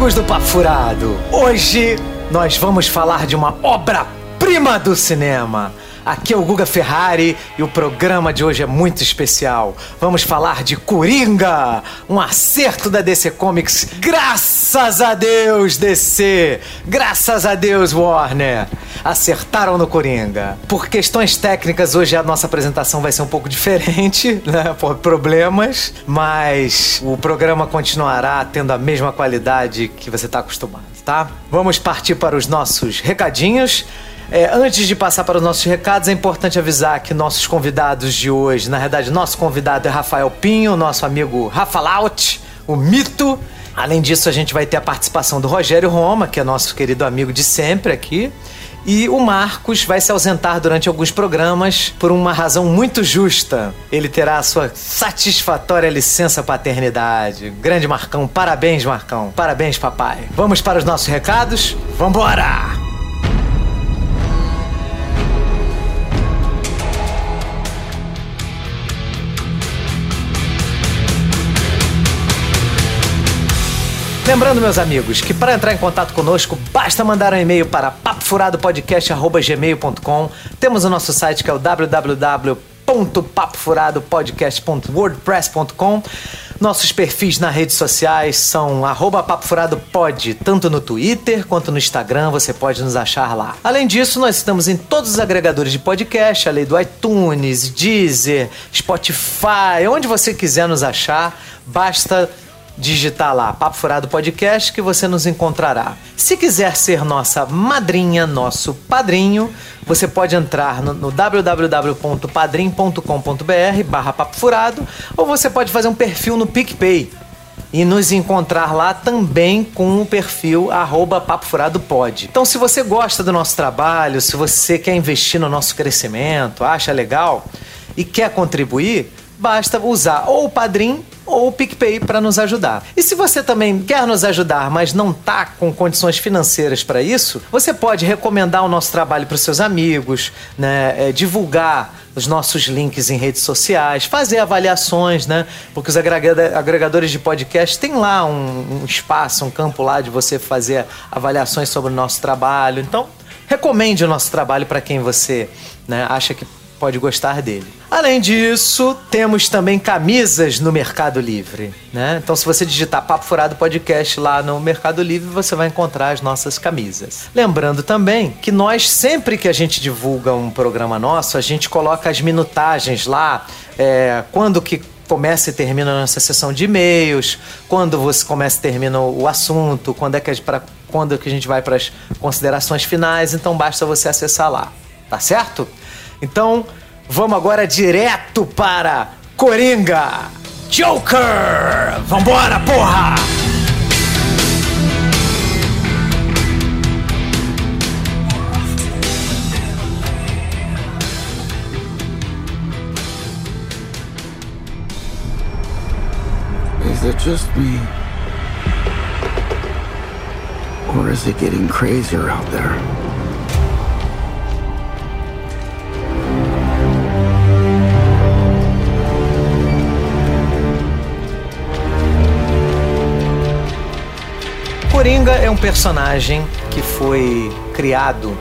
Amigos do Papo Furado, hoje nós vamos falar de uma obra-prima do cinema. Aqui é o Guga Ferrari e o programa de hoje é muito especial. Vamos falar de Coringa, um acerto da DC Comics. Graças a Deus, DC! Graças a Deus, Warner! Acertaram no Coringa. Por questões técnicas, hoje a nossa apresentação vai ser um pouco diferente, né? Por problemas, mas o programa continuará tendo a mesma qualidade que você está acostumado, tá? Vamos partir para os nossos recadinhos. É, antes de passar para os nossos recados, é importante avisar que nossos convidados de hoje, na verdade, nosso convidado é Rafael Pinho, nosso amigo Rafa Laut, o mito. Além disso, a gente vai ter a participação do Rogério Roma, que é nosso querido amigo de sempre aqui. E o Marcos vai se ausentar durante alguns programas por uma razão muito justa. Ele terá a sua satisfatória licença paternidade. Grande Marcão, parabéns, Marcão. Parabéns, papai. Vamos para os nossos recados? Vambora! Lembrando, meus amigos, que para entrar em contato conosco, basta mandar um e-mail para papofuradopodcast.gmail.com. Temos o nosso site que é o www.papofuradopodcast.wordpress.com. Nossos perfis nas redes sociais são papofuradopod, tanto no Twitter quanto no Instagram, você pode nos achar lá. Além disso, nós estamos em todos os agregadores de podcast, além do iTunes, Deezer, Spotify, onde você quiser nos achar, basta digitar lá Papo Furado Podcast que você nos encontrará. Se quiser ser nossa madrinha, nosso padrinho, você pode entrar no, no www.padrim.com.br barra Papo Furado ou você pode fazer um perfil no PicPay e nos encontrar lá também com o perfil arroba Papo Furado Pod. Então, se você gosta do nosso trabalho, se você quer investir no nosso crescimento, acha legal e quer contribuir, basta usar ou o Padrim ou o PicPay para nos ajudar. E se você também quer nos ajudar, mas não tá com condições financeiras para isso, você pode recomendar o nosso trabalho para seus amigos, né, é, divulgar os nossos links em redes sociais, fazer avaliações, né? Porque os agregadores de podcast têm lá um, um espaço, um campo lá de você fazer avaliações sobre o nosso trabalho. Então, recomende o nosso trabalho para quem você né, acha que pode gostar dele. Além disso, temos também camisas no Mercado Livre, né? Então, se você digitar Papo Furado Podcast lá no Mercado Livre, você vai encontrar as nossas camisas. Lembrando também que nós, sempre que a gente divulga um programa nosso, a gente coloca as minutagens lá, é, quando que começa e termina a nossa sessão de e-mails, quando você começa e termina o assunto, quando é que a pra, quando que a gente vai para as considerações finais, então basta você acessar lá, tá certo? Então, vamos agora direto para Coringa! Joker! Vambora, porra! Is it just me? Or is it getting crazier out there? Coringa é um personagem que foi criado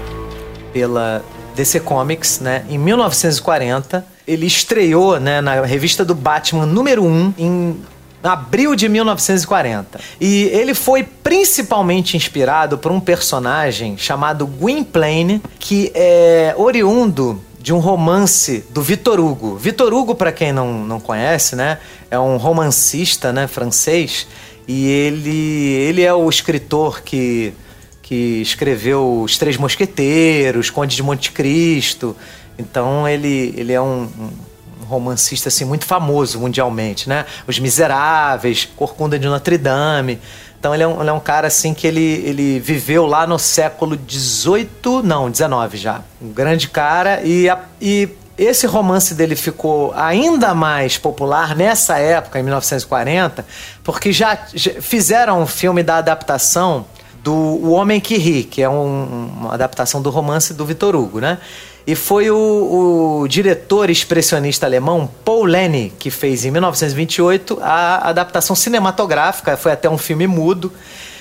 pela DC Comics, né, em 1940. Ele estreou, né, na revista do Batman número 1 em abril de 1940. E ele foi principalmente inspirado por um personagem chamado Gwynplaine, que é oriundo de um romance do Victor Hugo. Victor Hugo, para quem não, não conhece, né, é um romancista, né, francês e ele, ele é o escritor que, que escreveu Os Três Mosqueteiros, Conde de Monte Cristo. Então ele, ele é um, um romancista assim, muito famoso mundialmente, né? Os Miseráveis, Corcunda de Notre Dame. Então ele é um, ele é um cara assim que ele, ele viveu lá no século XVIII, não, XIX já. Um grande cara e, a, e esse romance dele ficou ainda mais popular nessa época, em 1940, porque já, fizeram um filme da adaptação do O Homem que Ri, que é um, uma adaptação do romance do Vitor Hugo, né? E foi o, o, diretor expressionista alemão Paul Leni que fez em 1928 a adaptação cinematográfica, foi até um filme mudo.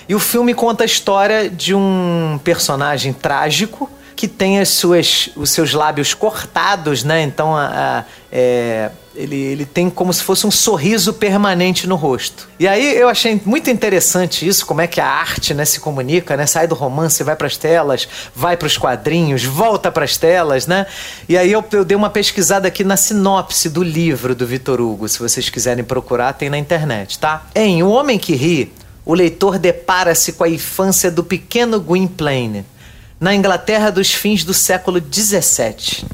E o filme conta a história de um personagem trágico que tem as suas, os seus lábios cortados, né? Então a, a, é, ele, ele tem como se fosse um sorriso permanente no rosto. E aí eu achei muito interessante isso, como é que a arte né, se comunica, né? Sai do romance, vai para as telas, vai para os quadrinhos, volta para as telas, né? E aí eu, eu dei uma pesquisada aqui na sinopse do livro do Vitor Hugo, se vocês quiserem procurar, tem na internet, tá? Em O Homem que Ri, o leitor depara-se com a infância do pequeno Gwynplaine na Inglaterra dos fins do século XVII.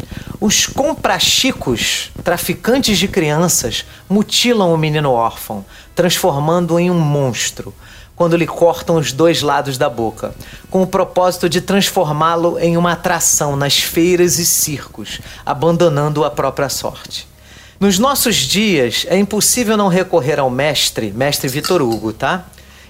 Os comprachicos, traficantes de crianças, mutilam o menino órfão, transformando-o em um monstro, quando lhe cortam os dois lados da boca, com o propósito de transformá-lo em uma atração nas feiras e circos, abandonando a própria sorte. Nos nossos dias, é impossível não recorrer ao mestre, mestre Vitor Hugo, tá?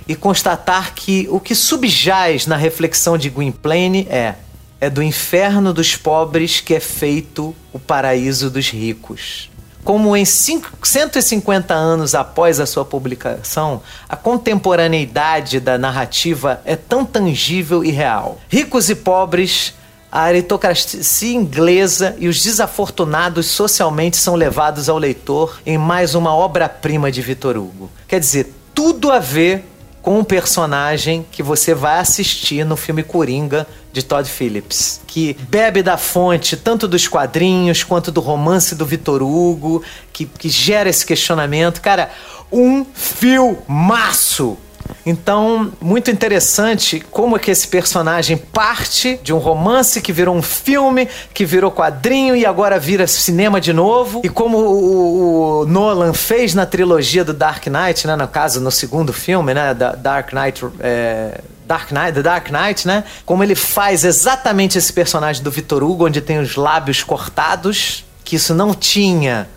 E constatar que o que subjaz na reflexão de Gwynplaine é é do inferno dos pobres que é feito o paraíso dos ricos. Como em cinco, 150 anos após a sua publicação, a contemporaneidade da narrativa é tão tangível e real. Ricos e pobres, a aristocracia inglesa e os desafortunados socialmente são levados ao leitor em mais uma obra-prima de Vitor Hugo. Quer dizer, tudo a ver com um personagem que você vai assistir no filme Coringa de Todd Phillips, que bebe da fonte tanto dos quadrinhos quanto do romance do Vitor Hugo, que, que gera esse questionamento. Cara, um filmaço! Então, muito interessante como é que esse personagem parte de um romance que virou um filme, que virou quadrinho e agora vira cinema de novo. E como o, o Nolan fez na trilogia do Dark Knight, né? No caso, no segundo filme, né? Da Dark Knight. É... Dark Knight, The Dark Knight, né? Como ele faz exatamente esse personagem do Victor Hugo, onde tem os lábios cortados, que isso não tinha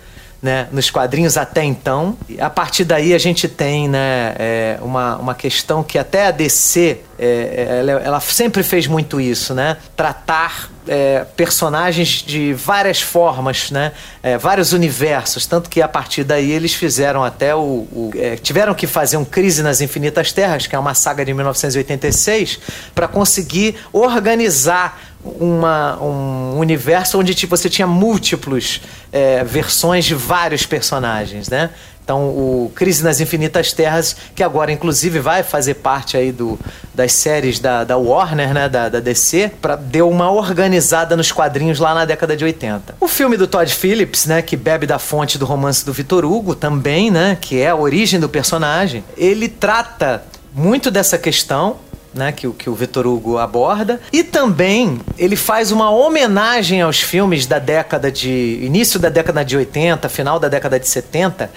né, nos quadrinhos até então. E a partir daí a gente tem né, é, uma, uma questão que até a DC é, é, ela, ela, sempre fez muito isso, né? Tratar é, personagens de várias formas, né? É, vários universos, tanto que a partir daí eles fizeram até o, o é, tiveram que fazer um Crise nas Infinitas Terras, que é uma saga de 1986, para conseguir organizar uma, um universo onde tipo, você tinha múltiplos é, versões de vários personagens, né? Então, o Crise nas Infinitas Terras, que agora, inclusive, vai fazer parte aí do, das séries da, da Warner, né, da, da DC, pra, deu uma organizada nos quadrinhos lá na década de 80. O filme do Todd Phillips, né, que bebe da fonte do romance do Vitor Hugo, também, né, que é a origem do personagem, ele trata muito dessa questão, né, que, que o Vitor Hugo aborda. E também ele faz uma homenagem aos filmes da década de. início da década de 80, final da década de 70,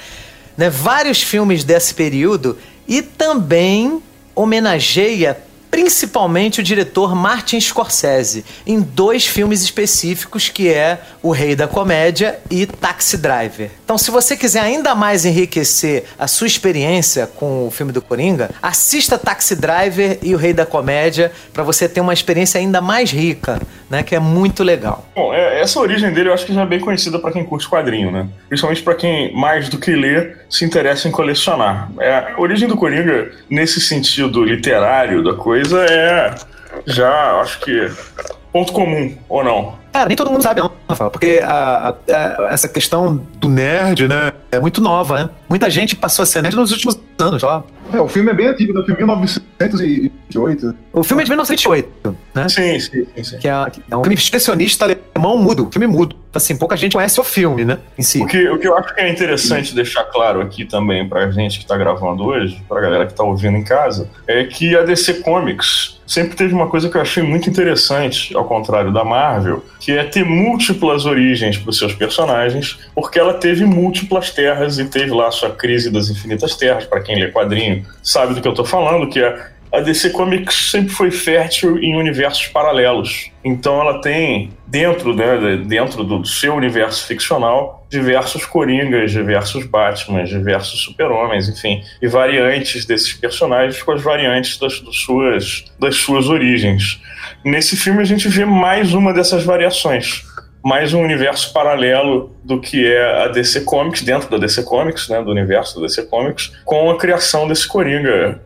né, vários filmes desse período e também homenageia principalmente o diretor Martin Scorsese, em dois filmes específicos que é O Rei da Comédia e Taxi Driver. Então, se você quiser ainda mais enriquecer a sua experiência com o filme do Coringa, assista Taxi Driver e O Rei da Comédia para você ter uma experiência ainda mais rica, né, que é muito legal. Bom, é, essa origem dele eu acho que já é bem conhecida para quem curte quadrinho, né? Principalmente para quem mais do que lê se interessa em colecionar. É, a origem do Coringa nesse sentido literário da coisa coisa é já, acho que, ponto comum, ou não? Cara, nem todo mundo sabe, não, Rafael, porque a, a, a, essa questão do nerd, né, é muito nova, né? Muita gente passou a ser nerd nos últimos anos, ó. É, o filme é bem antigo, do filme 1928. O filme é de 1928, né? Sim, sim, sim. sim. Que é, é um filme expressionista alemão mudo, filme mudo. Assim, pouca gente conhece o filme, né, em si. O que, o que eu acho que é interessante deixar claro aqui também pra gente que tá gravando hoje, pra galera que tá ouvindo em casa, é que a DC Comics sempre teve uma coisa que eu achei muito interessante, ao contrário da Marvel, que é ter múltiplas origens para os seus personagens, porque ela teve múltiplas terras e teve lá a sua crise das infinitas terras, para quem lê quadrinho sabe do que eu tô falando, que é a DC Comics sempre foi fértil em universos paralelos. Então ela tem dentro, né, dentro do seu universo ficcional diversos Coringas, diversos Batman, diversos Super-Homens, enfim, e variantes desses personagens com as variantes das, das, suas, das suas origens. Nesse filme a gente vê mais uma dessas variações mais um universo paralelo do que é a DC Comics, dentro da DC Comics, né, do universo da DC Comics, com a criação desse Coringa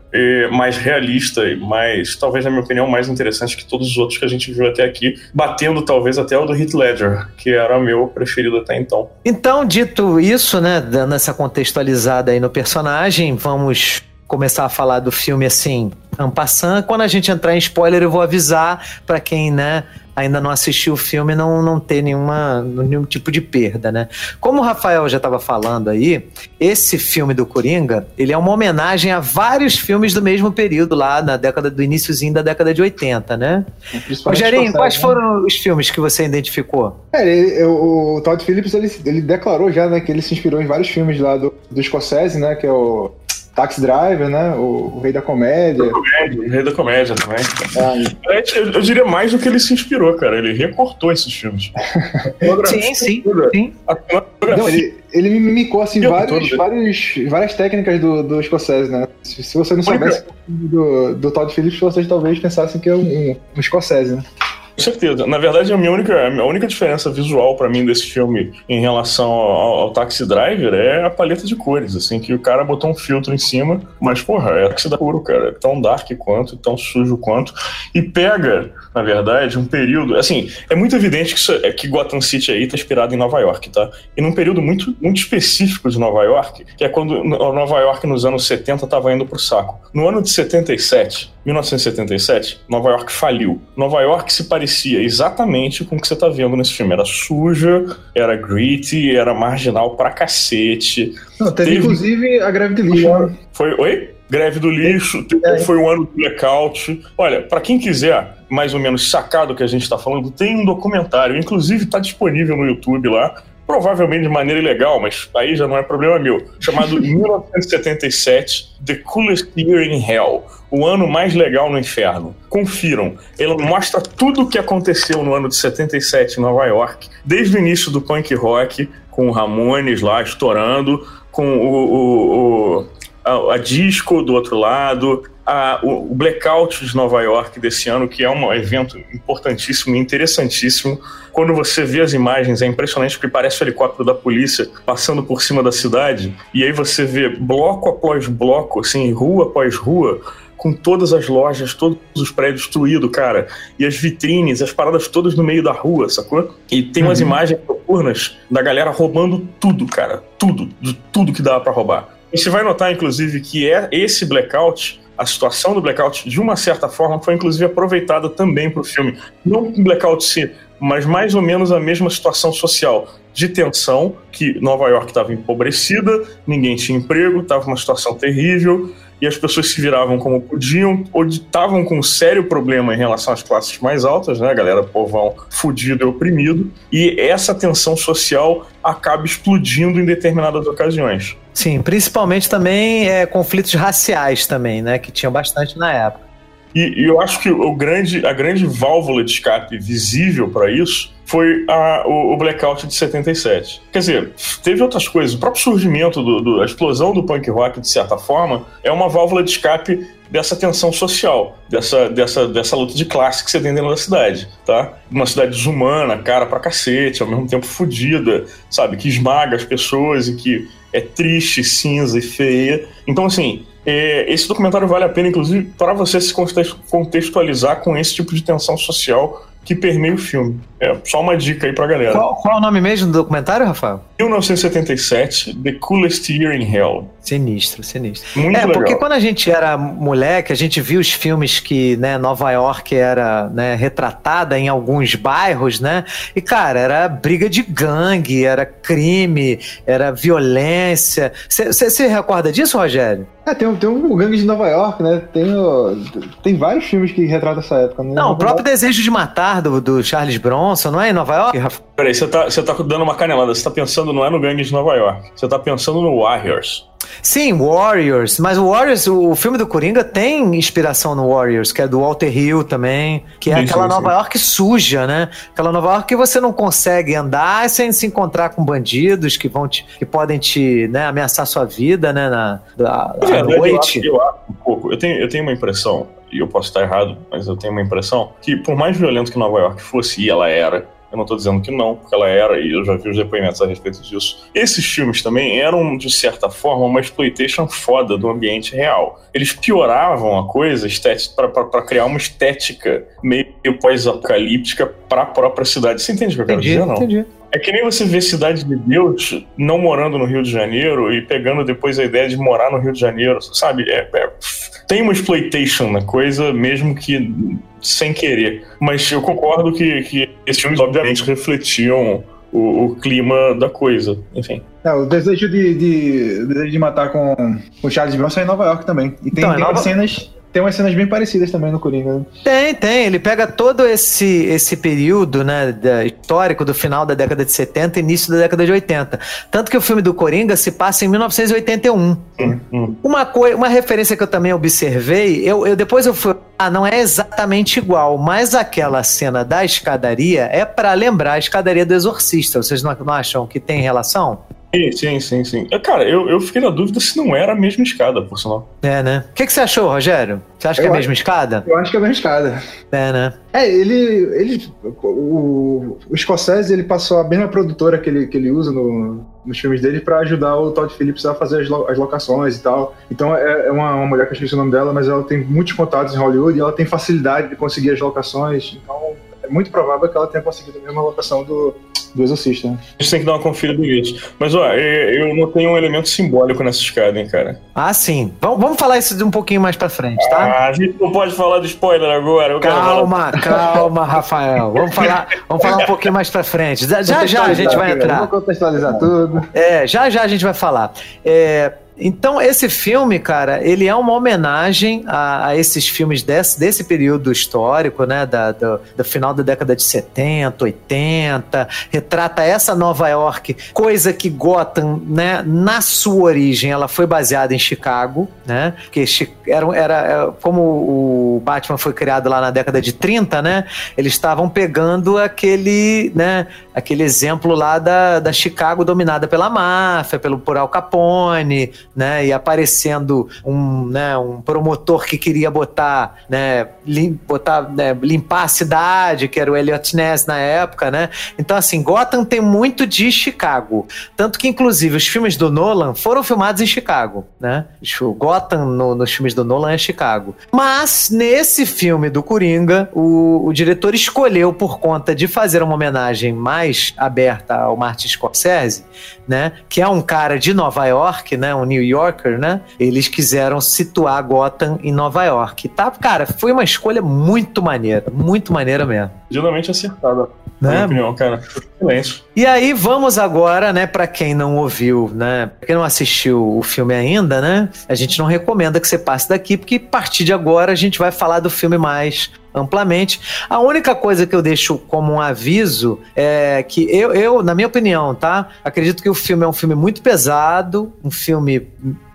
mais realista e mais, talvez na minha opinião, mais interessante que todos os outros que a gente viu até aqui, batendo talvez até o do Heath Ledger, que era meu preferido até então. Então, dito isso, né, dando essa contextualizada aí no personagem, vamos começar a falar do filme assim, ampassando. Quando a gente entrar em spoiler, eu vou avisar para quem, né, ainda não assistiu o filme não, não ter nenhuma, nenhum tipo de perda, né? Como o Rafael já estava falando aí, esse filme do Coringa, ele é uma homenagem a vários filmes do mesmo período lá na década do iníciozinho da década de 80, né? Rogerinho, quais né? foram os filmes que você identificou? É, ele, o Todd Phillips, ele, ele declarou já, né, que ele se inspirou em vários filmes lá do, do Scorsese, né, que é o Taxi Driver, né? O, o, Rei da Comédia. O Rei da Comédia também. Ah, eu, eu, diria mais do que ele se inspirou, cara. Ele recortou esses filmes. sim, sim. sim. Não, ele, ele mimicou assim, vários, vários, várias técnicas do, do Scorsese, né? Se, se você não soubesse do, do Todd Phillips, vocês talvez pensassem que é um, um Scorsese, né? Com certeza. Na verdade, a minha única, a única diferença visual para mim desse filme em relação ao, ao, Taxi Driver é a paleta de cores, assim, que o cara botou um filtro em cima, mas, porra, é Taxi da puro, cara. É tão dark quanto, tão sujo quanto. E pega, na verdade, um período. Assim, é muito evidente que, isso, é, que Gotham City aí tá inspirado em Nova York, tá? E num período muito, muito específico de Nova York, que é quando Nova York nos anos 70 tava indo pro saco. No ano de 77, 1977, Nova York faliu. Nova York se parecia exatamente com o que você tá vendo nesse filme. Era suja, era gritty, era marginal pra cacete. Não, teve, teve... inclusive a greve de lixo. Foi, oi? Greve do lixo, é. foi um ano do blackout. Olha, para quem quiser mais ou menos sacar do que a gente está falando, tem um documentário, inclusive está disponível no YouTube lá, provavelmente de maneira ilegal, mas aí já não é problema meu, chamado 1977 The Coolest Year in Hell, o ano mais legal no inferno. Confiram, ele mostra tudo o que aconteceu no ano de 77 em Nova York, desde o início do punk rock, com o Ramones lá estourando, com o, o, o a, a, disco do outro lado, a, o, o Blackout de Nova York desse ano, que é um evento importantíssimo e interessantíssimo. Quando você vê as imagens, é impressionante porque parece o helicóptero da polícia passando por cima da cidade, e aí você vê bloco após bloco, assim, rua após rua, com todas as lojas, todos os prédios destruídos, cara. E as vitrines, as paradas todas no meio da rua, sacou? E tem umas uhum. imagens noturnas da galera roubando tudo, cara. Tudo, de tudo que dava para roubar. E você vai notar, inclusive, que é esse blackout a situação do blackout, de uma certa forma, foi inclusive aproveitada também para o filme. Não com blackout sim, mas mais ou menos a mesma situação social de tensão, que Nova York estava empobrecida, ninguém tinha emprego, estava uma situação terrível, e as pessoas se viravam como podiam, ou estavam com um sério problema em relação às classes mais altas, né, galera povão fudido e oprimido, e essa tensão social acaba explodindo em determinadas ocasiões. Sim, principalmente também é, conflitos raciais também, né, que tinham bastante na época. E, e eu acho que o grande, a grande válvula de escape visível para isso foi a, o, o, blackout de 77. Quer dizer, teve outras coisas. O próprio surgimento, do, do, a explosão do punk rock, de certa forma, é uma válvula de escape dessa tensão social, dessa, dessa, dessa luta de classe que você tem dentro da cidade, tá? Uma cidade desumana, cara pra cacete, ao mesmo tempo fodida, sabe? Que esmaga as pessoas e que é triste, cinza e feia. Então, assim, esse documentário vale a pena, inclusive, para você se contextualizar com esse tipo de tensão social que permeia o filme. É só uma dica aí pra galera. Qual, qual é o nome mesmo do documentário, Rafael? 1977, The Coolest Year in Hell. Sinistro, sinistro. Muito é, legal. porque quando a gente era moleque, a gente viu os filmes que, né, Nova York era né, retratada em alguns bairros, né? E, cara, era briga de gangue, era crime, era violência. Você se recorda disso, Rogério? É, tem, tem um gangue de Nova York, né? Tem, tem vários filmes que retratam essa época. Né? Não, o próprio Desejo de Matar lugar do, do Charles Bronson, não é? Em Nova York? Peraí, você tá, você tá dando uma canelada. Você tá pensando, não é no Gangue de Nova York. Você tá pensando no Warriors. Sim, Warriors. Mas o Warriors, o filme do Coringa tem inspiração no Warriors, que é do Walter Hill também, que é sim, aquela sim, Nova sim. York suja, né? Aquela Nova York que você não consegue andar sem se encontrar com bandidos que vão te, que podem te né, ameaçar sua vida, né? Na, da, à noite. Eu, eu, um pouco. Eu tenho, eu tenho uma impressão, e eu posso estar errado, mas eu tenho uma impressão que por mais violento que Nova York fosse, e ela era, eu não estou dizendo que não, porque ela era, e eu já vi os depoimentos a respeito disso. Esses filmes também eram, de certa forma, uma exploitation foda do ambiente real. Eles pioravam a coisa para criar uma estética meio pós-apocalíptica para a própria cidade. Você entende o que eu quero entendi, dizer, não? Entendi. É que nem você vê Cidade de Deus não morando no Rio de Janeiro e pegando depois a ideia de morar no Rio de Janeiro, sabe? É, é, tem uma exploitation na coisa, mesmo que sem querer. Mas eu concordo que, que esses filmes, obviamente, refletiam o, o clima da coisa. Enfim. É, o desejo de, de, desejo de matar com o Charles Bronson é em Nova York também. E tem, então, é tem Nova... cenas tem umas cenas bem parecidas também no Coringa. Né? Tem, tem. Ele pega todo esse, esse período né, da, histórico do final da década de 70 e início da década de 80. Tanto que o filme do Coringa se passa em 1981. Hum, hum. Uma, coi uma referência que eu também observei, eu, eu depois eu fui. Ah, não é exatamente igual, mas aquela cena da escadaria é para lembrar a escadaria do Exorcista. Vocês não, não acham que tem relação? Sim, sim, sim, sim. Cara, eu, eu fiquei na dúvida se não era a mesma escada, por sinal. É, né? O que, que você achou, Rogério? Você acha eu que é a mesma acho, escada? Eu acho que é a mesma escada. É, né? É, ele. ele o, o Scorsese ele passou a mesma produtora que ele, que ele usa no, nos filmes dele para ajudar o Todd Phillips a fazer as, as locações e tal. Então é, é uma, uma, mulher que eu esqueci o nome dela, mas ela tem muitos contatos em Hollywood e ela tem facilidade de conseguir as locações. Então é muito provável que ela tenha conseguido a mesma locação do, do Exorcista. Né? A gente tem que dar uma conferida bonita. Mas, ó, eu notei um elemento simbólico nessa escada, hein, cara. Ah, sim. Vamos, vamos falar isso de um pouquinho mais pra frente, tá? Ah, a gente não pode falar do spoiler agora. calma, calma, Rafael. Vamos falar, vamos falar um pouquinho mais pra frente. Já já, já a gente vai entrar. Vamos contextualizar tudo. É, já já a gente vai falar. É, então, esse filme, cara, ele é uma homenagem a, a esses filmes desse, desse período histórico, né? Da, do, do, final da década de 70, 80. Retrata essa Nova York, coisa que Gotham, né? Na sua origem, ela foi baseada em Chicago, né? Porque era, era é, como o Batman foi criado lá na década de 30, né? Eles estavam pegando aquele, né? Aquele exemplo lá da, da Chicago dominada pela máfia, pelo por Al Capone, né? E aparecendo um, né, um promotor que queria botar, né, lim, botar, né, limpar a cidade, que era o Elliot Ness na época, né? Então, assim, Gotham tem muito de Chicago. Tanto que, inclusive, os filmes do Nolan foram filmados em Chicago, né? O Gotham no, nos filmes do Nolan é Chicago. Mas, nesse filme do Coringa, o, o diretor escolheu, por conta de fazer uma homenagem mais aberta ao Martin Scorsese, né? Que é um cara de Nova York, né? Um New Yorker, né? Eles quiseram situar Gotham em Nova York. Tá, cara, foi uma escolha muito maneira, muito maneira mesmo. Geralmente acertada. Né? Na minha opinião, cara. Silêncio. E aí vamos agora, né, para quem não ouviu, né, pra quem não assistiu o filme ainda, né, a gente não recomenda que você passe daqui, porque a partir de agora a gente vai falar do filme mais amplamente. A única coisa que eu deixo como um aviso é que eu, eu, na minha opinião, tá? Acredito que o filme é um filme muito pesado, um filme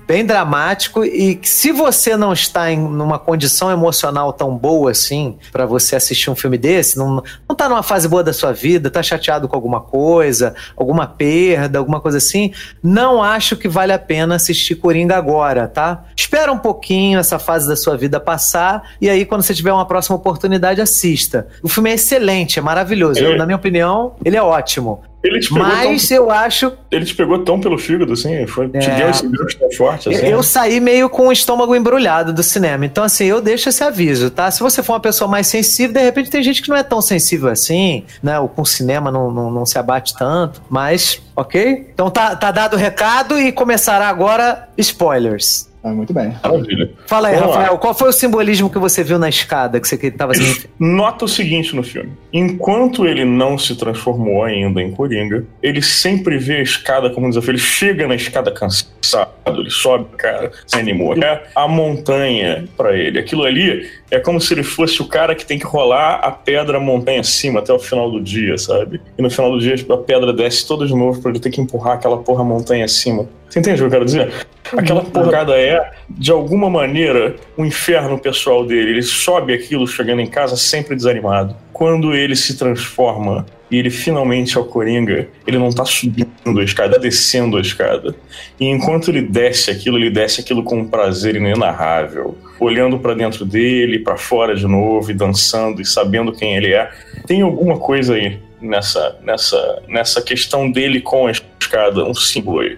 bem dramático e que se você não está em numa condição emocional tão boa assim para você assistir um filme desse, não, não tá numa fase boa da sua vida, tá chateado com alguma coisa, alguma perda, alguma coisa assim, não acho que vale a pena assistir Coringa agora, tá? Espera um pouquinho essa fase da sua vida passar e aí quando você tiver uma próxima oportunidade assista. O filme é excelente, é maravilhoso. Eu, na minha opinião, ele é ótimo. Ele te pegou Mas tão, eu acho. Ele te pegou tão pelo fígado, assim? Foi, é, te deu esse tão forte, assim? Eu saí meio com o estômago embrulhado do cinema. Então, assim, eu deixo esse aviso, tá? Se você for uma pessoa mais sensível, de repente tem gente que não é tão sensível assim, né? Ou com o cinema não, não, não se abate tanto. Mas, ok? Então tá, tá dado o recado e começará agora spoilers. Ah, muito bem. Maravilha. Fala aí, Vamos lá. Rafael, qual foi o simbolismo que você viu na escada que você que tava assim? Nota o seguinte no filme: enquanto ele não se transformou ainda em Coringa, ele sempre vê a escada como um desafio. Ele chega na escada cansado, ele sobe, cara, se animou. É a montanha pra ele. Aquilo ali é como se ele fosse o cara que tem que rolar a pedra montanha acima até o final do dia, sabe? E no final do dia a pedra desce toda de novo pra ele ter que empurrar aquela porra montanha acima. Você entende o que eu quero dizer? Aquela porrada é, de alguma maneira, o inferno pessoal dele. Ele sobe aquilo chegando em casa sempre desanimado. Quando ele se transforma e ele finalmente é o Coringa, ele não tá subindo a escada, tá descendo a escada. E enquanto ele desce aquilo, ele desce aquilo com um prazer inenarrável. Olhando pra dentro dele, pra fora de novo, e dançando, e sabendo quem ele é. Tem alguma coisa aí nessa, nessa, nessa questão dele com a escada, um símbolo aí.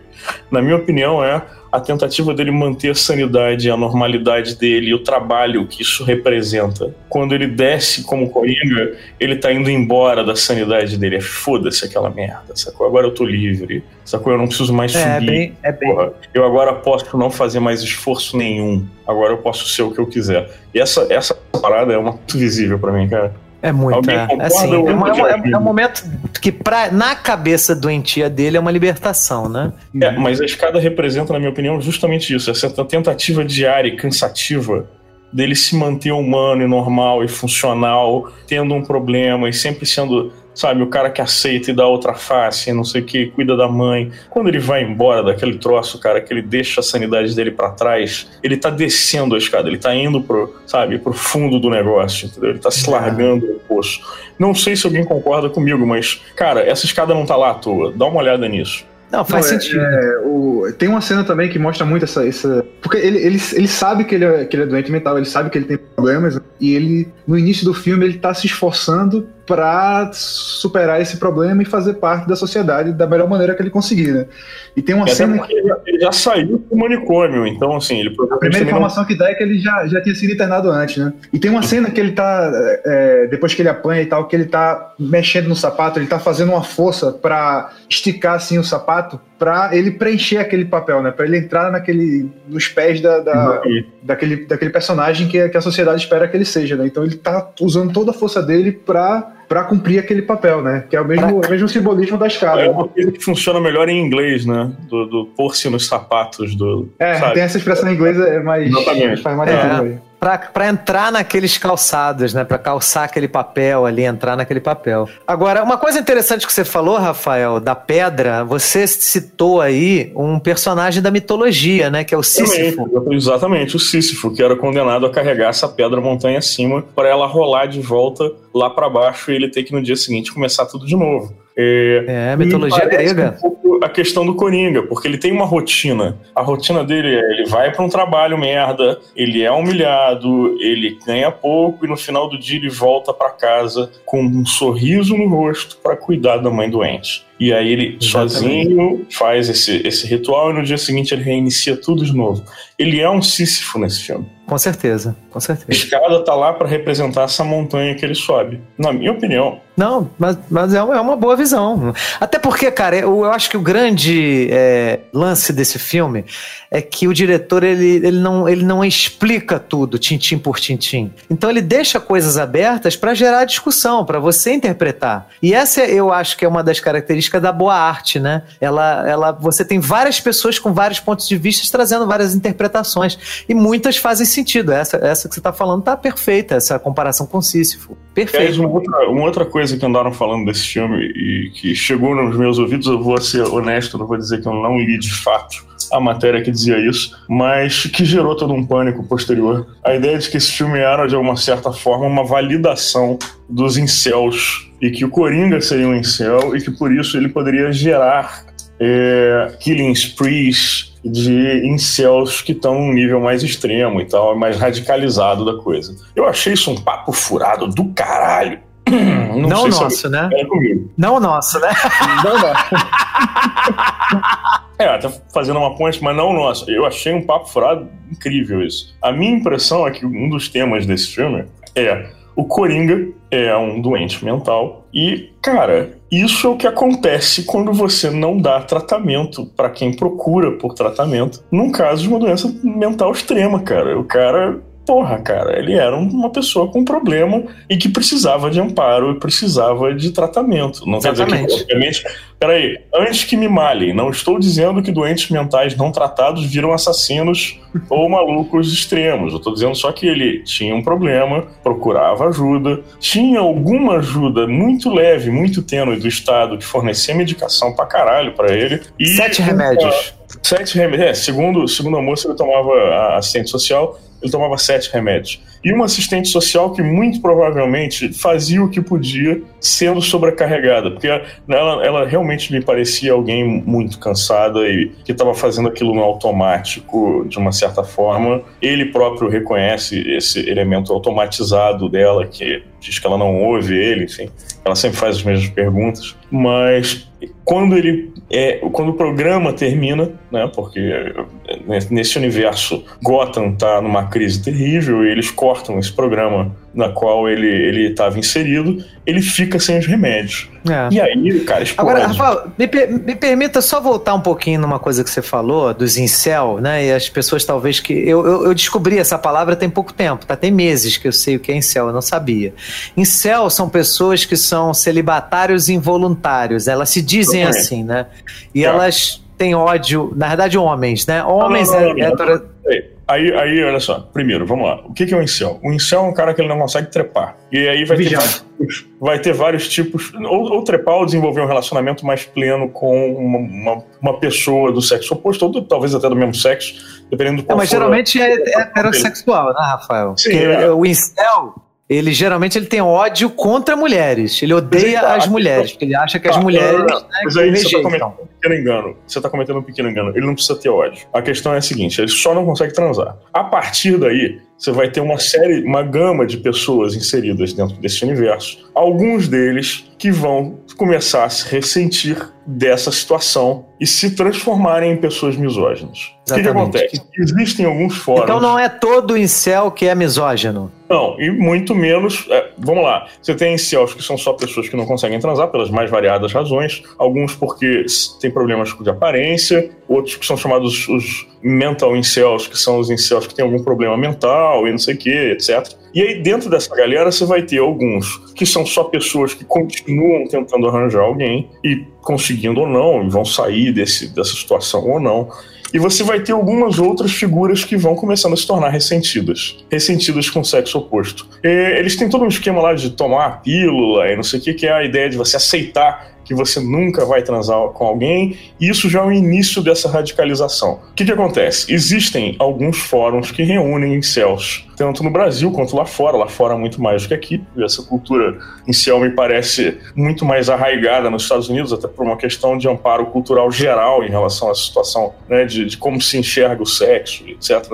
Na minha opinião, é a tentativa dele manter a sanidade, a normalidade dele e o trabalho que isso representa. Quando ele desce como Coringa, ele tá indo embora da sanidade dele. É foda-se aquela merda, sacou? Agora eu tô livre, sacou? Eu não preciso mais É, subir. bem, é bem. Porra, eu agora posso não fazer mais esforço nenhum. Agora eu posso ser o que eu quiser. E essa, essa parada é uma muito visível pra mim, cara. É muito, é. Assim, é, um, não, é, um, Thiago? é um momento que pra, na cabeça doentia dele é uma libertação, né? É, mas a escada representa, na minha opinião, justamente isso. Essa tentativa diária e cansativa dele se manter humano e normal e funcional, tendo um problema e sempre sendo, sabe, o cara que aceita e dá outra face, não sei o que, cuida da mãe. Quando ele vai embora daquele troço, cara, que ele deixa a sanidade dele pra trás, ele tá descendo a escada, ele tá indo pro, sabe, pro fundo do negócio, entendeu? Ele tá se largando no poço. Não sei se alguém concorda comigo, mas, cara, essa escada não tá lá à toa. Dá uma olhada nisso. Não, faz Não, é- sentido. é, o- tem uma cena também que mostra muito essa. essa porque ele, ele, ele sabe que ele, é, que ele é doente mental, ele sabe que ele tem problemas, e ele, no início do filme, ele tá se esforçando pra superar esse problema e fazer parte da sociedade da melhor maneira que ele conseguir, né? E tem uma cena porque ele já, ele já saiu do manicômio, então, assim, ele A primeira também não informação que dá é que ele já, já tinha sido internado antes, né? E tem uma cena que ele tá, é, depois que ele apanha e tal, que ele tá mexendo no sapato, ele tá fazendo uma força pra esticar assim o sapato, pra ele preencher aquele papel, né? Pra ele entrar naquele, nos pés da, da- daquele, daquele personagem que, que a sociedade espera que ele seja, né? Então ele tá usando toda a força dele pra, pra cumprir aquele papel, né? Que é o mesmo, o mesmo simbolismo da escada. É né? uma coisa que funciona melhor em inglês, né? Do, do pôr-se nos sapatos do. É, sabe? tem essa expressão em inglês, é mais. Exatamente. Faz mais É. pra entrar naqueles calçados, né? Pra calçar aquele papel ali, entrar naquele papel. Agora, uma coisa interessante que você falou, Rafael, da pedra, você citou aí um personagem da mitologia, né? Que é o Sísifo. Exatamente, Exatamente, o Sísifo, que era condenado a carregar essa pedra montanha acima para ela rolar de volta lá para baixo e ele ter que no dia seguinte começar tudo de novo. É, É, mitologia grega. Um a questão do Coringa, porque ele tem uma rotina. A rotina dele é: ele vai para um trabalho merda, ele é humilhado, ele ganha pouco e no final do dia ele volta para casa com um sorriso no rosto para cuidar da mãe doente. E aí ele Exatamente. sozinho faz esse, esse ritual e no dia seguinte ele reinicia tudo de novo. Ele é um Sísifo nesse filme. Com certeza, com A certeza. escada tá lá para representar essa montanha que ele sobe. Na minha opinião, Não, mas, mas é, uma- é uma boa visão. Até porque, cara, eu, eu acho que o grande é, lance desse filme é que o diretor ele, ele, não, ele não explica tudo, tintim por tintim. Então ele deixa coisas abertas para gerar discussão, para você interpretar. E essa eu acho que é uma das características da boa arte, né? Ela, ela, você tem várias pessoas com vários pontos de vista trazendo várias interpretações e muitas fazem sentido. Essa, essa que você tá falando tá perfeita, essa comparação com Sísifo. Perfeito. uma outra, uma outra coisa que andaram falando desse filme e que chegou nos meus ouvidos, eu vou ser honesto, não vou dizer que eu não li de fato a matéria que dizia isso, mas que gerou todo um pânico posterior. A ideia de que esse filme era, de alguma certa forma, uma validação dos incels e que o Coringa seria um incel e que por isso ele poderia gerar é, killing sprees de incels que estão num nível mais extremo e tal, mais radicalizado da coisa. Eu achei isso um papo furado do caralho. Não, Não sei se nosso, né? Não nosso, né? Não, não. É, até fazendo uma ponte, mas não nosso. Eu achei um papo furado incrível isso. A minha impressão é que um dos temas desse filme é O Coringa é um doente mental e, cara, isso é o que acontece quando você não dá tratamento para quem procura por tratamento, num caso de uma doença mental extrema, cara. O cara porra, cara, ele era uma pessoa com problema e que precisava de amparo e precisava de tratamento. Não quer dizer que, obviamente, peraí, antes que me malhem, não estou dizendo que doentes mentais não tratados viram assassinos ou malucos extremos. Eu estou dizendo só que ele tinha um problema, procurava ajuda, tinha alguma ajuda muito leve, muito tênue do Estado que fornecia medicação pra caralho pra ele. E Sete remédios. Sete remédios. É, segundo, segundo a moça, ele tomava assistente social ele tomava sete remédios. E uma assistente social que muito provavelmente fazia o que podia, sendo sobrecarregada, porque ela, ela realmente me parecia alguém muito cansada e que estava fazendo aquilo no automático, de uma certa forma. Ele próprio reconhece esse elemento automatizado dela, que diz que ela não ouve ele, enfim, ela sempre faz as mesmas perguntas, mas quando ele é, quando o programa termina, né, porque né, nesse universo Gotham tá numa crise terrível e eles cortam esse programa na qual ele ele estava inserido, ele fica sem os remédios. É. E aí, cara, explode. Agora, Rafael, me, me, permita só voltar um pouquinho numa coisa que você falou, dos incel, né? E as pessoas talvez que. Eu, eu, eu, descobri essa palavra tem pouco tempo, tá? Tem meses que eu sei o que é incel, eu não sabia. Incel são pessoas que são celibatários involuntários, elas se dizem assim, né? E é. elas têm ódio, na verdade, homens, né? Homens não, não, não, é, Aí, aí, olha só. Primeiro, vamos lá. O que é um incel? Um incel é um cara que ele não consegue trepar. E aí vai ter, vários, vai ter vários tipos. Ou, ou, trepar ou desenvolver um relacionamento mais pleno com uma, uma, uma pessoa do sexo oposto, ou do, talvez até do mesmo sexo, dependendo do qual Mas for geralmente é, é heterossexual, né, Rafael? Sim, é. O incel ele geralmente ele tem ódio contra mulheres. Ele odeia tá, as mulheres, porque ele acha que tá, as mulheres. Não, não, né, mas aí você está cometendo um pequeno engano. Você está cometendo um pequeno engano. Ele não precisa ter ódio. A questão é a seguinte: ele só não consegue transar. A partir daí, você vai ter uma série, uma gama de pessoas inseridas dentro desse universo. Alguns deles que vão começar a se ressentir dessa situação e se transformarem em pessoas misóginas. O que, que, acontece? Existem alguns fóruns. Então não é todo incel que é misógino. Não, e muito menos. É, vamos lá. Você tem incels que são só pessoas que não conseguem transar pelas mais variadas razões. Alguns porque têm problemas de aparência, outros que são chamados os mental incels, que são os incels que têm algum problema mental e não sei o que, etc. E aí, dentro dessa galera, você vai ter alguns que são só pessoas que continuam tentando arranjar alguém e conseguindo ou não, e vão sair desse, dessa situação ou não. E você vai ter algumas outras figuras que vão começando a se tornar ressentidas. Ressentidas com o sexo oposto. E eles têm todo um esquema lá de tomar a pílula e não sei o que, que é a ideia de você aceitar que você nunca vai transar com alguém, e isso já é o início dessa radicalização. O que, que acontece? Existem alguns fóruns que reúnem incels, tanto no Brasil quanto lá fora, lá fora muito mais do que aqui. Essa cultura incel me parece muito mais arraigada nos Estados Unidos, até por uma questão de amparo cultural geral em relação à situação né, de, de como se enxerga o sexo, etc.,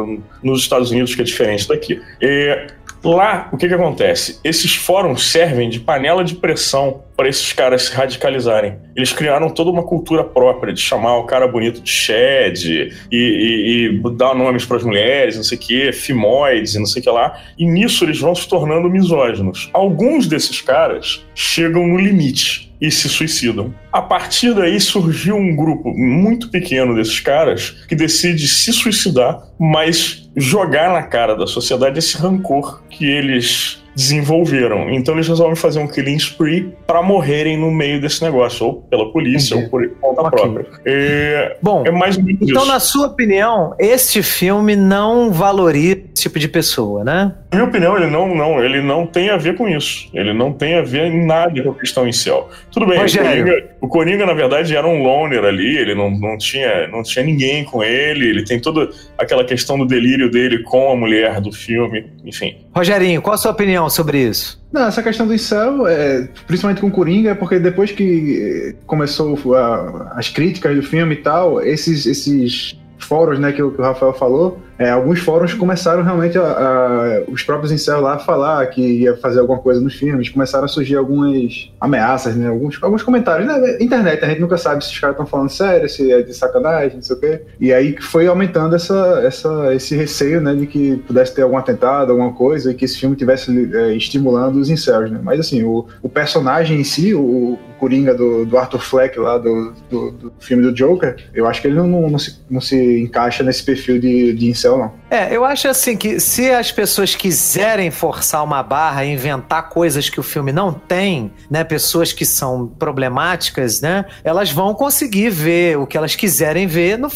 nos Estados Unidos, que é diferente daqui. E Lá, o que, que acontece? Esses fóruns servem de panela de pressão para esses caras se radicalizarem. Eles criaram toda uma cultura própria de chamar o cara bonito de Shed e, e, e dar nomes para as mulheres, não sei o que, fimoides e não sei o que lá. E nisso eles vão se tornando misóginos. Alguns desses caras chegam no limite e se suicidam. A partir daí surgiu um grupo muito pequeno desses caras que decide se suicidar, mas jogar na cara da sociedade esse rancor que eles desenvolveram. Então eles resolvem fazer um killing spree para morrerem no meio desse negócio, ou pela polícia, Entendi. ou por conta okay. própria. É, Bom, é mais ou menos então, isso. na sua opinião, este filme não valoriza tipo de pessoa, né? Na minha opinião, ele não, não, ele não tem a ver com isso. Ele não tem a ver em nada com a questão céu. Tudo bem, o Coringa, o Coringa, na verdade, era um loner ali, ele não, não, tinha, não tinha ninguém com ele, ele tem toda aquela questão do delírio dele com a mulher do filme, enfim. Rogerinho, qual a sua opinião sobre isso? Não, essa questão do incel, é, principalmente com o Coringa, é porque depois que começou a, as críticas do filme e tal, esses, esses fóruns né, que, o, que o Rafael falou, é, alguns fóruns começaram realmente a, a, os próprios incel lá a falar que ia fazer alguma coisa nos filmes, começaram a surgir algumas ameaças, né? Alguns, alguns comentários. Né? Internet, a gente nunca sabe se os caras estão falando sério, se é de sacanagem, não sei o quê. E aí foi aumentando essa, essa, esse receio, né, de que pudesse ter algum atentado, alguma coisa, e que esse filme tivesse é, estimulando os incels, né? Mas assim, o, o personagem em si, o, Coringa do, do Arthur Fleck lá do, do, do, filme do Joker, eu acho que ele não, não, não, se, não se encaixa nesse perfil de, de incel, não. É, eu acho assim que se as pessoas quiserem forçar uma barra e inventar coisas que o filme não tem, né, pessoas que são problemáticas, né, elas vão conseguir ver o que elas quiserem ver no,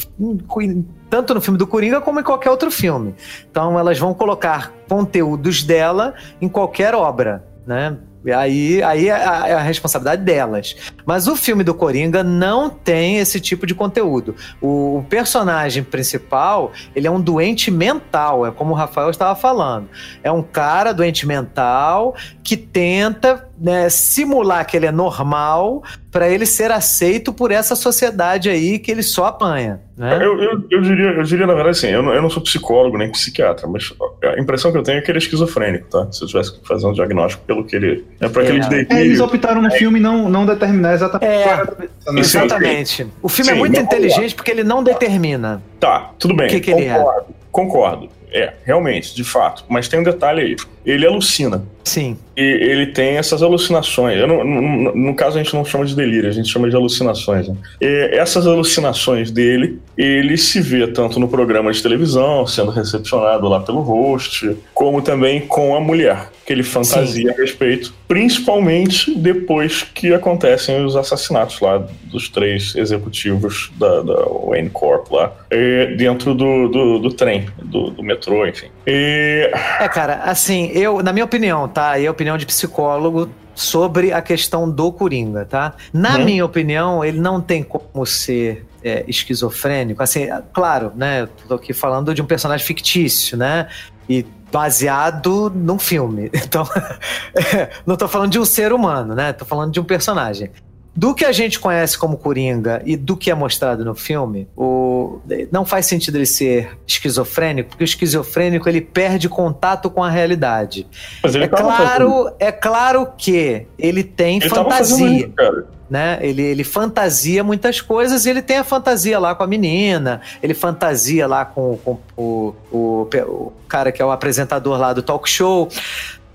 tanto no filme do Coringa como em qualquer outro filme. Então elas vão colocar conteúdos dela em qualquer obra, né? Aí, aí é a, é a, responsabilidade delas. Mas o filme do Coringa não tem esse tipo de conteúdo. O, o, personagem principal, ele é um doente mental, é como o Rafael estava falando. É um cara doente mental que tenta né, simular que ele é normal para ele ser aceito por essa sociedade aí que ele só apanha. Né? Eu, eu, eu, diria, eu diria, na verdade, assim, eu não, eu não sou psicólogo nem psiquiatra, mas a impressão que eu tenho é que ele é esquizofrênico, tá? Se eu tivesse que fazer um diagnóstico pelo que ele. É para aqueles é. é, Eles optaram no é. filme não, não determinar exatamente. É, exatamente. O filme é sim, é muito inteligente porque ele não determina. Tá, tudo bem. O que, que ele é. Concordo. É, realmente, de fato. Mas tem um detalhe aí. Ele alucina. Sim. E ele tem essas alucinações. Não, no, no, caso, a gente não chama de delírio, a gente chama de alucinações. Né? essas alucinações dele, ele se vê tanto no programa de televisão, sendo recepcionado lá pelo host, como também com a mulher, que ele fantasia Sim. a respeito, principalmente depois que acontecem os assassinatos lá dos três executivos da, da Wayne Corp lá, dentro do, do, do trem, do, do, metrô, enfim. E... É, cara, assim, eu, na minha opinião, tá? E a opinião de psicólogo sobre a questão do Coringa, tá? Na hum. minha opinião, ele não tem como ser é, esquizofrênico. Assim, claro, né? Eu tô aqui falando de um personagem fictício, né? E baseado num filme. Então, não tô falando de um ser humano, né? Tô falando de um personagem do que a gente conhece como Coringa e do que é mostrado no filme, o, não faz sentido ele ser esquizofrênico, porque o esquizofrênico ele perde contato com a realidade. é claro, é claro que ele tem ele fantasia. Isso, né? Ele, ele fantasia muitas coisas e ele tem a fantasia lá com a menina, ele fantasia lá com, com o, o, o cara que é o apresentador lá do talk show.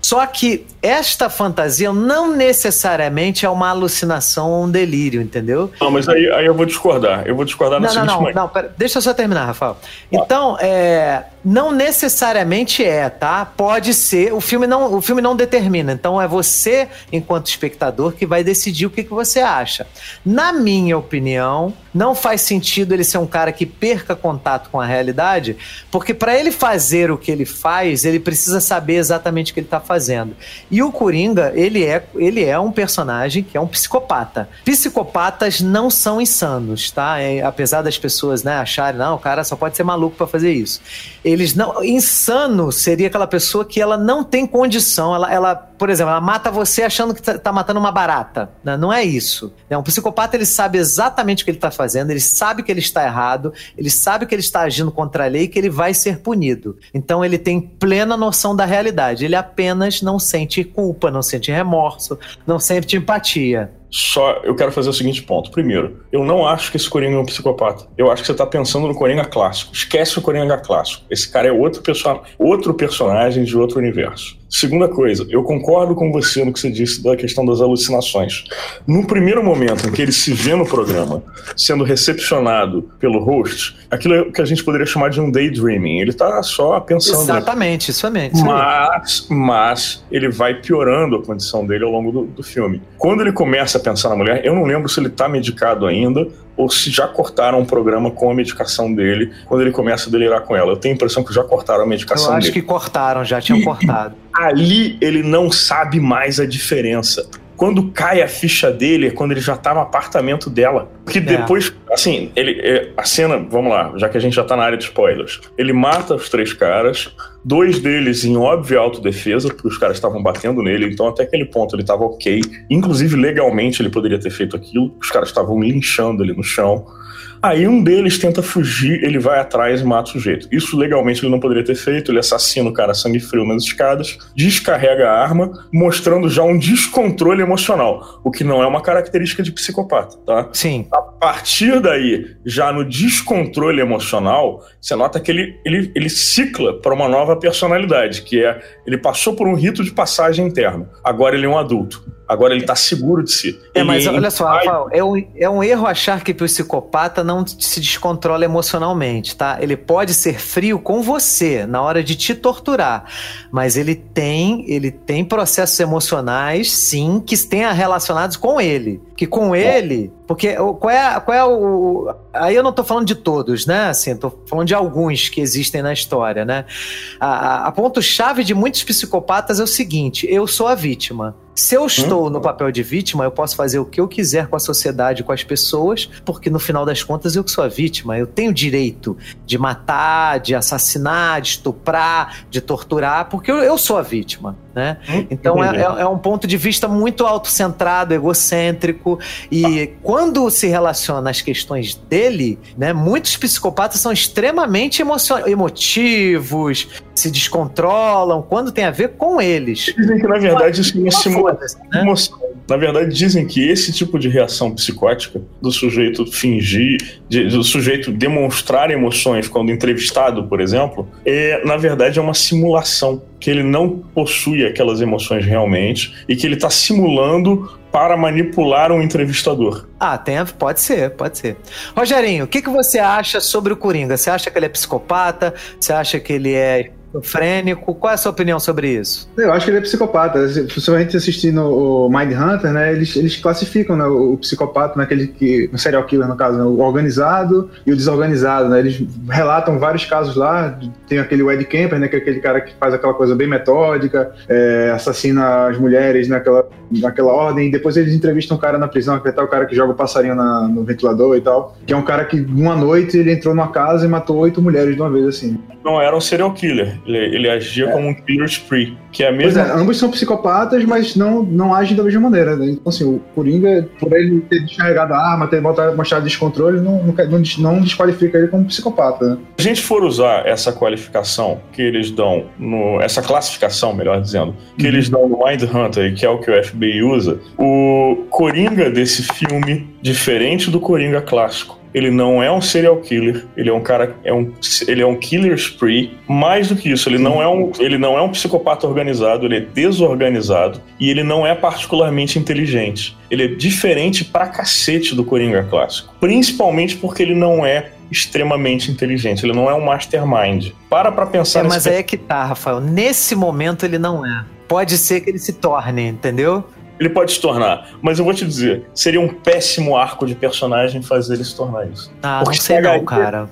Só que esta fantasia não necessariamente é uma alucinação ou um delírio, entendeu? Não, mas aí, aí eu vou discordar. Eu vou discordar no não, seguinte... Não, não, não, pera, deixa eu só terminar, Rafael. Então, é, não necessariamente é, tá? Pode ser. O filme não, o filme não determina. Então é você, enquanto espectador, que vai decidir o que, que você acha. Na minha opinião, não faz sentido ele ser um cara que perca contato com a realidade, porque para ele fazer o que ele faz, ele precisa saber exatamente o que ele está fazendo. E o Coringa, ele é, ele é um personagem que é um psicopata. Psicopatas não são insanos, tá? É, apesar das pessoas né, acharem, não, o cara só pode ser maluco para fazer isso. Ele eles não. Insano seria aquela pessoa que ela não tem condição. Ela, ela por exemplo, ela mata você achando que tá, tá matando uma barata. Né? Não é isso. Né? Um psicopata ele sabe exatamente o que ele está fazendo, ele sabe que ele está errado, ele sabe que ele está agindo contra a lei e que ele vai ser punido. Então ele tem plena noção da realidade. Ele apenas não sente culpa, não sente remorso, não sente empatia. Só eu quero fazer o seguinte ponto. Primeiro, eu não acho que esse Coringa é um psicopata. Eu acho que você está pensando no Coringa clássico. Esquece o Coringa clássico. Esse cara é outro, perso outro personagem de outro universo. Segunda coisa, eu concordo com você no que você disse da questão das alucinações. No primeiro momento em que ele se vê no programa, sendo recepcionado pelo host, aquilo é o que a gente poderia chamar de um daydreaming. Ele está só pensando. Exatamente, isso mesmo. Mas, mas ele vai piorando a condição dele ao longo do, do filme. Quando ele começa a pensar na mulher, eu não lembro se ele está medicado ainda ou se já cortaram o programa com a medicação dele quando ele começa a delirar com ela. Eu tenho a impressão que já cortaram a medicação dele. Eu acho dele. que cortaram, já tinham cortado. Ali ele não sabe mais a diferença. Quando cai a ficha dele é quando ele já tá no apartamento dela. Porque é. depois, é. assim, ele, é, a cena, vamos lá, já que a gente já tá na área de spoilers. Ele mata os três caras, dois deles em óbvia autodefesa, porque os caras estavam batendo nele, então até aquele ponto ele estava ok. Inclusive, legalmente ele poderia ter feito aquilo, os caras estavam linchando ele no chão. Aí um deles tenta fugir, ele vai atrás e mata o sujeito. Isso legalmente ele não poderia ter feito, ele assassina o cara sangue frio nas escadas, descarrega a arma, mostrando já um descontrole emocional, o que não é uma característica de psicopata, tá? Sim. A partir daí, já no descontrole emocional, você nota que ele, ele, ele cicla para uma nova personalidade, que é ele passou por um rito de passagem interna. Agora ele é um adulto. Agora ele tá seguro de si. É, Ele mas olha só, Rafael, é um, é um erro achar que o psicopata não se descontrola emocionalmente, tá? Ele pode ser frio com você na hora de te torturar, mas ele tem, ele tem processos emocionais, sim, que tenha relacionados com ele. Que com ele, porque qual é, qual é o. Aí eu não tô falando de todos, né? Assim, tô falando de alguns que existem na história, né? A, a- a ponto-chave de muitos psicopatas é o seguinte: eu sou a vítima. Se eu estou no papel de vítima, eu posso fazer o que eu quiser com a sociedade, com as pessoas, porque no final das contas eu que sou a vítima. Eu tenho direito de matar, de assassinar, de estuprar, de torturar, porque eu, eu sou a vítima, né? Então é, é- é um ponto de vista muito autocentrado, egocêntrico. E quando se relaciona às questões dele, né? Muitos psicopatas são extremamente emotivos, se descontrolam, quando tem a ver com eles. Dizem que, na verdade, isso é uma né? emoção. Na verdade, dizem que esse tipo de reação psicótica, do sujeito fingir, de- do sujeito demonstrar emoções quando entrevistado, por exemplo, é, na verdade, é uma simulação. Que ele não possui aquelas emoções realmente e que ele está simulando para manipular um entrevistador. Ah, tem, pode ser, pode ser. Rogerinho, o que, que você acha sobre o Coringa? Você acha que ele é psicopata? Você acha que ele é esquizofrênico? Qual é a sua opinião sobre isso? Eu acho que ele é psicopata. Se se a gente assistir no o Mind Hunter, né, eles, eles classificam né, o, psicopata naquele que. No serial killer, no caso, né, o organizado e o desorganizado. Né, eles relatam vários casos lá. Tem aquele Ed Kemper, né, que é aquele cara que faz aquela coisa bem metódica, é, assassina as mulheres naquela, naquela ordem. E depois eles entrevistam um cara na prisão, que é o cara que joga o passarinho na- no ventilador e tal. Que é um cara que, uma noite, ele entrou numa casa e matou oito mulheres de uma vez, assim. Não era um serial killer, ele, ele agia como um killer spree, que é a Pois é, ambos são psicopatas, mas não, não agem da mesma maneira. Né? Então, assim, o Coringa, por ele ter descarregado a arma, ter mostrado, descontrole, não, não, não desqualifica ele como psicopata. Né? Se a gente for usar essa qualificação que eles dão, no, essa classificação, melhor dizendo, que Uhum. eles dão no Mind Hunter, que é o que o FBI usa, o Coringa desse filme, diferente do Coringa clássico, ele não é um serial killer, ele é um cara, é um, ele é um killer spree. Mais do que isso, ele não é um, ele não é um psicopata organizado, ele é desorganizado e ele não é particularmente inteligente. Ele é diferente pra cacete do Coringa clássico, principalmente porque ele não é extremamente inteligente, ele não é um mastermind. Para pra pensar É, nesse mas aí é que tá, Rafael. Nesse momento ele não é. Pode ser que ele se torne, entendeu? Ele pode se tornar, mas eu vou te dizer, seria um péssimo arco de personagem fazer ele se tornar isso. Ah, Porque não sei não, cara.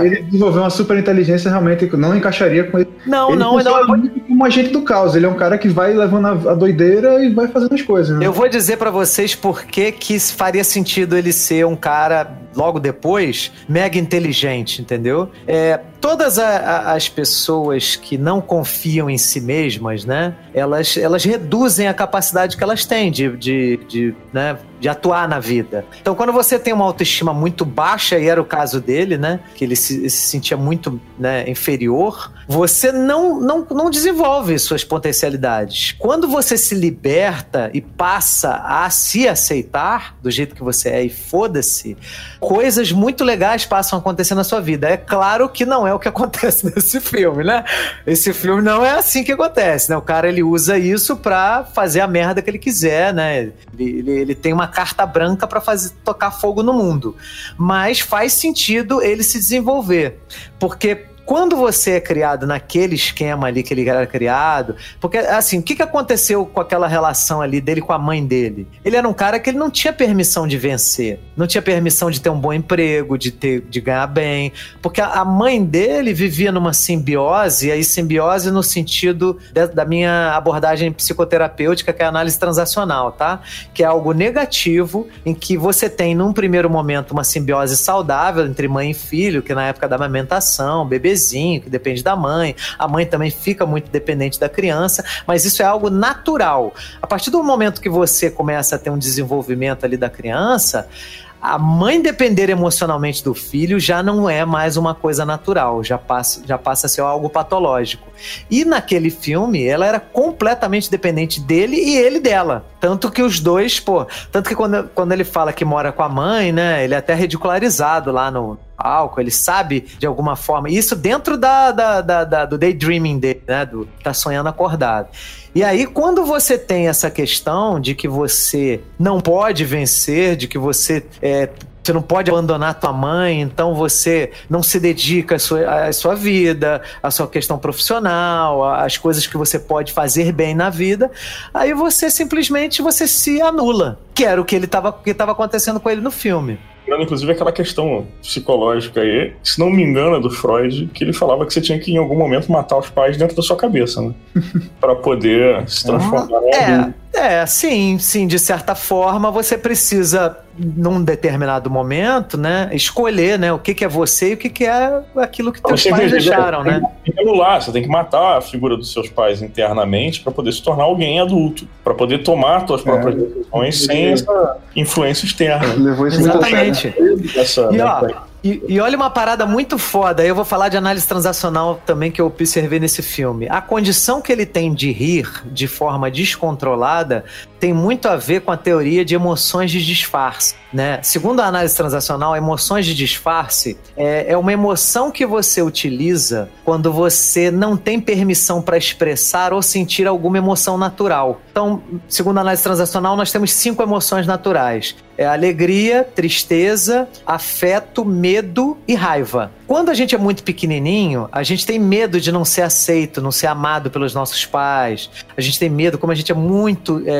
Ele, ele desenvolveu uma super inteligência realmente que não encaixaria com ele. Não, ele não, não. muito como um agente do caos. Ele é um cara que vai levando a, a doideira e vai fazendo as coisas. Né? Eu vou dizer pra vocês por que que faria sentido ele ser um cara, logo depois, mega inteligente, entendeu? É, todas a- a- as pessoas que não confiam em si mesmas, né? Elas, elas reduzem a capacidade que elas têm de, de, de, né, de atuar na vida. Então, quando você tem uma autoestima muito baixa, e era o caso dele, né? Que ele se, se sentia muito né, inferior, você não, não, não desenvolve suas potencialidades. Quando você se liberta e passa a se aceitar do jeito que você é e foda-se, coisas muito legais passam a acontecer na sua vida. É claro que não é o que acontece nesse filme, né? Esse filme não é assim que acontece, né? O cara ele usa isso pra fazer a merda que ele quiser, né? Ele, ele, ele tem uma carta branca pra fazer tocar fogo no mundo. Mas faz sentido ele se desenvolver, porque quando você é criado naquele esquema ali que ele era criado, porque assim, o que, que aconteceu com aquela relação ali dele com a mãe dele? Ele era um cara que ele não tinha permissão de vencer, não tinha permissão de ter um bom emprego, de ter, de ganhar bem, porque a, mãe dele vivia numa simbiose, e aí simbiose no sentido de- da minha abordagem psicoterapêutica, que é a análise transacional, tá? Que é algo negativo em que você tem num primeiro momento uma simbiose saudável entre mãe e filho, que na época da amamentação, bebezinho, que depende da mãe, a mãe também fica muito dependente da criança, mas isso é algo natural. A partir do momento que você começa a ter um desenvolvimento ali da criança, a mãe depender emocionalmente do filho já não é mais uma coisa natural, já passa, já passa a ser algo patológico. E naquele filme, ela era completamente dependente dele e ele dela. Tanto que os dois, pô. Tanto que quando, quando ele fala que mora com a mãe, né? Ele é até ridicularizado lá no álcool, ele sabe de alguma forma. Isso dentro da, da, da, da do daydreaming dele, né? Do tá sonhando acordado. E aí, quando você tem essa questão de que você não pode vencer, de que você é, você não pode abandonar tua mãe, então você não se dedica à sua, à sua vida, à sua questão profissional, às coisas que você pode fazer bem na vida. Aí você simplesmente você se anula, que era o que ele estava que estava acontecendo com ele no filme inclusive aquela questão psicológica aí, se não me engano, é do Freud, que ele falava que você tinha que em algum momento matar os pais dentro da sua cabeça, né? para poder se transformar ah, em é, é, sim, sim, de certa forma você precisa, num determinado momento, né, escolher, né, o que, que é você e o que, que é aquilo que teus pais deixaram, né? Tem que anular, você tem que matar a figura dos seus pais internamente para poder se tornar alguém adulto, para poder tomar suas próprias é, decisões sem essa influência externa. Levou isso Exatamente. Essa, e, ó, e, e, olha uma parada muito foda, eu vou falar de análise transacional também que eu observei nesse filme. A condição que ele tem de rir de forma descontrolada tem muito a ver com a teoria de emoções de disfarce. Né? Segundo a análise transacional, emoções de disfarce é, é uma emoção que você utiliza quando você não tem permissão para expressar ou sentir alguma emoção natural. Então, segundo a análise transacional, nós temos cinco emoções naturais: é alegria, tristeza, afeto, medo e raiva. Quando a gente é muito pequenininho, a gente tem medo de não ser aceito, não ser amado pelos nossos pais. A gente tem medo, como a gente é muito é,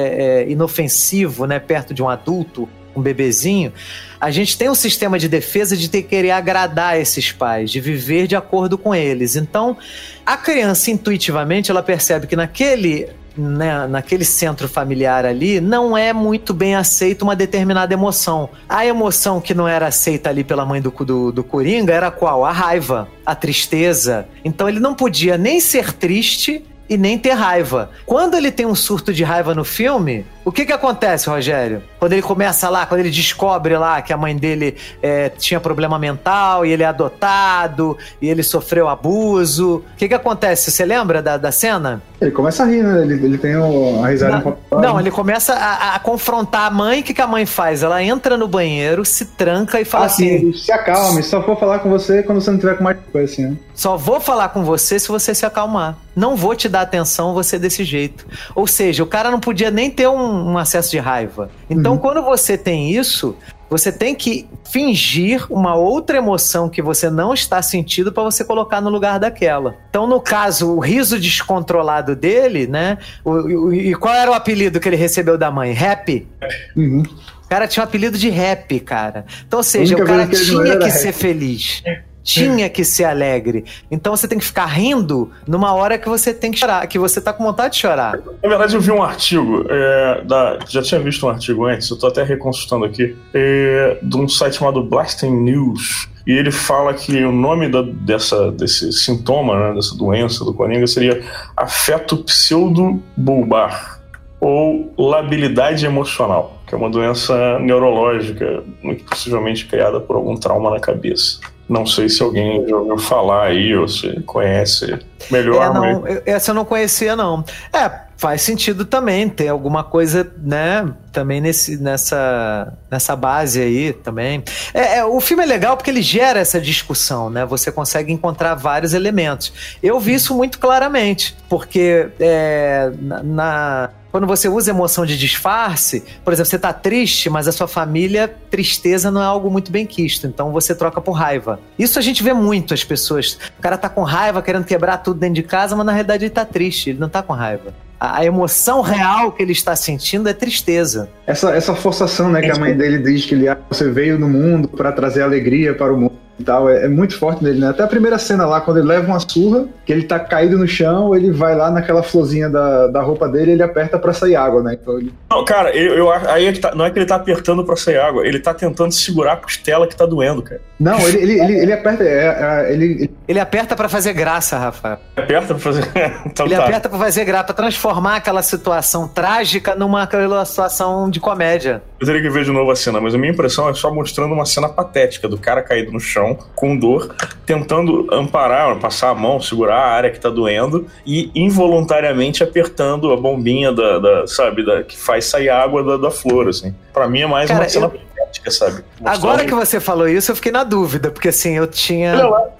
é, inofensivo, né, perto de um adulto, um bebezinho, a gente tem um sistema de defesa de ter que querer agradar esses pais, de viver de acordo com eles. Então, a criança intuitivamente ela percebe que naquele né, naquele centro familiar ali, não é muito bem aceita uma determinada emoção. A emoção que não era aceita ali pela mãe do, do, do Coringa era qual? A raiva, a tristeza. Então ele não podia nem ser triste e nem ter raiva. Quando ele tem um surto de raiva no filme, o que que acontece, Rogério? Quando ele começa lá, quando ele descobre lá que a mãe dele é, tinha problema mental e ele é adotado e ele sofreu abuso, o que que acontece? Você lembra da, da cena? Ele começa a rir, né? Ele, ele tem a risada Não, não ele começa a, a, confrontar a mãe. O que, que a mãe faz? Ela entra no banheiro, se tranca e fala ah, assim... se acalme, só vou falar com você quando você não tiver com mais coisa assim, né? Só vou falar com você se você se acalmar. Não vou te dar atenção você desse jeito. Ou seja, o cara não podia nem ter um um, acesso de raiva. Então, uhum. quando você tem isso, você tem que fingir uma outra emoção que você não está sentindo para você colocar no lugar daquela. Então, no caso, o riso descontrolado dele, né? O, o, e qual era o apelido que ele recebeu da mãe? Happy? Uhum. O cara tinha um apelido de rap, cara. Então, ou seja, o cara tinha que ser feliz tinha que ser alegre. Então você tem que ficar rindo numa hora que você tem que chorar, que você tá com vontade de chorar. Na verdade, eu vi um artigo, é, da, já tinha visto um artigo antes, eu tô até reconsultando aqui, é, de um site chamado Blasting News. E ele fala que o nome da, dessa, desse sintoma, né, dessa doença do Coringa seria afeto pseudo-bulbar ou labilidade emocional, que é uma doença neurológica, muito possivelmente criada por algum trauma na cabeça. Não sei se alguém já ouviu falar aí ou se conhece melhor. É, não, essa eu não conhecia, não. É, faz sentido também ter alguma coisa, né, também nesse, nessa, nessa base aí também. É, é, o filme é legal porque ele gera essa discussão, né? Você consegue encontrar vários elementos. Eu vi isso muito claramente, porque é, na, na quando você usa emoção de disfarce, por exemplo, você tá triste, mas a sua família, tristeza não é algo muito bem quisto, então você troca por raiva. Isso a gente vê muito as pessoas. O cara tá com raiva, querendo quebrar tudo dentro de casa, mas na realidade ele tá triste, ele não tá com raiva. A, emoção real que ele está sentindo é tristeza. Essa, essa forçação, né, que a mãe dele diz que ele, ah, você veio no mundo para trazer alegria para o mundo e tal. É, é, muito forte nele, né? Até a primeira cena lá, quando ele leva uma surra, que ele tá caído no chão, ele vai lá naquela florzinha da, da roupa dele ele aperta para sair água, né? Então ele... Não, cara, eu, eu aí é tá, não é que ele tá apertando para sair água, ele tá tentando segurar a costela que tá doendo, cara. Não, ele, ele, ele, ele aperta. É, é, ele, ele aperta para fazer graça, Rafa. Aperta pra fazer. então, ele tá. aperta pra fazer graça, pra transformar aquela situação trágica numa situação de comédia. Eu teria que ver de novo a cena, mas a minha impressão é só mostrando uma cena patética do cara caído no chão, com dor, tentando amparar, passar a mão, segurar a área que tá doendo e involuntariamente apertando a bombinha da, da sabe, da, que faz sair água da, da flor, assim. Pra mim é mais cara, uma cena eu sabe? Agora que você falou isso, eu fiquei na dúvida, porque assim, eu tinha.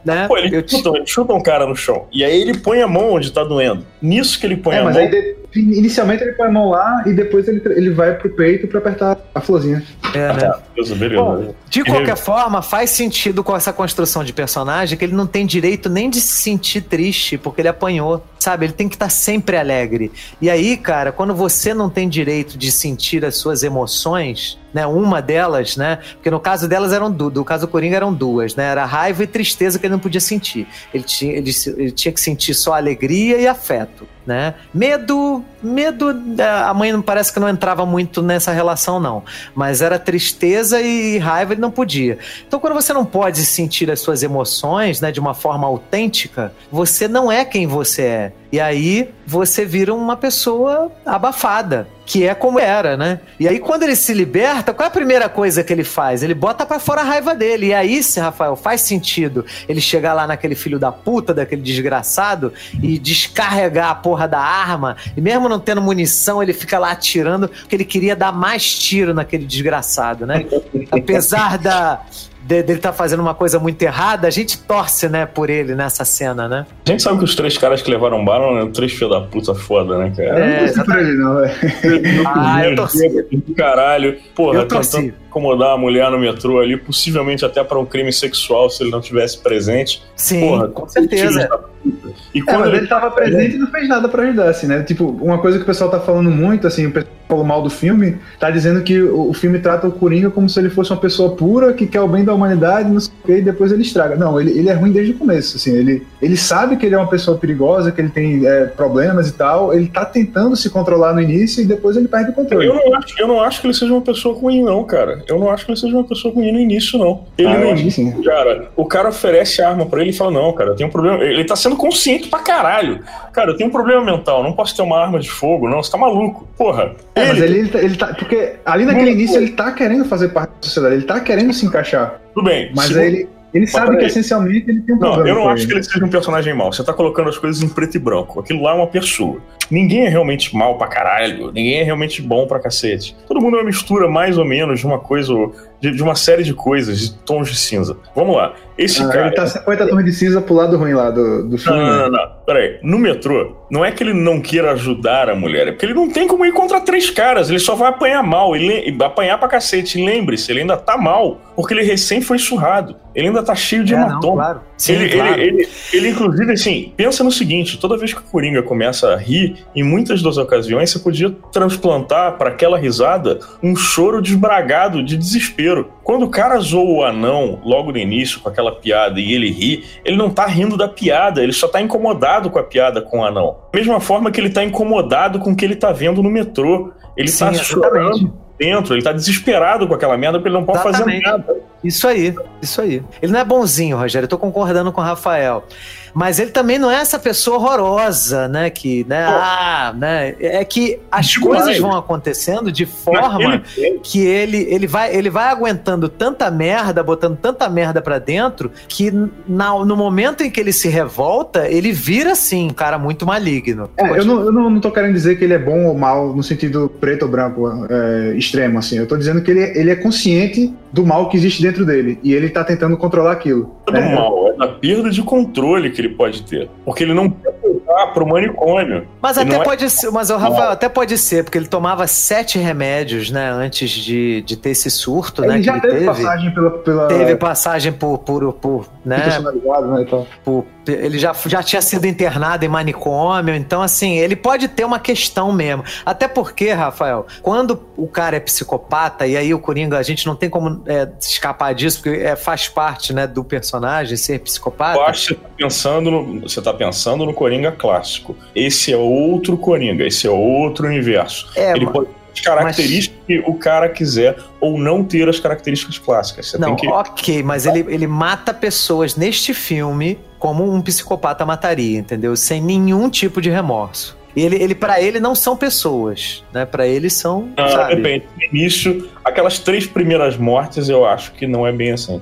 né? Pô, ele, eu chuta, ele chuta um cara no chão. E aí ele põe a mão onde tá doendo. Nisso que ele põe é, a mas mão. Aí de, inicialmente ele põe a mão lá e depois ele, ele vai pro peito pra apertar a florzinha. É, né? beleza, beleza. Bom, de qualquer forma, faz sentido com essa construção de personagem que ele não tem direito nem de se sentir triste, porque ele apanhou. Sabe? Ele tem que estar tá sempre alegre. E aí, cara, quando você não tem direito de sentir as suas emoções, né? Uma delas, né? Porque no caso delas eram duas, no caso do Coringa eram duas, né? Era raiva e tristeza que ele não podia sentir. Ele tinha, ele, ele tinha que sentir só alegria e afeto, né? Medo, medo, é, a mãe parece que não entrava muito nessa relação não, mas era tristeza e raiva ele não podia. Então quando você não pode sentir as suas emoções, né, de uma forma autêntica, você não é quem você é. E aí você vira uma pessoa abafada, que é como era, né? E aí quando ele se liberta, qual é a primeira coisa que ele faz? Ele bota para fora a raiva dele. E aí, se Rafael, faz sentido ele chegar lá naquele filho da puta, daquele desgraçado e descarregar a porra da arma, e mesmo não tendo munição, ele fica lá atirando porque ele queria dar mais tiro naquele desgraçado, né? Apesar da dele tá fazendo uma coisa muito errada, a gente torce, né, por ele nessa cena, né? A gente sabe que os três caras que levaram bala eram três filhos da puta foda, né, cara? É, não por ele, não, velho. ah, eu torci. Caralho. Porra, eu torci. Incomodar a mulher no metrô ali, possivelmente até para um crime sexual, se ele não tivesse presente. Sim, Porra, com certeza. E é, quando é, ele estava presente, não fez nada para ajudar, assim, né? Tipo, uma coisa que o pessoal tá falando muito, assim, o pessoal falou mal do filme, tá dizendo que o, o filme trata o Coringa como se ele fosse uma pessoa pura, que quer o bem da humanidade, não sei o que, e depois ele estraga. Não, ele, ele é ruim desde o começo, assim, ele, ele sabe que ele é uma pessoa perigosa, que ele tem é, problemas e tal, ele tá tentando se controlar no início e depois ele perde o controle. Eu não acho, eu não acho que ele seja uma pessoa ruim, não, cara. Eu não acho que ele seja uma pessoa ruim no início, não. Ele ah, não, sim. Cara, o cara oferece arma para ele e fala, não, cara, tem um problema. Ele tá sendo consciente pra caralho. Cara, eu tenho um problema mental, não posso ter uma arma de fogo, não, você tá maluco. Porra. É, ele, mas ele, ele, tá, ele tá. Porque ali naquele início ele tá querendo fazer parte da sociedade, ele tá querendo se encaixar. Tudo bem. Mas se... ele. Ele sabe que essencialmente ele tem um problema. Não, eu não acho ele. que ele seja um personagem mau. Você tá colocando as coisas em preto e branco. Aquilo lá é uma pessoa. Ninguém é realmente mal pra caralho. Ninguém é realmente bom pra cacete. Todo mundo é uma mistura mais ou menos de uma coisa de, de, uma série de coisas, de tons de cinza. Vamos lá. Esse ah, cara. Ele tá 50 tons de cinza pro lado ruim lá do, do filme. Não, não, não, não. Peraí. No metrô, não é que ele não queira ajudar a mulher, é porque ele não tem como ir contra três caras. Ele só vai apanhar mal, ele, apanhar pra cacete. Lembre-se, ele ainda tá mal, porque ele recém foi surrado. Ele ainda tá cheio de é, hematoma. Claro. Sim, ele, claro. Ele, ele, ele, inclusive, assim, pensa no seguinte: toda vez que o Coringa começa a rir, em muitas das ocasiões, você podia transplantar para aquela risada um choro desbragado de desespero quando o cara zoa o anão logo no início com aquela piada e ele ri, ele não tá rindo da piada, ele só tá incomodado com a piada com o anão. Da mesma forma que ele tá incomodado com o que ele tá vendo no metrô. Ele Sim, tá chorando dentro, ele tá desesperado com aquela merda porque ele não pode exatamente. fazer nada. Isso aí, isso aí. Ele não é bonzinho, Rogério, eu tô concordando com o Rafael. Mas ele também não é essa pessoa horrorosa, né? Que, né? Ah, né? É que as Demais. coisas vão acontecendo de forma que ele, ele, vai, ele vai aguentando tanta merda, botando tanta merda pra dentro, que na, no momento em que ele se revolta, ele vira, assim, um cara muito maligno. É, eu, não, eu não tô querendo dizer que ele é bom ou mal no sentido preto ou branco é, extremo, assim. Eu tô dizendo que ele, ele é consciente do mal que existe dentro dele. E ele tá tentando controlar aquilo. É do né? mal, é da perda de controle que ele pode ter. Porque ele não quer voltar pro manicômio. Mas ele até pode é... ser, mas o Rafael, até pode ser, porque ele tomava sete remédios, né, antes de, de ter esse surto, ele né? Já que teve, teve passagem pela, pela. Teve passagem por, por, por né? Personalizado, né? Então. Por Ele já, já tinha sido internado em manicômio, então, assim, ele pode ter uma questão mesmo. Até porque, Rafael, quando o cara é psicopata, e aí o Coringa, a gente não tem como é, escapar disso, porque é, faz parte né, do personagem ser psicopata. Eu acho que você tá, pensando no, você tá pensando no Coringa clássico. Esse é outro Coringa, esse é outro universo. É, ele pode as características mas... que o cara quiser ou não ter as características clássicas. Você não, que... ok, mas ele, ele mata pessoas neste filme como um psicopata mataria, entendeu? Sem nenhum tipo de remorso. Ele, ele para ele não são pessoas, né? Para ele são. Não, sabe? depende. No início, aquelas três primeiras mortes, eu acho que não é bem assim.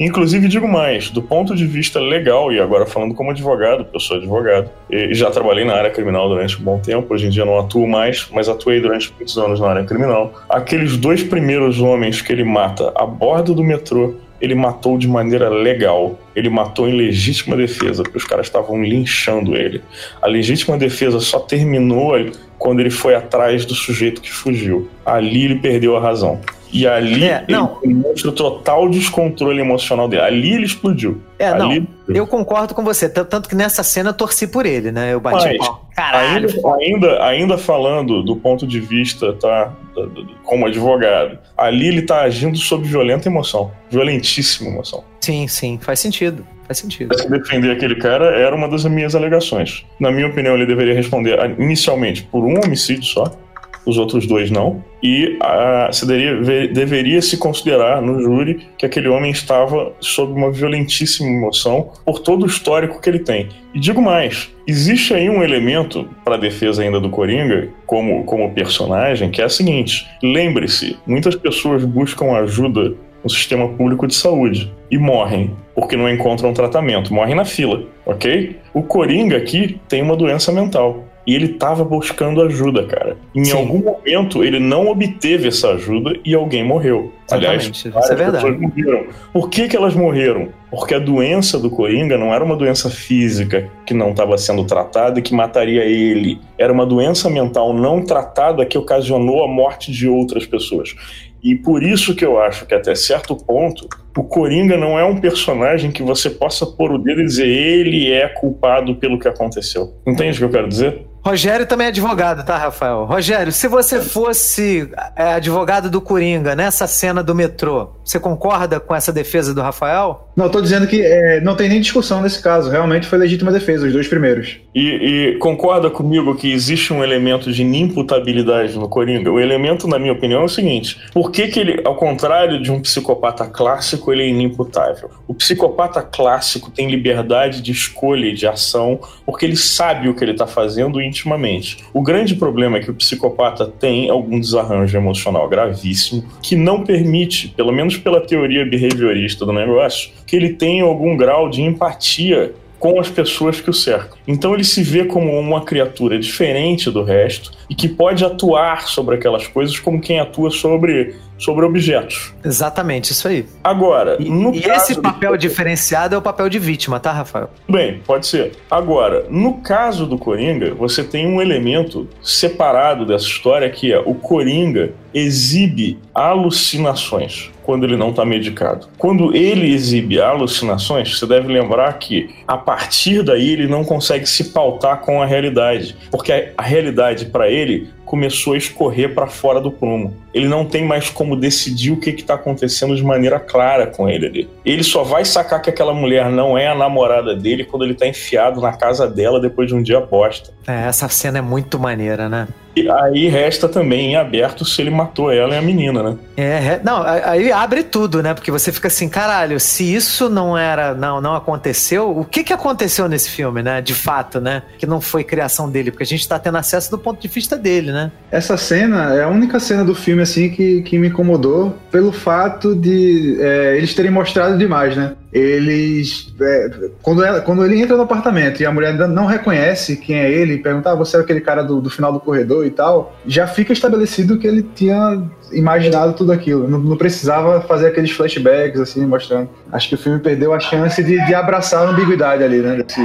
Inclusive, digo mais, do ponto de vista legal, e agora falando como advogado, eu sou advogado, e já trabalhei na área criminal durante um bom tempo, hoje em dia não atuo mais, mas atuei durante muitos anos na área criminal. Aqueles dois primeiros homens que ele mata a bordo do metrô ele matou de maneira legal. Ele matou em legítima defesa, porque os caras estavam linchando ele. A legítima defesa só terminou quando ele foi atrás do sujeito que fugiu. Ali ele perdeu a razão. E ali é, não. ele mostra o total descontrole emocional dele. Ali ele explodiu. É, ali... não. Eu concordo com você. Tanto que nessa cena eu torci por ele, né? Eu bati Mas, Caralho. Ainda, ainda, ainda, falando do ponto de vista, tá? Como advogado. Ali ele tá agindo sob violenta emoção. Violentíssima emoção. Sim, sim. Faz sentido. Faz sentido. Se defender aquele cara era uma das minhas alegações. Na minha opinião, ele deveria responder inicialmente por um homicídio só os outros dois não. E se deveria, deveria se considerar no júri que aquele homem estava sob uma violentíssima emoção por todo o histórico que ele tem. E digo mais, existe aí um elemento para a defesa ainda do Coringa, como, como personagem, que é a seguinte: lembre-se, muitas pessoas buscam ajuda no sistema público de saúde e morrem porque não encontram tratamento, morrem na fila, ok? O Coringa aqui tem uma doença mental e ele estava buscando ajuda, cara. Em Sim. algum momento ele não obteve essa ajuda e alguém morreu. Exatamente, Aliás, isso é verdade. morreram. Por que, que elas morreram? Porque a doença do Coringa não era uma doença física que não estava sendo tratada e que mataria ele. Era uma doença mental não tratada que ocasionou a morte de outras pessoas. E por isso que eu acho que até certo ponto o Coringa não é um personagem que você possa pôr o dedo e dizer ele é culpado pelo que aconteceu. Entende o que eu quero dizer? Rogério também é advogado, tá, Rafael? Rogério, se você fosse é, advogado do Coringa nessa cena do metrô, você concorda com essa defesa do Rafael? Não, eu tô dizendo que é, não tem nem discussão nesse caso. Realmente foi legítima defesa, os dois primeiros. E, e, concorda comigo que existe um elemento de inimputabilidade no Coringa? O elemento, na minha opinião, é o seguinte: por que, que ele, ao contrário de um psicopata clássico, ele é inimputável? O psicopata clássico tem liberdade de escolha e de ação porque ele sabe o que ele está fazendo intimamente. O grande problema é que o psicopata tem algum desarranjo emocional gravíssimo que não permite, pelo menos pela teoria behaviorista do negócio, que ele tenha algum grau de empatia com as pessoas que o cercam. Então ele se vê como uma criatura diferente do resto e que pode atuar sobre aquelas coisas como quem atua sobre sobre objetos. Exatamente, isso aí. Agora, e, no e esse papel do... diferenciado é o papel de vítima, tá, Rafael? Bem, pode ser. Agora, no caso do Coringa, você tem um elemento separado dessa história que é o Coringa exibe alucinações quando ele não está medicado. Quando ele exibe alucinações, você deve lembrar que a partir daí ele não consegue se pautar com a realidade, porque a realidade para ele começou a escorrer para fora do prumo. Ele não tem mais como decidir o que está acontecendo de maneira clara com ele ali. Ele só vai sacar que aquela mulher não é a namorada dele quando ele está enfiado na casa dela depois de um dia bosta. É, essa cena é muito maneira, né? E aí resta também em aberto se ele matou ela e a menina, né? É, não, aí abre tudo, né? Porque você fica assim, caralho, se isso não era, não, não aconteceu, o que que aconteceu nesse filme, né? De fato, né? Que não foi criação dele, porque a gente tá tendo acesso do ponto de vista dele, né? Essa cena é a única cena do filme, assim, que, que me incomodou pelo fato de é, eles terem mostrado demais, né? Eles. É, quando, ela, quando ele entra no apartamento e a mulher ainda não reconhece quem é ele, pergunta, ah, você é aquele cara do, do final do corredor e tal, já fica estabelecido que ele tinha imaginado tudo aquilo. Não, não, precisava fazer aqueles flashbacks, assim, mostrando. Acho que o filme perdeu a chance de, de abraçar a ambiguidade ali, né? Desse,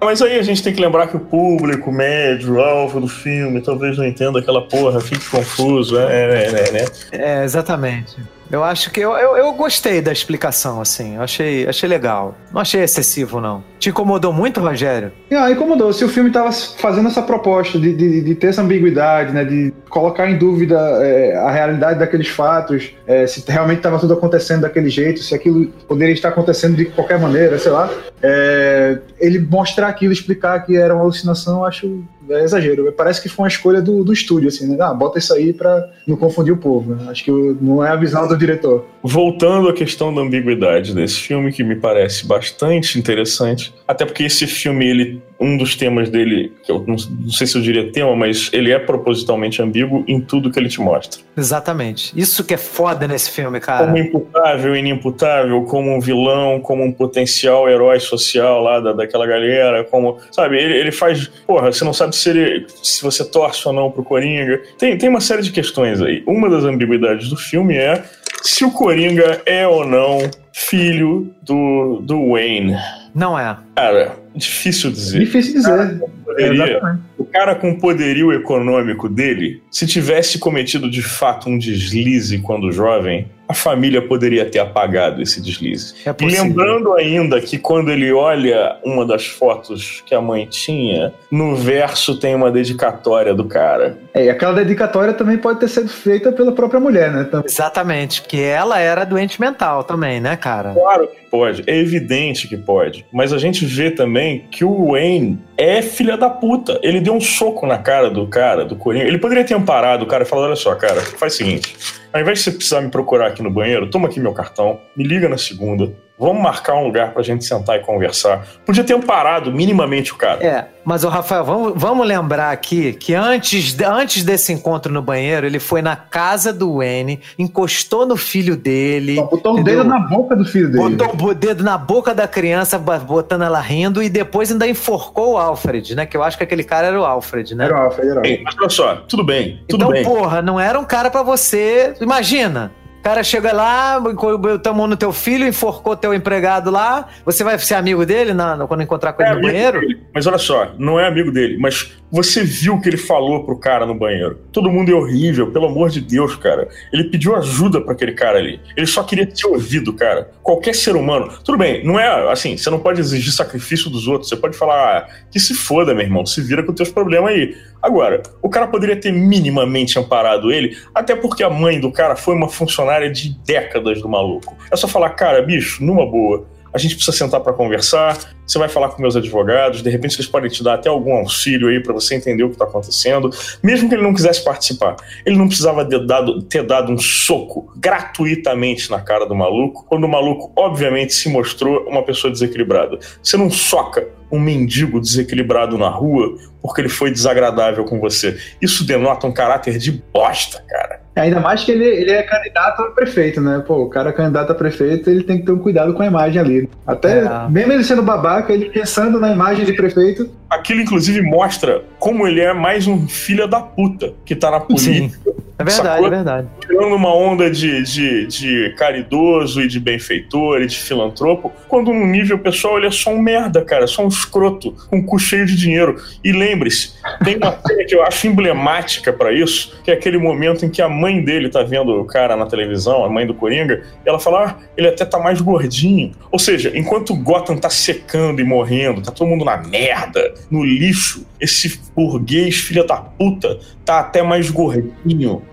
mas aí a gente tem que lembrar que o público médio, alvo do filme, talvez não entenda aquela porra, fique confuso, é, é, é, né? É, exatamente. Eu acho que eu, eu, eu, gostei da explicação, assim. Eu achei, achei legal. Não achei excessivo, não. Te incomodou muito, Rogério? Ah, incomodou. Se o filme tava fazendo essa proposta de, de, de ter essa ambiguidade, né? De colocar em dúvida é, a realidade daqueles fatos, é, se realmente estava tudo acontecendo daquele jeito, se aquilo poderia estar acontecendo de qualquer maneira, sei lá. É, ele mostrar aquilo, explicar que era uma alucinação, eu acho é exagero. Parece que foi uma escolha do, do estúdio, assim, né? Ah, bota isso aí pra não confundir o povo. Né? Acho que não é a visão do diretor. Voltando à questão da ambiguidade desse filme, que me parece bastante interessante, até porque esse filme, ele um dos temas dele, que eu não, não, sei se eu diria tema, mas ele é propositalmente ambíguo em tudo que ele te mostra. Exatamente. Isso que é foda nesse filme, cara. Como imputável, inimputável, como um vilão, como um potencial herói social lá da, daquela galera, como. Sabe, ele, ele faz. Porra, você não sabe se, ele, se você torce ou não pro Coringa. Tem, tem uma série de questões aí. Uma das ambiguidades do filme é se o Coringa é ou não filho do, do Wayne. Não é. Cara, difícil dizer. Difícil dizer. Poderia, o cara com o poderio econômico dele, se tivesse cometido de fato um deslize quando jovem, a família poderia ter apagado esse deslize. É e lembrando ainda que quando ele olha uma das fotos que a mãe tinha, no verso tem uma dedicatória do cara. É, e aquela dedicatória também pode ter sido feita pela própria mulher, né? Exatamente, porque ela era doente mental também, né, cara? Claro que pode, é evidente que pode. Mas a gente vê também que o Wayne é filha da puta. Ele deu um soco na cara do cara, do Coringa. Ele poderia ter amparado o cara e falado: olha só, cara, faz o seguinte. Ao invés de você precisar me procurar aqui no banheiro, toma aqui meu cartão, me liga na segunda, Vamos marcar um lugar pra gente sentar e conversar. Podia ter parado minimamente o cara. É, mas o Rafael, vamos, vamos lembrar aqui que antes, antes desse encontro no banheiro, ele foi na casa do Wayne, encostou no filho dele. botou o dedo na boca do filho dele. Botou o dedo na boca da criança, botando ela rindo, e depois ainda enforcou o Alfred, né? Que eu acho que aquele cara era o Alfred, né? Era o Alfred, era o Alfred. mas olha só, tudo bem, tudo então, bem. Então, porra, não era um cara para você. Imagina, cara chega lá, tomou no teu filho, enforcou teu empregado lá. Você vai ser amigo dele na, quando encontrar com ele é no banheiro? Dele. Mas olha só, não é amigo dele, mas você viu o que ele falou pro cara no banheiro. Todo mundo é horrível, pelo amor de Deus, cara. Ele pediu ajuda para aquele cara ali. Ele só queria ser ouvido, cara. Qualquer ser humano. Tudo bem, não é assim, você não pode exigir sacrifício dos outros. Você pode falar ah, que se foda, meu irmão, se vira com teus problemas aí. Agora, o cara poderia ter minimamente amparado ele, até porque a mãe do cara foi uma funcionária de décadas do maluco. É só falar, cara, bicho, numa boa a gente precisa sentar para conversar. Você vai falar com meus advogados, de repente eles podem te dar até algum auxílio aí para você entender o que está acontecendo, mesmo que ele não quisesse participar. Ele não precisava ter dado, ter dado um soco gratuitamente na cara do maluco, quando o maluco, obviamente, se mostrou uma pessoa desequilibrada. Você não soca um mendigo desequilibrado na rua porque ele foi desagradável com você. Isso denota um caráter de bosta, cara. Ainda mais que ele, ele é candidato a prefeito, né? Pô, o cara candidato a prefeito, ele tem que ter um cuidado com a imagem ali. Até, é. mesmo ele sendo babaca, ele pensando na imagem de prefeito. Aquilo, inclusive, mostra como ele é mais um filho da puta que tá na política. Sim é verdade, Sacou? é verdade. Tirando uma onda de, de, de caridoso e de benfeitor e de filantropo, quando no nível pessoal ele é só um merda, cara, só um escroto, com um cu cheio de dinheiro. E lembre-se, tem uma cena que eu acho emblemática para isso, que é aquele momento em que a mãe dele tá vendo o cara na televisão, a mãe do Coringa, e ela fala, ah, ele até tá mais gordinho. Ou seja, enquanto Gotham tá secando e morrendo, tá todo mundo na merda, no lixo, esse burguês filha da puta tá até mais gordinho.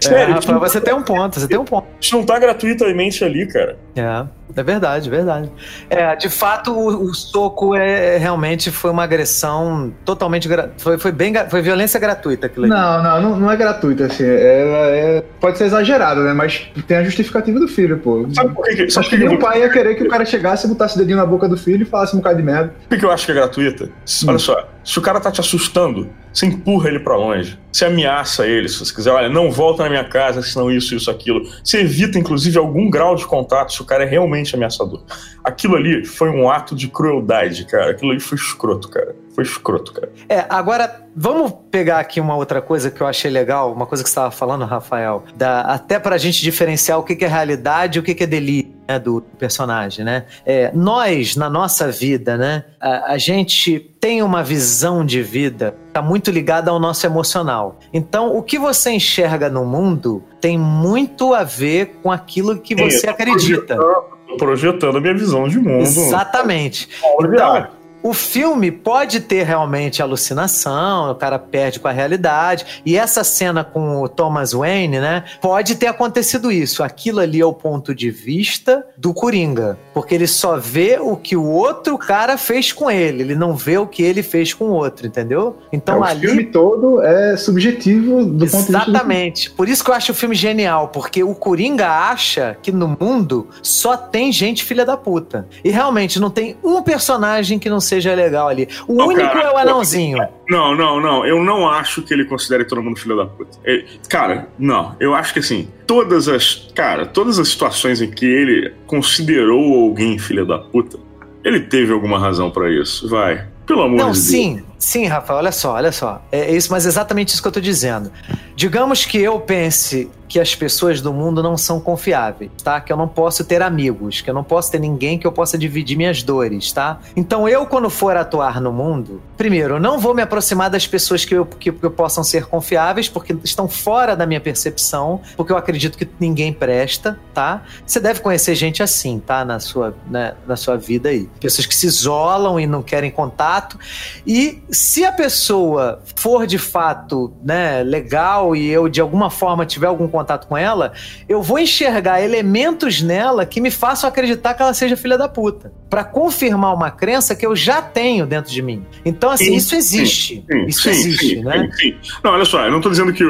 Sério, é, Rafael, você tem um ponto, você tem um ponto. Isso não tá gratuitamente ali, cara. É. É verdade, é verdade. É, de fato, o, o soco é, é realmente foi uma agressão totalmente foi, foi bem foi violência gratuita aquilo ali. Não, não, não, não é gratuita assim. Ela é pode ser exagerada, né? Mas tem a justificativa do filho, pô. Sabe por que? Sabe que, que, que o pai ia querer que o cara chegasse, botasse o dedinho na boca do filho e falasse um bocado de merda. Por que eu acho que é gratuita? Olha hum. só, se o cara tá te assustando, você empurra ele para longe. Você ameaça ele, se você quiser, olha, não volta na minha casa, senão isso, isso, aquilo. Você evita, inclusive, algum grau de contato se o cara é realmente ameaçador. Aquilo ali foi um ato de crueldade, cara. Aquilo ali foi escroto, cara. Foi escroto, cara. É, agora, vamos pegar aqui uma outra coisa que eu achei legal, uma coisa que você estava falando, Rafael, da, até para a gente diferenciar o que, que é realidade e o que, que é delírio né, do personagem, né? É, nós, na nossa vida, né, a, a gente tem uma visão de vida tá muito ligada ao nosso emocional. Então, o que você enxerga no mundo tem muito a ver com aquilo que você Sim, acredita. Projetando, projetando a minha visão de mundo. Exatamente. Então. O filme pode ter realmente alucinação, o cara perde com a realidade. E essa cena com o Thomas Wayne, né? Pode ter acontecido isso. Aquilo ali é o ponto de vista do Coringa. Porque ele só vê o que o outro cara fez com ele. Ele não vê o que ele fez com o outro, entendeu? Então É, o ali. filme todo é subjetivo do ponto de vista Exatamente. Por isso que eu acho o filme genial, porque o Coringa acha que no mundo só tem gente filha da puta. E realmente não tem um personagem que não seja legal ali. O Não, único cara, é o anãozinho. Não, não, não. Eu não acho que ele considere todo mundo filho da puta. Ele- cara, não. Eu acho que assim, todas as. Cara, todas as situações em que ele considerou alguém filha da puta, ele teve alguma razão pra isso. Vai. Pelo amor Não, de Deus. sim, sim, Rafael, olha só, olha só. É isso, mas é exatamente isso que eu tô dizendo. Digamos que eu pense que as pessoas do mundo não são confiáveis, tá? Que eu não posso ter amigos, que eu não posso ter ninguém que eu possa dividir minhas dores, tá? Então eu, quando for atuar no mundo, primeiro, não vou me aproximar das pessoas que, eu, que, que possam ser confiáveis, porque estão fora da minha percepção, porque eu acredito que ninguém presta, tá? Você deve conhecer gente assim, tá? Na sua, né, na sua vida aí. Pessoas que se isolam e não querem contato. E se a pessoa for de fato né, legal e eu de alguma forma tiver algum contato com ela, eu vou enxergar elementos nela que me façam acreditar que ela seja filha da puta. Pra confirmar uma crença que eu já tenho dentro de mim. Então, assim, Sim, isso existe. Sim, isso sim, existe, sim, né? sim, sim. Não, olha só, eu não tô dizendo que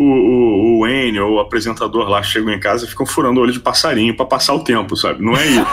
o, o, o, o Wayne ou o apresentador lá chegam em casa e ficam furando o olho de passarinho pra passar o tempo, sabe? Não é isso.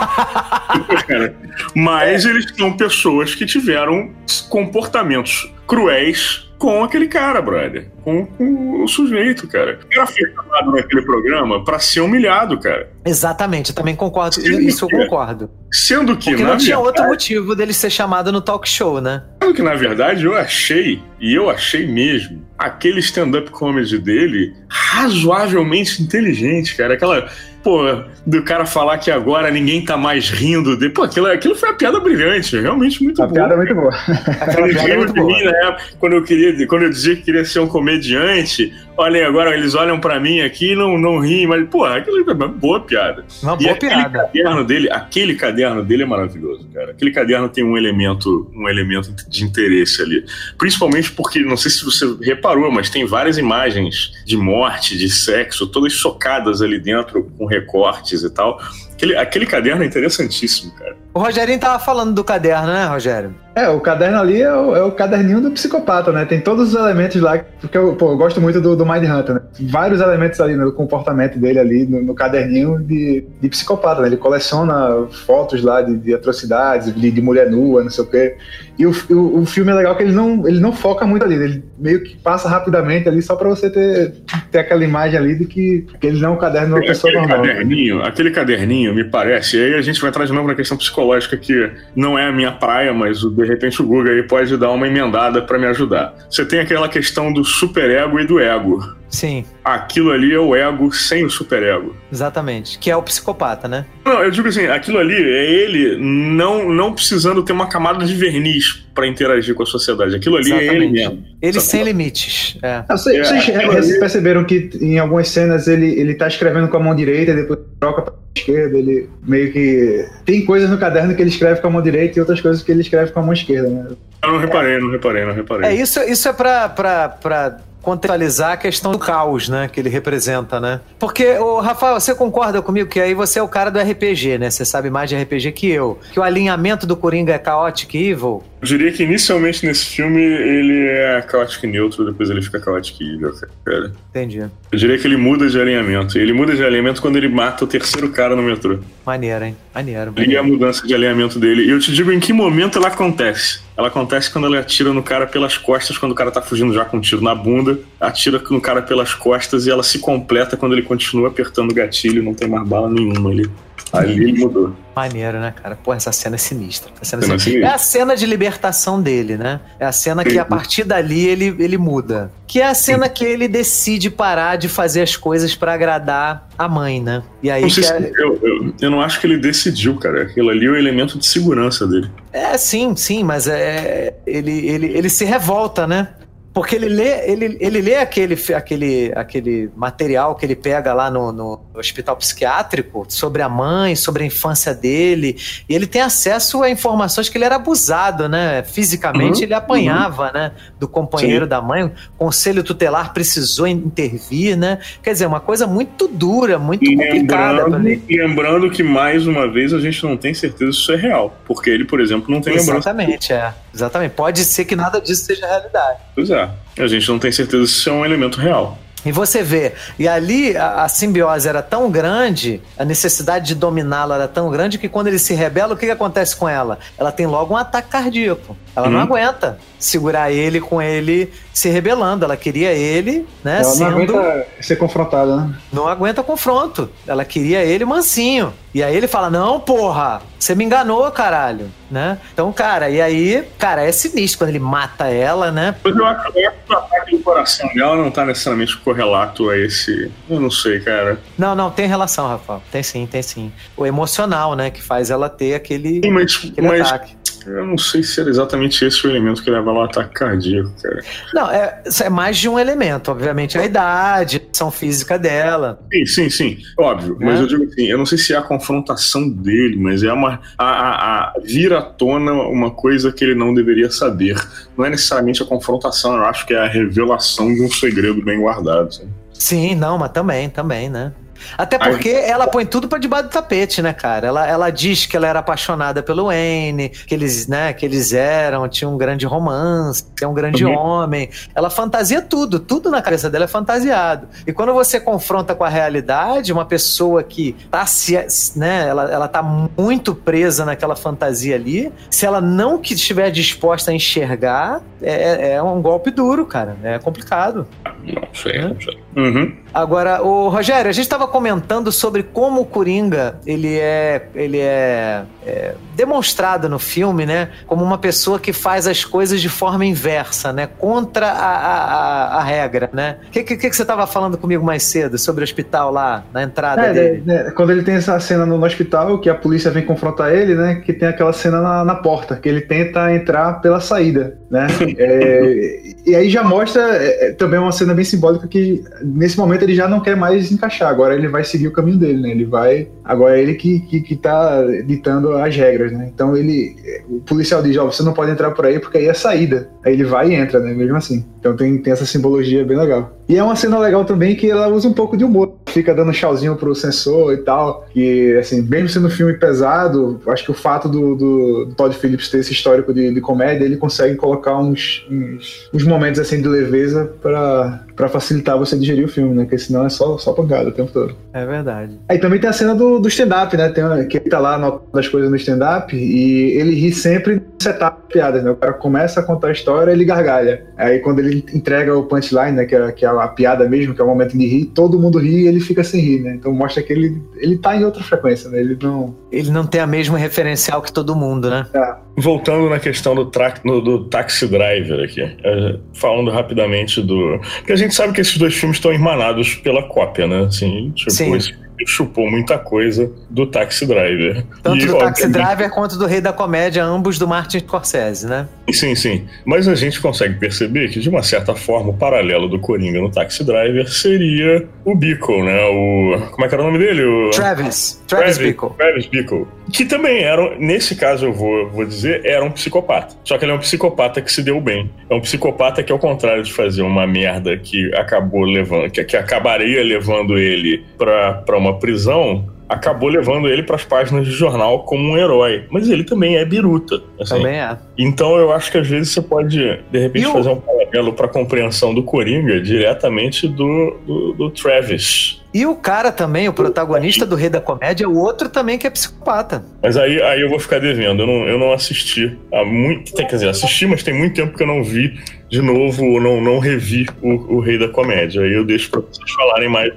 Mas eles são pessoas que tiveram comportamentos cruéis com aquele cara, brother. Com, com o sujeito, cara. Cara foi chamado naquele programa pra ser humilhado, cara. Exatamente, eu também concordo. Sim, isso eu concordo. Sendo que, Porque não tinha verdade, outro motivo dele ser chamado no talk show, né? Sabe que na verdade eu achei, e eu achei mesmo, aquele stand-up comedy dele razoavelmente inteligente, cara. Aquela, pô, do cara falar que agora ninguém tá mais rindo. De... Pô, aquilo, aquilo foi uma piada brilhante, realmente muito A boa. piada é muito boa. Aquela piada é muito de boa. mim na época, quando eu, queria, quando eu dizia que queria ser um comediante. Olhem, agora eles olham pra mim aqui e não, não riem, mas, pô, aquilo é uma boa piada. Uma E boa aquele piada. caderno dele, aquele caderno dele é maravilhoso, cara. Aquele caderno tem um elemento, um elemento de interesse ali. Principalmente porque, não sei se você reparou, mas tem várias imagens de morte, de sexo, todas socadas ali dentro, com recortes e tal. Aquele, aquele caderno é interessantíssimo, cara. O Rogerinho tava falando do caderno, né, Rogério? É, o caderno ali é o, é o caderninho do psicopata, né? Tem todos os elementos lá, porque eu, pô, eu gosto muito do, do Mind Hunter, né? Vários elementos ali no comportamento dele ali, no, no caderninho de, de psicopata, né? Ele coleciona fotos lá de, de atrocidades, de, de mulher nua, não sei o quê. E o, o, o filme é legal que ele não, ele não foca muito ali, ele meio que passa rapidamente ali só pra você ter, ter aquela imagem ali de que, que ele não é um caderno de uma pessoa Aquele normal. né? caderninho, aquele caderninho, me parece, e aí a gente vai entrar de novo na questão psicológica, que não é a minha praia, mas de repente o Google aí pode dar uma emendada pra me ajudar. Você tem aquela questão do superego e do ego. Sim, Aquilo ali é o ego sem o superego. exatamente. Que é o psicopata, né? Não, eu digo assim, aquilo ali é ele não, não precisando ter uma camada de verniz pra interagir com a sociedade. Aquilo ali é ele Exatamente. mesmo. Ele sem limites. É. Ah, Vocês, É, vocês perceberam que em algumas cenas ele, ele tá escrevendo com a mão direita e depois troca pra esquerda, ele meio que. Tem coisas no caderno que ele escreve com a mão direita e outras coisas que ele escreve com a mão esquerda, né? Eu não reparei, não reparei, não reparei. É, isso, isso é pra, pra, pra contextualizar a questão do caos, né? Que ele representa, né? Porque, o Rafael, você concorda comigo que aí você é o cara do RPG, né? Você sabe mais de RPG que eu. Que o alinhamento do Coringa é Chaotic Evil. Eu diria que inicialmente nesse filme ele é chaotic neutro, depois ele fica chaotic evil, cara. Entendi. Eu diria que ele muda de alinhamento. E ele muda de alinhamento quando ele mata o terceiro cara no metrô. Maneiro, hein? Maneiro. É a maneiro. mudança de alinhamento dele. E eu te digo em que momento ela acontece. Ela acontece quando ele atira no cara pelas costas, quando o cara tá fugindo já com um tiro na bunda, atira no cara pelas costas e ela se completa quando ele continua apertando o gatilho, não tem mais bala nenhuma ali. Ali ele mudou. Maneiro, né, cara? Pô, essa cena é sinistra. Essa cena é, Cena sinistra. é a cena de libertação dele, né? É a cena que a partir dali ele, ele muda. Que é a cena que ele decide parar de fazer as coisas pra agradar a mãe, né? E aí Não que se- é, eu, eu, eu não acho que ele decidiu, cara. Aquilo ali é o elemento de segurança dele. é sim, sim, mas é ele, ele, ele se revolta, né? Porque ele lê, ele, ele lê aquele, aquele, aquele material que ele pega lá no, no hospital psiquiátrico sobre a mãe, sobre a infância dele, e ele tem acesso a informações que ele era abusado, né? Fisicamente Uhum, ele apanhava, né? Do companheiro Sim. da mãe. O conselho tutelar precisou intervir, né? Quer dizer, uma coisa muito dura, muito complicada. pra Lembrando, que, mais uma vez, a gente não tem certeza se isso é real. Porque ele, por exemplo, não tem lembrança. Exatamente, é. Exatamente. Pode ser que nada disso seja realidade. Pois é. A gente não tem certeza se isso é um elemento real. E você vê, e ali a, a simbiose era tão grande, a necessidade de dominá-la era tão grande que quando ele se rebela, o que, que acontece com ela? Ela tem logo um ataque cardíaco. Ela não Uhum. aguenta segurar ele com ele se rebelando. Ela queria ele, né? Ela não sendo. aguenta ser confrontada, né? não aguenta confronto. Ela queria ele mansinho. E aí ele fala: Não, porra, você me enganou, caralho. Né? Então, cara, e aí, cara, é sinistro quando ele mata ela, né? Mas eu acho que o ataque do coração dela não tá necessariamente correlato a esse. Eu não sei, cara. Não, não, tem relação, Rafael. Tem sim, tem sim. O emocional, né? Que faz ela ter aquele, Sim, mas, aquele mas ataque. Eu não sei se era exatamente esse o elemento que leva ao ataque cardíaco, cara. Não, é, é mais de um elemento. Obviamente, a idade, a ação física dela. Sim, sim, sim. Óbvio. Mas É. eu digo assim, eu não sei se é a confrontação dele, mas é uma. A, a, a vir à tona uma coisa que ele não deveria saber. Não é necessariamente a confrontação, eu acho que é a revelação de um segredo bem guardado. sabe? Sim, não, mas também, também, né? Até porque ela põe tudo pra debaixo do tapete, né, cara? Ela, ela diz que ela era apaixonada pelo Wayne, que eles, né, que eles eram, tinham um grande romance, que é um grande Uhum. homem. Ela fantasia tudo, tudo na cabeça dela é fantasiado. E quando você confronta com a realidade, uma pessoa que tá se, né, ela, ela tá muito presa naquela fantasia ali, se ela não que estiver disposta a enxergar, é, é um golpe duro, cara. É complicado. Não sei, É? não sei. Uhum. Agora, o Rogério, a gente estava comentando sobre como o Coringa ele é, ele é, é demonstrado no filme, né, como uma pessoa que faz as coisas de forma inversa, né, contra a, a, a- regra, né? O que, que, que você estava falando comigo mais cedo sobre o hospital lá na entrada É, dele? né, né, quando ele tem essa cena no, no hospital, que a polícia vem confrontar ele, né? Que tem aquela cena na, na porta, que ele tenta entrar pela saída, né? É, e aí já mostra é, é, também uma cena bem simbólica que nesse momento ele já não quer mais encaixar, agora ele vai seguir o caminho dele, né? Ele vai. Agora é ele que, que, que tá ditando as regras, né? Então ele. O policial diz, ó, você não pode entrar por aí porque aí é saída. Aí ele vai e entra, né? Mesmo assim. Então tem, tem essa simbologia bem legal. E é uma cena legal também que ela usa um pouco de humor. Fica dando tchauzinho pro sensor e tal. Que, assim, mesmo sendo um filme pesado, acho que o fato do, do, do Todd Phillips ter esse histórico de, de comédia, ele consegue colocar uns, uns, uns momentos assim de leveza pra, pra facilitar você digerir o filme, né? Porque senão é só, só pancada o tempo todo. É verdade. Aí também tem a cena do, do stand-up, né? Tem, uma- que ele tá lá anotando as coisas no stand-up e ele ri sempre no setup de piadas, né? O cara começa a contar a história ele gargalha. Aí quando ele entrega o punchline, né? Que é, que é a piada mesmo, que é o momento de rir, todo mundo ri e ele fica sem rir, né? Então mostra que ele, ele tá em outra frequência, né? Ele não. Ele não tem a mesma referencial que todo mundo, né? Voltando na questão do, tra- no- do Taxi Driver aqui, é, falando rapidamente do. Porque a gente sabe que esses dois filmes estão irmanados pela cópia, né? Assim, tipo, Sim. esse chupou muita coisa do Taxi Driver. Tanto E, do Taxi obviamente, Driver quanto do Rei da Comédia, ambos do Martin Scorsese, né? Sim, sim. Mas a gente consegue perceber que, de uma certa forma, o paralelo do Coringa no Taxi Driver seria o Bickle, né? O. Como é que era o nome dele? O... Travis. Travis Bickle. Travis Bickle. Que também era, nesse caso eu vou, vou dizer, era um psicopata. Só que ele é um psicopata que se deu bem. É um psicopata que, ao contrário de fazer uma merda que acabou levando, que, que acabaria levando ele pra, pra uma prisão, acabou levando ele pras páginas de jornal como um herói. Mas ele também é biruta. assim. Também é. Então eu acho que às vezes você pode, de repente, E fazer um paralelo pra compreensão do Coringa diretamente do, do, do Travis. E o cara também, o protagonista do Rei da Comédia, o outro também que é psicopata. Mas aí, aí eu vou ficar devendo. Eu não, eu não assisti há muito. Quer dizer, assisti, mas tem muito tempo que eu não vi de novo ou não, não revi o, o Rei da Comédia. Aí eu deixo pra vocês falarem mais.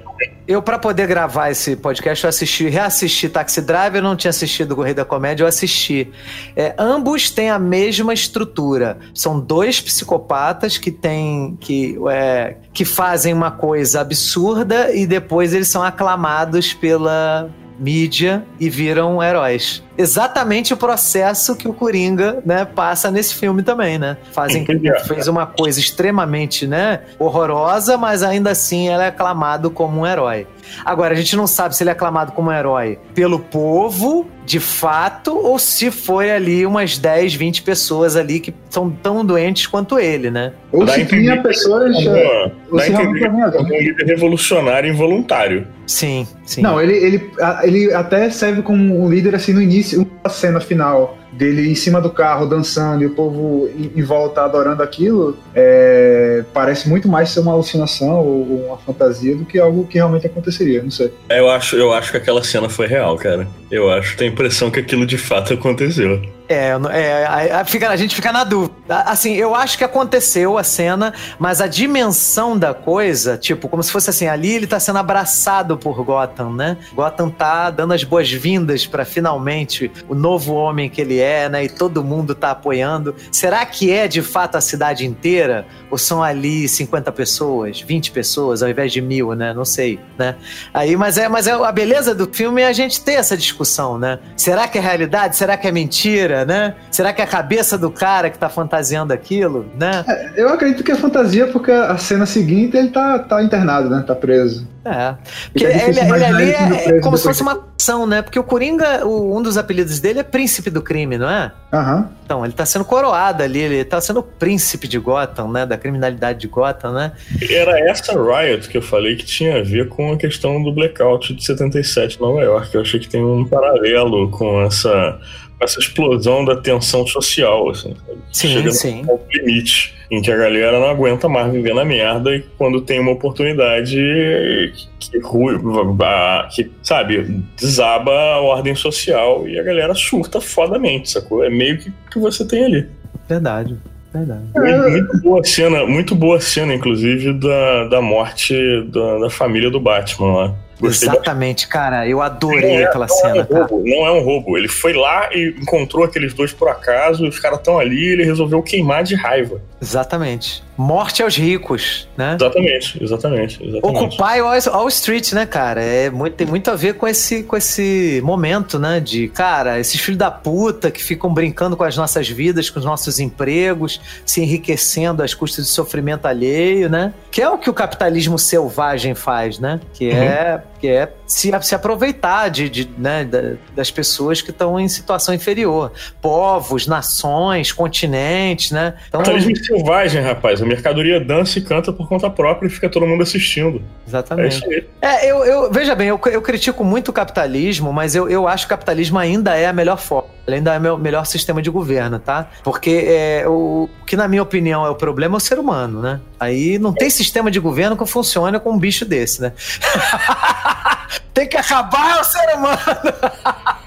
Eu, pra poder gravar esse podcast, eu assisti, reassisti Taxi Driver, eu não tinha assistido o Rei da Comédia, eu assisti. É, ambos têm a mesma estrutura. São dois psicopatas que têm. que, é, que fazem uma coisa absurda e depois eles são aclamados pela mídia e viram heróis. Exatamente o processo que o Coringa, né, passa nesse filme também, né? Fazem fez uma coisa extremamente, né, horrorosa, mas ainda assim ela é aclamado como um herói. Agora, a gente não sabe se ele é aclamado como um herói pelo povo, de fato, ou se foi ali umas 10, 20 pessoas ali que são tão doentes quanto ele, né? Ou se tinha pessoas. Uma, ou se realmente um líder revolucionário involuntário. Sim, sim. Não, ele, ele, ele até serve como um líder assim no início, na cena final dele em cima do carro dançando e o povo em, volta adorando aquilo, é, parece muito mais ser uma alucinação ou uma fantasia do que algo que realmente aconteceria, não sei. É, eu acho, eu acho que aquela cena foi real, cara. Eu acho, tenho a impressão que aquilo de fato aconteceu. É, é a, a, fica, a gente fica na dúvida. Assim, eu acho que aconteceu a cena, mas a dimensão da coisa, tipo, como se fosse assim, ali ele tá sendo abraçado por Gotham, né? Gotham tá dando as boas-vindas para finalmente o novo homem que ele é, né? E todo mundo tá apoiando. Será que é de fato a cidade inteira? Ou são ali 50 pessoas, 20 pessoas, ao invés de mil, né? Não sei, né? Aí, mas é, mas é a beleza do filme é a gente ter essa discussão, né? Será que é realidade? Será que é mentira, né? Será que é a cabeça do cara que tá fantasiando aquilo, né? É, eu acredito que é fantasia porque a cena seguinte ele tá, tá internado, né? Tá preso. É. Porque é ele, ele ali é, é como se fosse uma ação, né? Porque o Coringa, o, um dos apelidos dele é príncipe do crime, não é? Aham. Uhum. Então, ele tá sendo coroado ali, ele tá sendo o príncipe de Gotham, né? Da criminalidade de Gotham, né? Era essa Riot que eu falei que tinha a ver com a questão do blackout de 77 em Nova York. Eu achei que tem um paralelo com essa essa explosão da tensão social, assim. Sim, Chega sim. no limite em que a galera não aguenta mais viver na merda e quando tem uma oportunidade que, que sabe, desaba a ordem social e a galera surta fodamente, sacou? É meio que que você tem ali. Verdade. Verdade. Muito boa cena, muito boa cena, inclusive, da, da morte da, da família do Batman lá. Gostei Exatamente, cara. Eu adorei é, aquela cena. É um roubo, não é um roubo. Ele foi lá e encontrou aqueles dois por acaso, e os caras estão ali e ele resolveu queimar de raiva. Exatamente. Morte aos ricos, né? Exatamente, exatamente. exatamente. Occupy All, All Street, né, cara? É muito, tem muito a ver com esse, com esse momento, né? De, cara, esses filhos da puta que ficam brincando com as nossas vidas, com os nossos empregos, se enriquecendo às custas de sofrimento alheio, né? Que é o que o capitalismo selvagem faz, né? Que uhum. É que é se, se aproveitar de, de né, das pessoas que estão em situação inferior. Povos, nações, continentes, né? Então, Capitalismo selvagem, rapaz. A mercadoria dança e canta por conta própria e fica todo mundo assistindo. Exatamente. É isso aí. É, eu, eu, veja bem, eu, eu critico muito o capitalismo, mas eu, eu acho que o capitalismo ainda é a melhor forma. Ele ainda é o melhor sistema de governo, tá? Porque é, o que, na minha opinião, é o problema é o ser humano, né? Aí não tem sistema de governo que funcione com um bicho desse, né? tem que acabar o ser humano!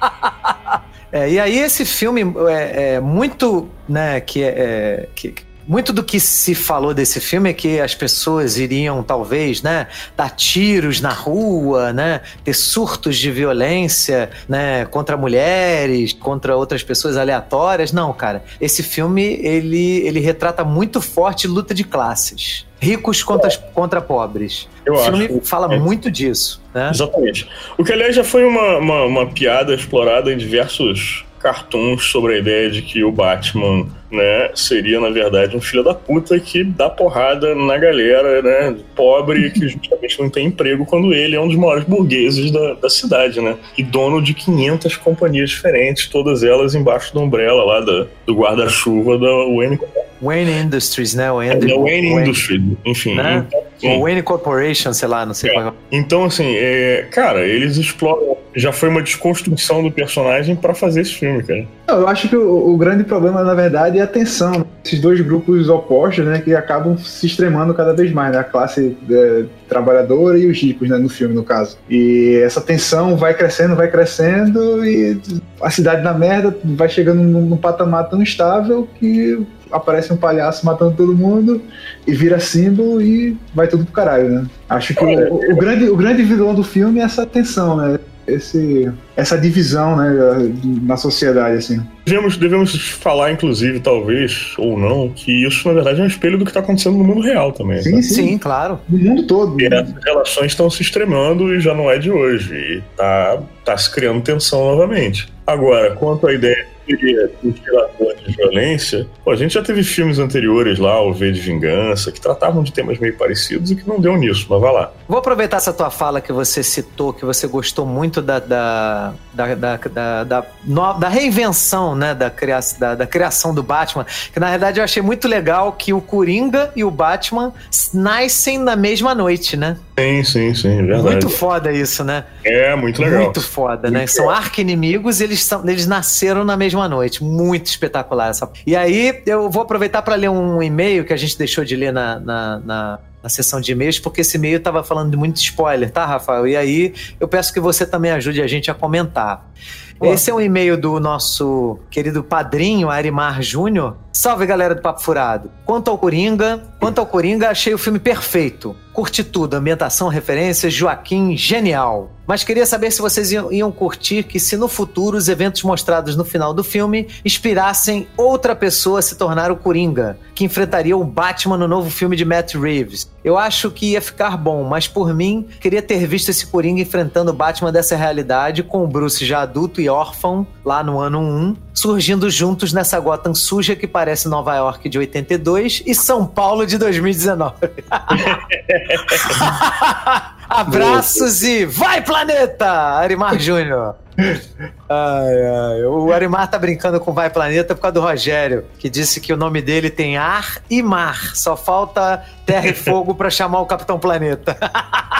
é, e aí esse filme é, é muito, né, que é, é que, muito do que se falou desse filme é que as pessoas iriam, talvez, né, dar tiros na rua, né, ter surtos de violência, né, contra mulheres, contra outras pessoas aleatórias. Não, cara. Esse filme, ele, ele retrata muito forte luta de classes. Ricos contra, contra pobres. Eu o filme acho. fala é. muito disso. Né? Exatamente. O que, aliás, já foi uma, uma, uma piada explorada em diversos cartoons sobre a ideia de que o Batman, né, seria na verdade um filho da puta que dá porrada na galera, né, pobre que justamente não tem emprego quando ele é um dos maiores burgueses da, da cidade, né, e dono de 500 companhias diferentes, todas elas embaixo da umbrella lá da, do guarda-chuva da Wayne Wayne Industries, né? O Wayne, é, Wayne, Wayne Industries, enfim. Né? Então, Wayne Corporation, sei lá, não sei é. qual é. Então, assim, é, cara, eles exploram já foi uma desconstrução do personagem para fazer esse filme, cara. Eu acho que o, o, grande problema, na verdade, é a tensão. Esses dois grupos opostos, né, que acabam se extremando cada vez mais, né? A classe é, trabalhadora e os ricos, né, no filme, no caso. E essa tensão vai crescendo, vai crescendo e a cidade da merda vai chegando num, num patamar tão estável que aparece um palhaço matando todo mundo e vira símbolo e vai tudo pro caralho, né? Acho que o, o, grande, o grande vilão do filme é essa tensão, né? Esse, essa divisão né, na sociedade, assim. Devemos, devemos falar, inclusive, talvez, ou não, que isso, na verdade, é um espelho do que está acontecendo no mundo real também. Sim, sim, sim, claro. No mundo todo. E essas relações estão se extremando e já não é de hoje. E tá, tá se criando tensão novamente. Agora, quanto à ideia seria inspirador de violência, pô, a gente já teve filmes anteriores lá, O V de Vingança, que tratavam de temas meio parecidos e que não deu nisso, mas vai lá. Vou aproveitar essa tua fala que você citou, que você gostou muito da, da, da, da, da, da, no, da reinvenção, né, da, cria, da, da criação do Batman, que na verdade eu achei muito legal que o Coringa e o Batman nascem na mesma noite, né? Sim, sim, sim, verdade. Muito foda isso, né? É, muito legal. Muito foda, né? muito né? São arqui-inimigos e eles, são, eles nasceram na mesma noite. Muito espetacular essa. E aí, eu vou aproveitar para ler um e-mail que a gente deixou de ler na, na, na na sessão de e-mails, porque esse e-mail estava falando de muito spoiler, tá, Rafael? E aí eu peço que você também ajude a gente a comentar. Pô. Esse é um e-mail do nosso querido padrinho, Arimar Júnior. Salve galera do Papo Furado. Quanto ao Coringa, quanto ao Coringa, achei o filme perfeito. Curti tudo, ambientação, referências, Joaquim, genial. Mas queria saber se vocês iam, curtir que, se no futuro os eventos mostrados no final do filme inspirassem outra pessoa a se tornar o Coringa, que enfrentaria o Batman no novo filme de Matt Reeves. Eu acho que ia ficar bom, mas por mim, queria ter visto esse Coringa enfrentando o Batman dessa realidade, com o Bruce já adulto e órfão, lá no ano 1, surgindo juntos nessa Gotham suja que parece Nova York de 82 e São Paulo de 2019. Abraços e vai, planeta! Arimar Júnior. Ai, ai. O Arimar tá brincando com Vai Planeta por causa do Rogério, que disse que o nome dele tem ar e mar. Só falta terra e fogo para chamar o Capitão Planeta.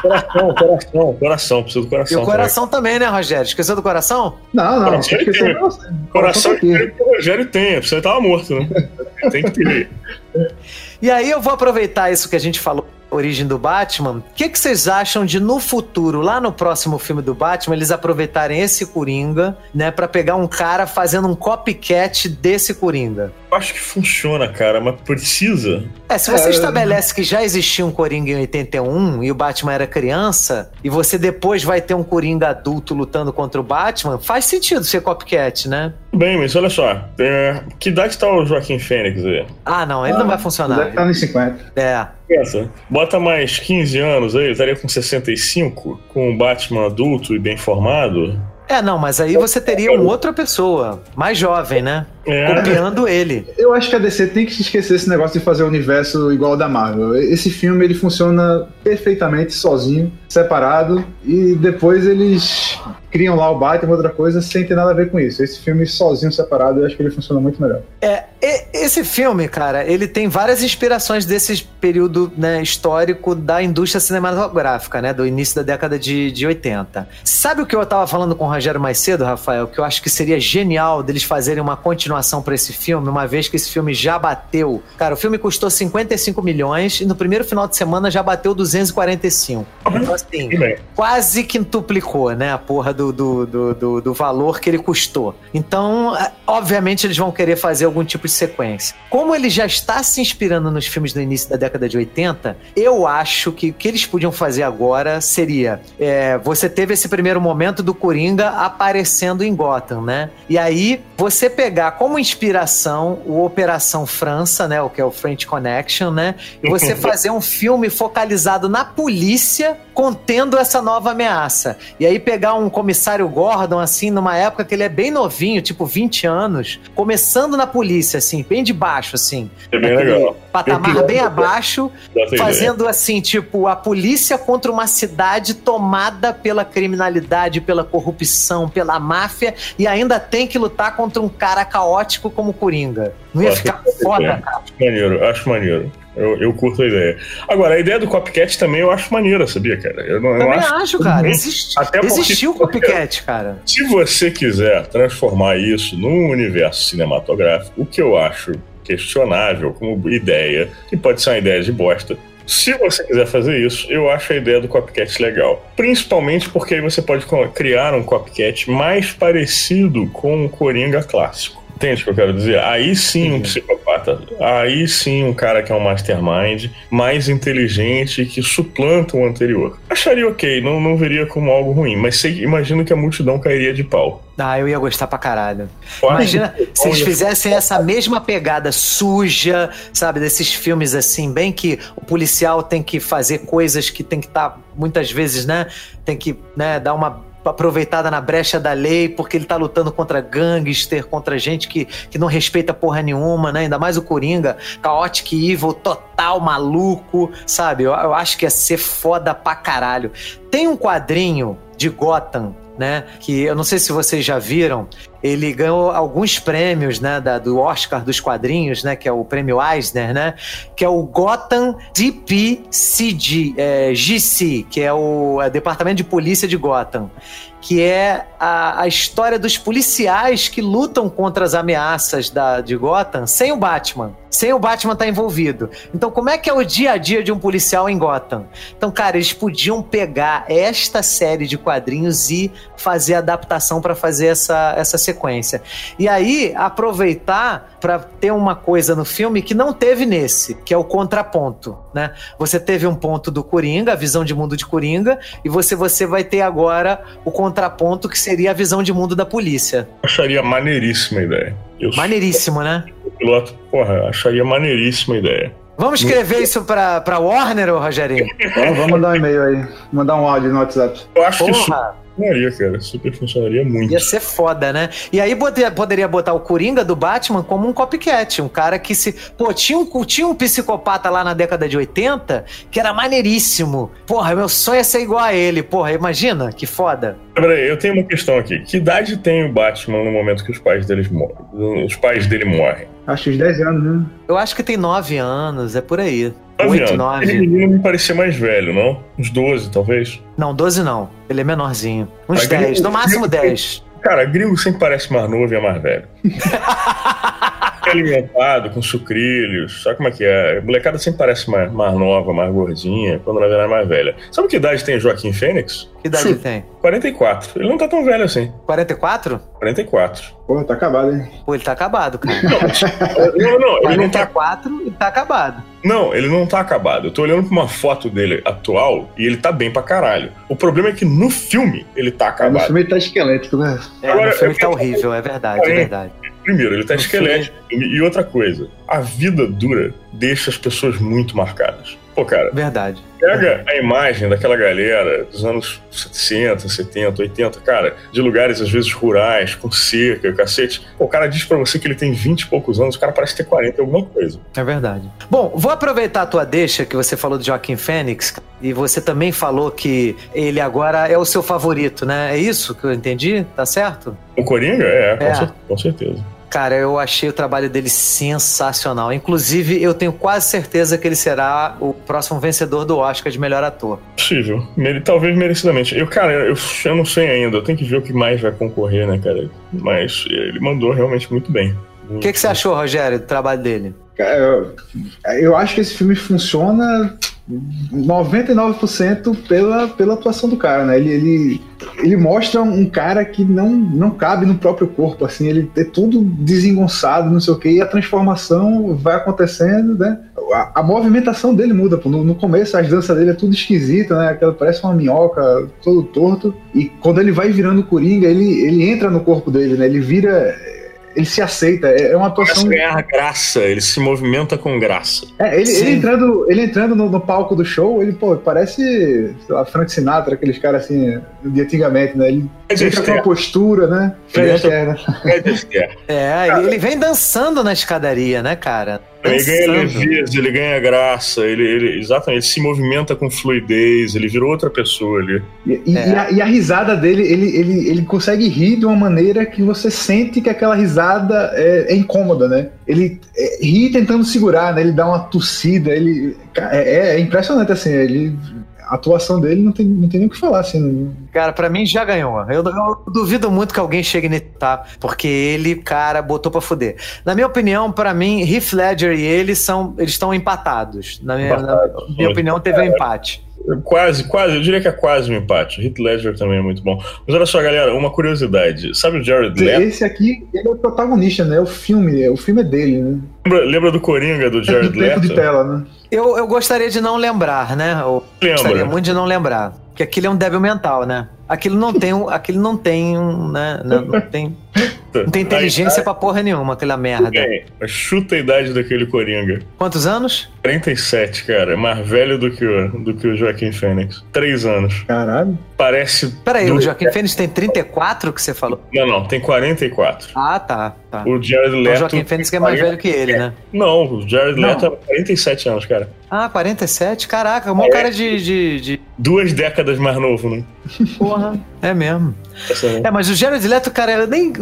Coração, coração, coração, preciso do coração. E o coração também, também né, Rogério? Esqueceu do coração? Não, não. Coração, esqueceu coração, coração que o Rogério tem, você tava morto, né? tem que ter. E aí eu vou aproveitar isso que a gente falou origem do Batman, o que, que vocês acham de no futuro, lá no próximo filme do Batman, eles aproveitarem esse Coringa, né, para pegar um cara fazendo um copycat desse Coringa? Acho que funciona, cara, mas precisa. É, se você é... estabelece que já existia um Coringa em 81 e o Batman era criança, e você depois vai ter um Coringa adulto lutando contra o Batman, faz sentido ser copycat, né? Bem, mas olha só, é... que idade tá o Joaquim Fênix aí? Ah, não, ele ah, não vai funcionar. Deve estar tá nos 50. É. Bota mais 15 anos aí, estaria com 65, com um Batman adulto e bem formado. É, não, mas aí você teria uma outra pessoa, mais jovem, né? É. Copiando ele. Eu acho que a DC tem que se esquecer esse negócio de fazer o universo igual ao da Marvel. Esse filme ele funciona perfeitamente sozinho, separado, e depois eles criam lá o Batman, outra coisa, sem ter nada a ver com isso. Esse filme sozinho, separado, eu acho que ele funciona muito melhor. É, esse filme, cara, ele tem várias inspirações desse período né, histórico da indústria cinematográfica, né? Do início da década de, de 80. Sabe o que eu tava falando com o Rogério mais cedo, Rafael? Que eu acho que seria genial deles fazerem uma continuação para esse filme, uma vez que esse filme já bateu. Cara, o filme custou 55 milhões e no primeiro final de semana já bateu 245. Então, assim, quase quintuplicou, né? A porra do do, do, do, do, valor que ele custou. Então, obviamente, eles vão querer fazer algum tipo de sequência. Como ele já está se inspirando nos filmes do início da década de 80, eu acho que o que eles podiam fazer agora seria: é, você teve esse primeiro momento do Coringa aparecendo em Gotham, né? E aí você pegar como inspiração o Operação França, né? O que é o French Connection, né? E você fazer um filme focalizado na polícia contendo essa nova ameaça. E aí pegar um comissário Gordon, assim, numa época que ele é bem novinho, tipo 20 anos, começando na polícia, assim, bem de baixo, assim. É bem legal. Patamar bem abaixo, fazendo ideia. assim, tipo, a polícia contra uma cidade tomada pela criminalidade, pela corrupção, pela máfia, e ainda tem que lutar contra um cara caótico como Coringa. Não ia ficar foda, cara. Acho maneiro, acho maneiro. Eu, eu curto a ideia. Agora, a ideia do copycat também eu acho maneira, sabia, cara? Eu, não, também eu acho, acho cara. Existe, Até existiu o copycat, cara. Se você quiser transformar isso num universo cinematográfico, o que eu acho questionável como ideia, que pode ser uma ideia de bosta, se você quiser fazer isso, eu acho a ideia do copycat legal. Principalmente porque aí você pode criar um copycat mais parecido com o Coringa clássico. Entende o que eu quero dizer? Aí sim um psicopata psicopata. Aí sim, um cara que é um mastermind, mais inteligente, que suplanta o anterior. Acharia ok, não, não veria como algo ruim, mas sei, imagino que a multidão cairia de pau. Ah, eu ia gostar pra caralho. Imagina se eles fizessem essa mesma pegada suja, sabe, desses filmes assim, bem que o policial tem que fazer coisas que tem que estar, tá, muitas vezes, né, tem que né, dar uma aproveitada na brecha da lei, porque ele tá lutando contra gangster, contra gente que, que não respeita porra nenhuma, né? Ainda mais o Coringa, Chaotic Evil, total maluco, sabe? Eu, eu acho que ia ser foda pra caralho. Tem um quadrinho de Gotham né? Que eu não sei se vocês já viram, ele ganhou alguns prêmios, né, da, do Oscar dos quadrinhos, né, que é o prêmio Eisner, né, que é o Gotham DPCG, é, GC, que é o é, Departamento de Polícia de Gotham, que é a, a história dos policiais que lutam contra as ameaças da, de Gotham sem o Batman sem o Batman estar tá envolvido. Então, como é que é o dia a dia de um policial em Gotham? Então, cara, eles podiam pegar esta série de quadrinhos e fazer adaptação para fazer essa, essa sequência. E aí, aproveitar para ter uma coisa no filme que não teve nesse, que é o contraponto, né? Você teve um ponto do Coringa, a visão de mundo de Coringa, e você, você vai ter agora o contraponto que seria a visão de mundo da polícia. Acharia maneiríssima a ideia. Eu Maneiríssimo, né? O piloto, porra, acharia maneiríssima a ideia. Vamos escrever isso pra, pra Warner, ou Rogerinho? vamos mandar um e-mail aí. Mandar um áudio no WhatsApp. Eu acho Porra. que isso funcionaria, cara. Super funcionaria muito. Ia ser foda, né? E aí poderia botar o Coringa do Batman como um copycat. Um cara que se. Pô, tinha um, tinha um psicopata lá na década de 80 que era maneiríssimo. Porra, meu sonho é ser igual a ele. Porra, imagina que foda. Peraí, eu tenho uma questão aqui. Que idade tem o Batman no momento que os pais, deles morrem, os pais dele morrem? Acho uns 10 anos, né? Eu acho que tem 9 anos, é por aí. 9 8, anos. 9. Ele menino me parecia mais velho, não? Uns 12, talvez? Não, 12 não. Ele é menorzinho. Uns 10, no máximo 10. Cara, gringo sempre parece mais novo e é mais velho. alimentado, com sucrilhos, sabe como é que é? A molecada sempre parece mais, mais nova, mais gordinha, quando na verdade é mais velha. Sabe que idade tem Joaquim Fênix? Que idade ele tem? 44. Ele não tá tão velho assim. 44? 44. Pô, tá acabado, hein? Pô, ele tá acabado, cara. Não, não, não ele não tá. 44 e tá acabado. Não, ele não tá acabado. Eu tô olhando pra uma foto dele atual e ele tá bem pra caralho. O problema é que no filme ele tá acabado. No filme ele tá esquelético, né? É, Agora, no filme tá horrível, é verdade, é verdade. Primeiro, ele tá esquelético. E outra coisa, a vida dura deixa as pessoas muito marcadas. Pô, cara. Verdade. Pega a imagem daquela galera dos anos 60, 70, 80, cara, de lugares às vezes rurais, com cerca, cacete. Pô, o cara diz pra você que ele tem 20 e poucos anos, o cara parece ter 40 alguma coisa. É verdade. Bom, vou aproveitar a tua deixa que você falou do Joaquim Fênix e você também falou que ele agora é o seu favorito, né? É isso que eu entendi? Tá certo? O Coringa? É, é. com certeza. Cara, eu achei o trabalho dele sensacional. Inclusive, eu tenho quase certeza que ele será o próximo vencedor do Oscar de melhor ator. Possível. Talvez merecidamente. Eu, cara, eu, eu não sei ainda. Eu tenho que ver o que mais vai concorrer, né, cara? Mas ele mandou realmente muito bem. O que, que você achou, Rogério, do trabalho dele? Eu, eu acho que esse filme funciona 99% pela, pela atuação do cara, né? Ele, ele, ele mostra um cara que não, não cabe no próprio corpo, assim, ele é tudo desengonçado, não sei o que, e a transformação vai acontecendo, né? A, a movimentação dele muda, pô. No, no, começo as danças dele é tudo esquisita, né? Aquela parece uma minhoca, todo torto, e quando ele vai virando Coringa, ele, ele entra no corpo dele, né? Ele vira ele se aceita. É, é uma atuação. Ele ganhar graça, ele se movimenta com graça. É, ele, ele entrando, ele entrando no, no, palco do show, ele, pô, parece, sei lá, Frank Sinatra, aqueles caras assim, de antigamente, né? Ele entra com uma postura, né? Fred Astaire, né? É, ele, ele vem dançando na escadaria, né, cara? Ele ganha leveza, ele ganha graça, ele, ele, exatamente, ele se movimenta com fluidez, ele virou outra pessoa ali. E, e, é. e, a, e, a, risada dele, ele, ele, ele consegue rir de uma maneira que você sente que aquela risada é, é incômoda, né? Ele é, ri tentando segurar, né? Ele dá uma tossida, ele. É, é impressionante, assim, ele a atuação dele não tem, não tem nem o que falar, assim. Cara, para mim já ganhou. Eu, eu, duvido muito que alguém chegue nesse tá, porque ele, cara, botou pra fuder. Na minha opinião, para mim, Heath Ledger e ele são, eles estão empatados. Na minha, na minha opinião, teve um empate. Quase, quase, eu diria que é quase um empate. O Heath Ledger também é muito bom. Mas olha só, galera, uma curiosidade. Sabe o Jared Leto? Esse aqui, ele é o protagonista, né? O filme, o filme é dele, né? Lembra, lembra do Coringa, do Jared do tempo Leto? de tela, né? Eu, eu gostaria de não lembrar, né? Eu Lembra. gostaria muito de não lembrar. Porque aquilo é um débil mental, né? Aquilo não tem um. Aquilo não tem um. Né? Não, não tem, não tem inteligência pra porra nenhuma, aquela merda. Mas chuta a idade daquele Coringa. Quantos anos? 47, cara. É mais velho do que o, do que o Joaquim Fênix. Três anos. Caralho. Parece. Peraí, do- o Joaquim Fênix tem 34 que você falou? Não, não, tem 44. Ah, tá. tá. O Jared O Leto. Joaquim Fênix que é mais velho que ele, né? Não, o Jared Não. Leto é 47 anos, cara. Ah, 47? Caraca, mó cara de, de, de. Duas décadas mais novo, né? Porra. É mesmo. Né? É, mas o Jared Leto, cara, eu nem.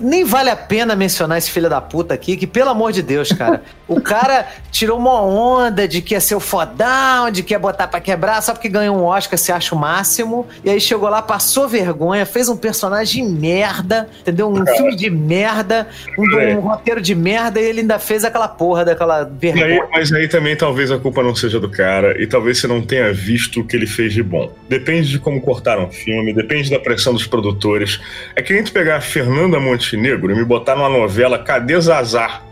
É, Nem vale a pena mencionar esse filho da puta aqui, que pelo amor de Deus, cara. o cara tirou uma onda de que ia ser o fodão, de que ia botar pra quebrar, só porque ganhou um Oscar, se acha o máximo. E aí chegou lá, passou vergonha, fez um personagem merda, entendeu? Um filme de merda, um, É. um roteiro de merda, e ele ainda fez aquela porra daquela E aí- vergonha. mas aí também talvez a culpa não seja do cara e talvez você não tenha visto o que ele fez de bom. Depende de como cortaram o filme, depende da pressão dos produtores. É que a gente pegar a Fernanda Montenegro e me botar numa novela Cadê Zazar?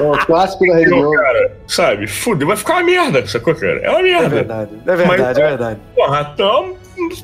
É o clássico da cara, sabe? Fudeu, vai ficar uma merda, sacou, cara? É uma É merda. verdade, é verdade, Mas- é verdade. Porra, então,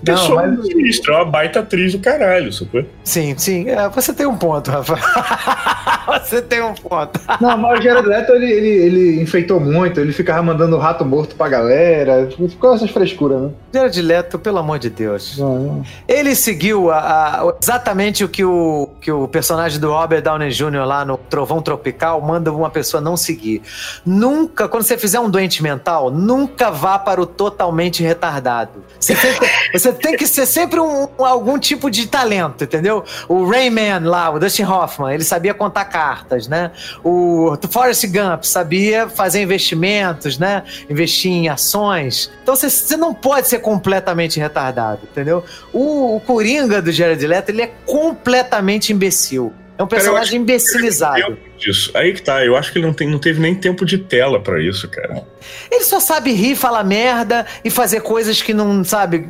pessoa mas- sinistra, é uma baita atriz do caralho, sacou? Sim, sim, é, você tem um ponto, Rafa. você tem um ponto. Não, mas o Jared Leto, ele, ele, ele enfeitou muito, ele ficava mandando rato morto pra galera, ficou essas frescuras, né? Jared Leto, pelo amor de Deus. Não, Ele seguiu a- a- exatamente o que o, que o personagem do Robert Downey Jr. lá no Trovão Tropical manda uma pessoa não seguir. Nunca, quando você fizer um doente mental, nunca vá para o totalmente retardado. Você tem que, você tem que ser sempre um, um- algum tipo de talento, entendeu? O Rayman lá, o Dustin Hoffman, ele sabia contar cartas, né? O Forrest Gump sabia fazer investimentos, né? Investir em ações. Então você, você não pode ser completamente retardado, entendeu? O, o Coringa do Jared Leto, ele é completamente imbecil. É um Cara, personagem imbecilizado. Tempo disso. Aí que tá, eu acho que ele não, tem, não teve nem tempo de tela pra isso, cara. Ele só sabe rir, falar merda e fazer coisas que não sabe.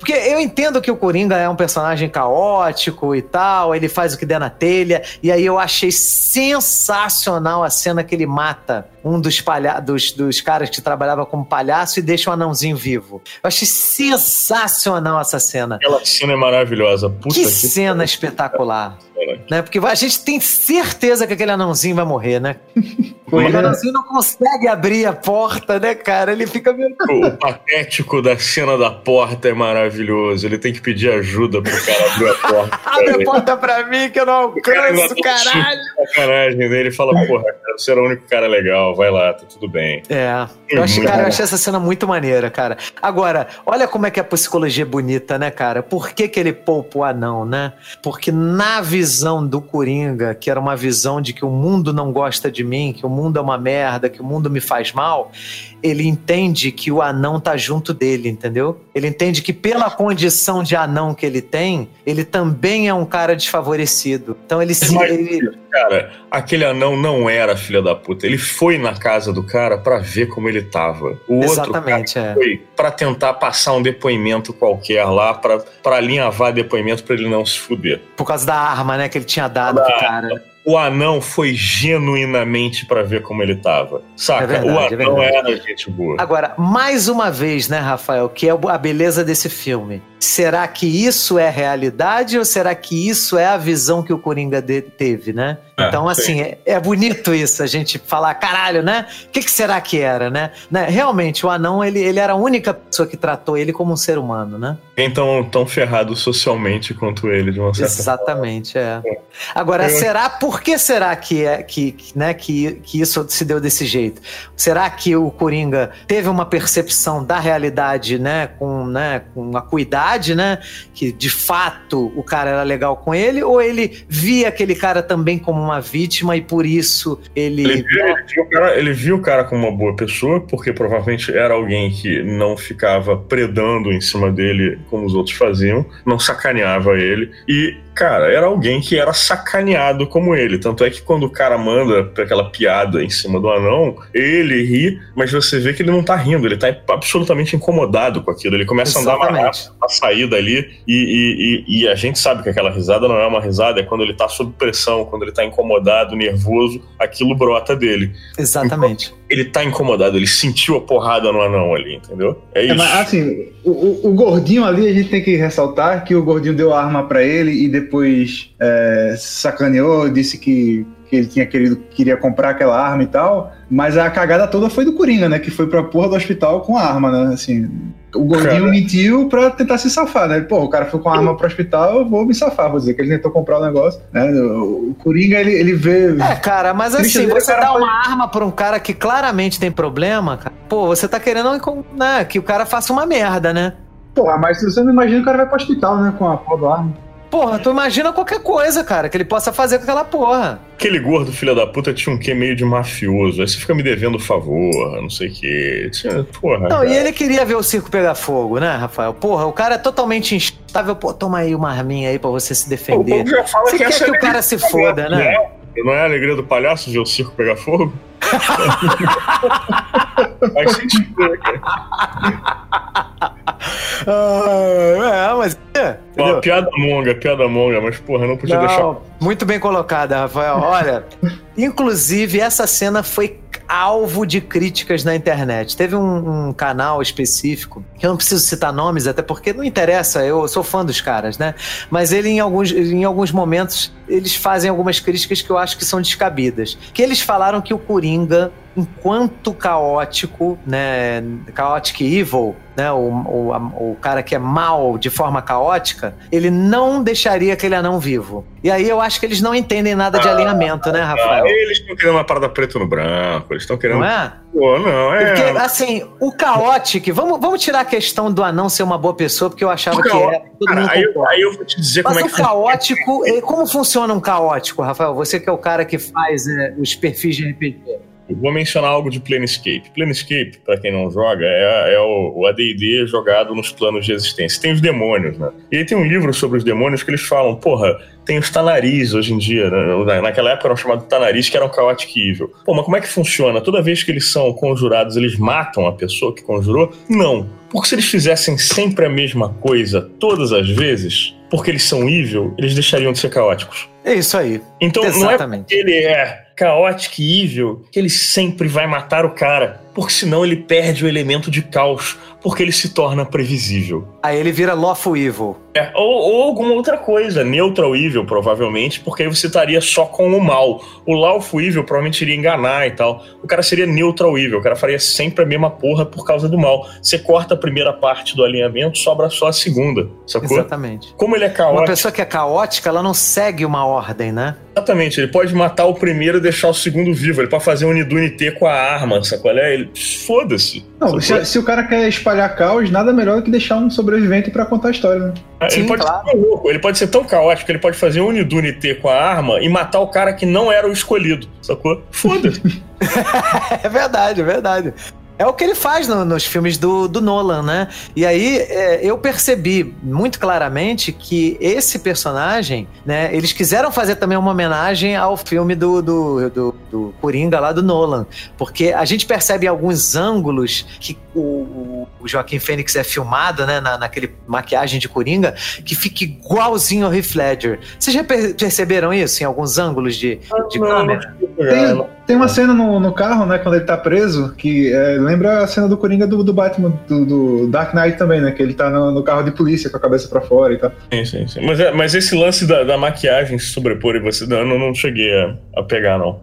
Porque eu entendo que o Coringa é um personagem caótico e tal, ele faz o que der na telha, e aí eu achei sensacional a cena que ele mata um dos, palha dos, dos caras que trabalhava como palhaço e deixa o anãozinho vivo. Eu achei sensacional essa cena. Aquela cena é maravilhosa. Puta Que que cena espetacular. pariu. Né? Porque a gente tem certeza que aquele anãozinho vai morrer, né? O né? anãozinho não consegue abrir a porta, né, cara? Ele fica meio. O, o patético da cena da porta é maravilhoso. Ele tem que pedir ajuda pro cara abrir a porta. Abre a porta pra mim que eu não cara alcanço, tá caralho. Sacanagem dele. Ele fala, porra, cara, você era o único cara legal, vai lá, tá tudo bem. É, eu achei, cara, eu achei essa cena muito maneira, cara. Agora, olha como é que a psicologia é bonita, né, cara? Por que, que ele poupa o anão, né? Porque na visão do Coringa, que era uma visão de que o mundo não gosta de mim, que o mundo é uma merda, que o mundo me faz mal, ele entende que o anão tá junto dele, entendeu? Ele entende que pela condição de anão que ele tem, ele também é um cara desfavorecido. Então ele se. Mas- ele- Cara, aquele anão não era filha da puta. Ele foi na casa do cara pra ver como ele tava. O outro cara Exatamente, é. foi pra tentar passar um depoimento qualquer lá, pra alinhavar depoimento pra ele não se fuder. Por causa da arma, né, que ele tinha dado pro cara. O anão foi genuinamente pra ver como ele tava. Saca? É verdade, o é anão verdade. era gente boa. Agora, mais uma vez, né, Rafael, que é a beleza desse filme. Será que isso é realidade ou será que isso é a visão que o Coringa de- teve, né? É, então, assim, é, é bonito isso, a gente falar, caralho, né? O que, que será que era, né? né? Realmente, o anão, ele, ele era a única pessoa que tratou ele como um ser humano, né? Ninguém tão, tão ferrado socialmente quanto ele, de uma certa Exatamente, é. Agora, Eu- será, por que será que, é, que, que, né, que, que isso se deu desse jeito? Será que o Coringa teve uma percepção da realidade, né, com, né, com acuidade, né, que de fato o cara era legal com ele, ou ele via aquele cara também como uma vítima e por isso ele... Ele viu, ele viu o cara, ele viu o cara como uma boa pessoa, porque provavelmente era alguém que não ficava predando em cima dele como os outros faziam, não sacaneava ele. E, cara, era alguém que era sacaneado como ele. Tanto é que quando o cara manda aquela piada em cima do anão, ele ri, mas você vê que ele não tá rindo, ele tá absolutamente incomodado com aquilo. Ele começa Exatamente. a andar mais a sair dali e, e, e, e, a gente sabe que aquela risada não é uma risada, é quando ele tá sob pressão, quando ele tá incomodado, nervoso, aquilo brota dele. Exatamente. Então, ele tá incomodado, ele sentiu a porrada no anão ali, entendeu? É, isso. É, mas, assim, o, o, gordinho ali, a gente tem que ressaltar que o gordinho deu a arma para ele e depois é, sacaneou, disse que que ele tinha querido, queria comprar aquela arma e tal, mas a cagada toda foi do Coringa, né? Que foi pra porra do hospital com a arma, né? Assim, o gordinho cara. mentiu pra tentar se safar, né? Pô, o cara foi com a arma pro hospital, eu vou me safar, vou dizer que ele tentou comprar o negócio, né? O Coringa, ele, ele vê... É, cara, mas assim, você dá uma arma pra um cara que claramente tem problema, cara, pô, você tá querendo né, que o cara faça uma merda, né? Porra, mas você não imagina que o cara vai pro hospital, né? Com a porra da arma. Porra, tu imagina qualquer coisa, cara, que ele possa fazer com aquela porra. Aquele gordo filho da puta tinha um quê meio de mafioso. Aí você fica me devendo favor, não sei o quê. Tinha, porra. Não, cara. e ele queria ver o circo pegar fogo, né, Rafael? Porra, o cara é totalmente instável. Pô, toma aí uma arminha aí pra você se defender. já fala você que quer que o cara se foda, né? né? Não é a alegria do palhaço ver o circo pegar fogo? Faz sentido, né, cara? Ah, é, mas. É, Uma piada monga, piada monga, mas porra, não podia não, deixar. Muito bem colocada, Rafael. Olha, inclusive essa cena foi alvo de críticas na internet. Teve um, um, canal específico, que eu não preciso citar nomes, até porque não interessa, eu sou fã dos caras, né? Mas ele, em alguns, em alguns momentos, eles fazem algumas críticas que eu acho que são descabidas. Que eles falaram que o Coringa enquanto caótico, né, chaotic evil, né, o, o, o cara que é mal de forma caótica, ele não deixaria aquele anão vivo. E aí eu acho que eles não entendem nada de ah, alinhamento, né, Rafael? eles estão querendo uma parada preto no branco, eles estão querendo... Não é? Pô, não, é... Porque, assim, o caótico... Vamos, vamos tirar a questão do anão ser uma boa pessoa, porque eu achava que era... Cara, aí, eu, aí eu vou te dizer Mas como é que... o caótico... Como funciona um caótico, Rafael? Você que é o cara que faz é, os perfis de RPG. Vou mencionar algo de Planescape. Planescape, para quem não joga, é, é o, AD&D jogado nos planos de existência. Tem os demônios, né? E aí tem um livro sobre os demônios que eles falam, porra, tem os Tanaris hoje em dia, né? naquela época eram chamados Tanaris, que eram Chaotic Evil. Pô, mas como é que funciona? Toda vez que eles são conjurados, eles matam a pessoa que conjurou? Não. Porque se eles fizessem sempre a mesma coisa todas as vezes, porque eles são evil, eles deixariam de ser caóticos. É isso aí. Então Exatamente. não é porque ele é caótico e evil que ele sempre vai matar o cara, porque senão ele perde o elemento de caos, porque ele se torna previsível. Aí ele vira lawful evil. É, ou, ou, alguma outra coisa, neutral evil, provavelmente, porque aí você estaria só com o mal. O lawful evil provavelmente iria enganar e tal. O cara seria neutral evil, o cara faria sempre a mesma porra por causa do mal. Você corta a primeira parte do alinhamento, sobra só a segunda, sacou? Exatamente. Como ele é caótico... Uma pessoa que é caótica, ela não segue uma ordem, né? Exatamente, ele pode matar o primeiro e deixar o segundo vivo, ele pode fazer um Nidunité com a arma, sacou? É? Ele... Foda-se. Não, se, se, o cara quer espalhar caos, nada melhor do que deixar um sobrevivente para contar a história, né? Ele Sim, pode claro. ser louco, ele pode ser tão caótico, ele pode fazer um Unidunité com a arma e matar o cara que não era o escolhido, sacou? Foda-se. é verdade, é verdade. É o que ele faz no, nos filmes do, do, Nolan, né? E aí é, eu percebi muito claramente que esse personagem, né? Eles quiseram fazer também uma homenagem ao filme do, do, do, do Coringa lá do Nolan. Porque a gente percebe alguns ângulos que o, o Joaquim Fênix é filmado, né? Na, naquele maquiagem de Coringa, que fica igualzinho ao Heath Ledger. Vocês já perceberam isso em alguns ângulos de, de câmera? Tem, tem uma cena no, no, carro, né, quando ele tá preso, que é, lembra a cena do Coringa do, do Batman, do, do, Dark Knight também, né? Que ele tá no, no, carro de polícia com a cabeça para fora e tal. Sim, sim, sim. Mas, é, mas esse lance da, da maquiagem se sobrepor e você. Não, não cheguei a, a pegar, não.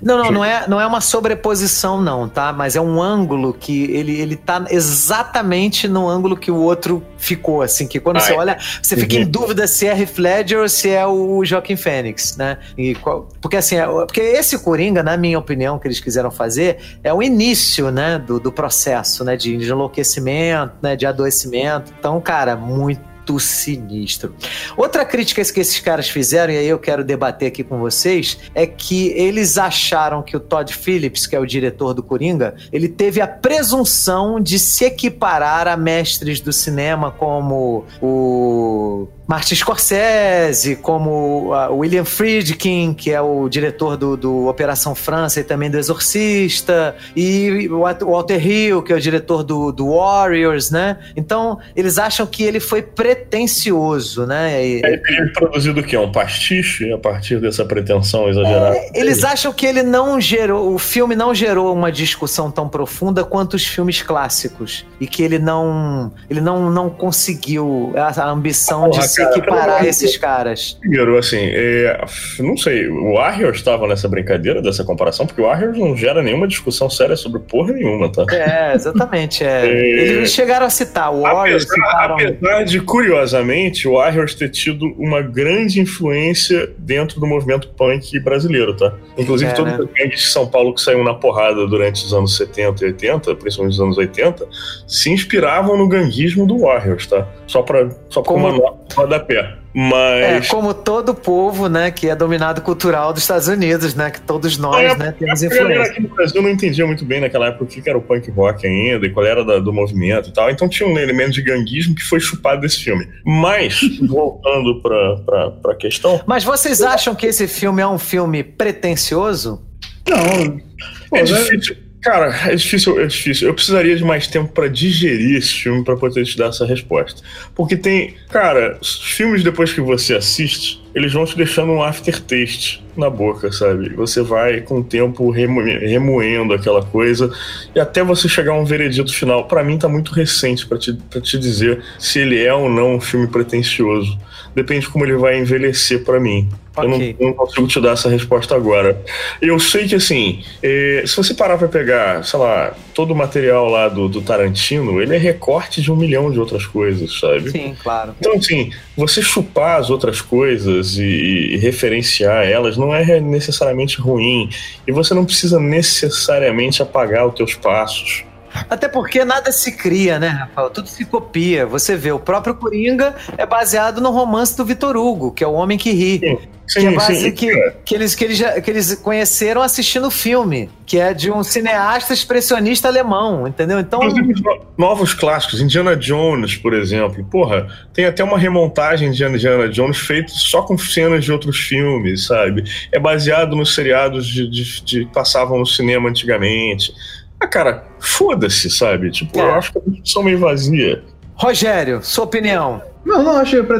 Não, não, não é, não é uma sobreposição, não, tá? Mas é um ângulo que ele, ele tá exatamente no ângulo que o outro ficou, assim, que quando Ai. você olha, você fica uhum. em dúvida se é Heath Ledger ou se é o Joaquim Fênix, né? E qual, porque assim, é, porque esse Coringa, na minha opinião, que eles quiseram fazer, é o início, né, do, do processo, né, de, enlouquecimento, né, de adoecimento. Então, cara, muito sinistro. Outra crítica que esses caras fizeram, e aí eu quero debater aqui com vocês, é que eles acharam que o Todd Phillips, que é o diretor do Coringa, ele teve a presunção de se equiparar a mestres do cinema como o Martin Scorsese, como uh, William Friedkin, que é o diretor do, do Operação França e também do Exorcista, e o Walter Hill, que é o diretor do, do Warriors, né? Então, eles acham que ele foi pretencioso, né? E, ele teria produzido o quê? Um pastiche a partir dessa pretensão exagerada? É, eles acham que ele não gerou, o filme não gerou uma discussão tão profunda quanto os filmes clássicos. E que ele não, ele não, não conseguiu a, ambição Porra, de se equiparar a esses caras. Primeiro, assim, é, não sei, o Warriors estava nessa brincadeira dessa comparação, porque o Warriors não gera nenhuma discussão séria sobre porra nenhuma, tá? É, exatamente. É. é... Eles chegaram a citar o Warriors. Apesar, citaram... apesar de, curiosamente, o Warriors ter tido uma grande influência dentro do movimento punk brasileiro, tá? Inclusive, é, todos né? os gangues de São Paulo que saíram na porrada durante os anos 70 e 80, principalmente os anos 80, se inspiravam no ganguismo do Warriors, tá? Só pra, só pra Como... uma nota pé. Mas... É, como todo povo, né, que é dominado cultural dos Estados Unidos, né, que todos nós, é, né, temos influência. Aqui no Brasil não entendia muito bem naquela época o que era o punk rock ainda e qual era da, do movimento e tal, então tinha um elemento de ganguismo que foi chupado desse filme. Mas, voltando pra, pra, pra questão... Mas vocês acham que esse filme é um filme pretencioso? Não. Pô, é difícil... Cara, é difícil, é difícil. Eu precisaria de mais tempo para digerir esse filme para poder te dar essa resposta. Porque tem, cara, filmes depois que você assiste, eles vão te deixando um aftertaste na boca, sabe? Você vai com o tempo remo remoendo aquela coisa e até você chegar a um veredito final. Para mim tá muito recente para te, te dizer se ele é ou não um filme pretencioso. Depende de como ele vai envelhecer para mim. Okay. Eu não, não, consigo te dar essa resposta agora. Eu sei que, assim, é, se você parar pra pegar, sei lá, todo o material lá do, do, Tarantino, ele é recorte de um milhão de outras coisas, sabe? Sim, claro. Então, assim, você chupar as outras coisas e, e referenciar elas não é necessariamente ruim. E você não precisa necessariamente apagar os teus passos. Até porque nada se cria, né, Rafael? Tudo se copia. Você vê, o próprio Coringa é baseado no romance do Vitor Hugo, que é o Homem que Ri. Sim. Sim, que, é base, sim, que, é. que, eles, que, eles já, que eles conheceram assistindo o filme, que é de um cineasta expressionista alemão, entendeu? Então. Novos clássicos, Indiana Jones, por exemplo. Porra, tem até uma remontagem de Indiana Jones feita só com cenas de outros filmes, sabe? É baseado nos seriados de, de, de que passavam no cinema antigamente. Ah, cara, foda-se, sabe? Tipo, é. eu acho que a discussão meio vazia. Rogério, sua opinião. Não, não acho que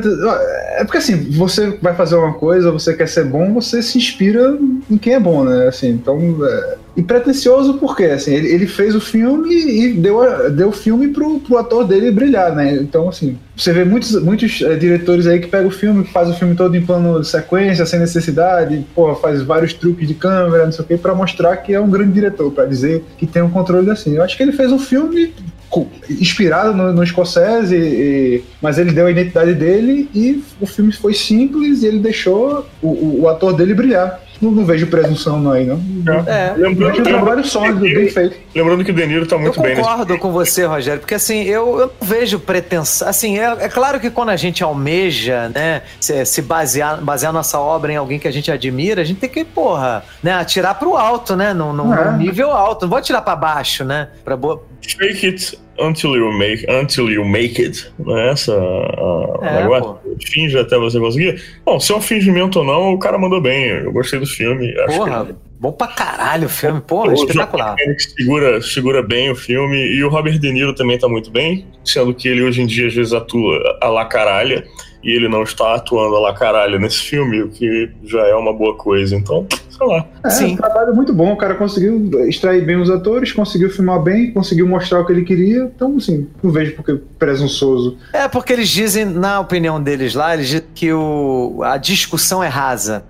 é porque assim, você vai fazer uma coisa, você quer ser bom, você se inspira em quem é bom, né? Assim, então, é... e pretencioso porque assim, ele, ele fez o filme e deu deu o filme pro, pro ator dele brilhar, né? Então, assim, você vê muitos, muitos é, diretores aí que pegam o filme, faz o filme todo em plano de sequência, sem necessidade, porra, faz vários truques de câmera, não sei o que, para mostrar que é um grande diretor, para dizer que tem um controle assim. Eu acho que ele fez um filme inspirado no, no Scorsese, e, mas ele deu a identidade dele e o filme foi simples e ele deixou o, o, o ator dele brilhar. Não, não, vejo presunção não aí, não. É. Lembrando que um trabalho sólido, bem feito. Lembrando que o Deniro tá muito bem Eu concordo com você, Rogério, porque assim, eu, eu não vejo pretensão. Assim, é, é, claro que quando a gente almeja, né, se, se, basear, basear nossa obra em alguém que a gente admira, a gente tem que, porra, né, atirar pro alto, né, num, num é. nível alto. Não vou atirar pra baixo, né? Pra boa... Fake it until you make, until you make it. Não é essa a, é, negócio? Finge até você conseguir. Bom, se é um fingimento ou não, o cara mandou bem. Eu gostei do filme. Porra, que... bom pra caralho o filme. Porra, o espetacular. Segura, segura bem o filme. E o Robert De Niro também tá muito bem, sendo que ele hoje em dia às vezes atua a la caralha e ele não está atuando lá caralho nesse filme, o que já é uma boa coisa. Então, sei lá. É, Sim. um trabalho muito bom. O cara conseguiu extrair bem os atores, conseguiu filmar bem, conseguiu mostrar o que ele queria. Então, assim, não vejo porque presunçoso. É porque eles dizem, na opinião deles lá, eles dizem que o, a discussão é rasa.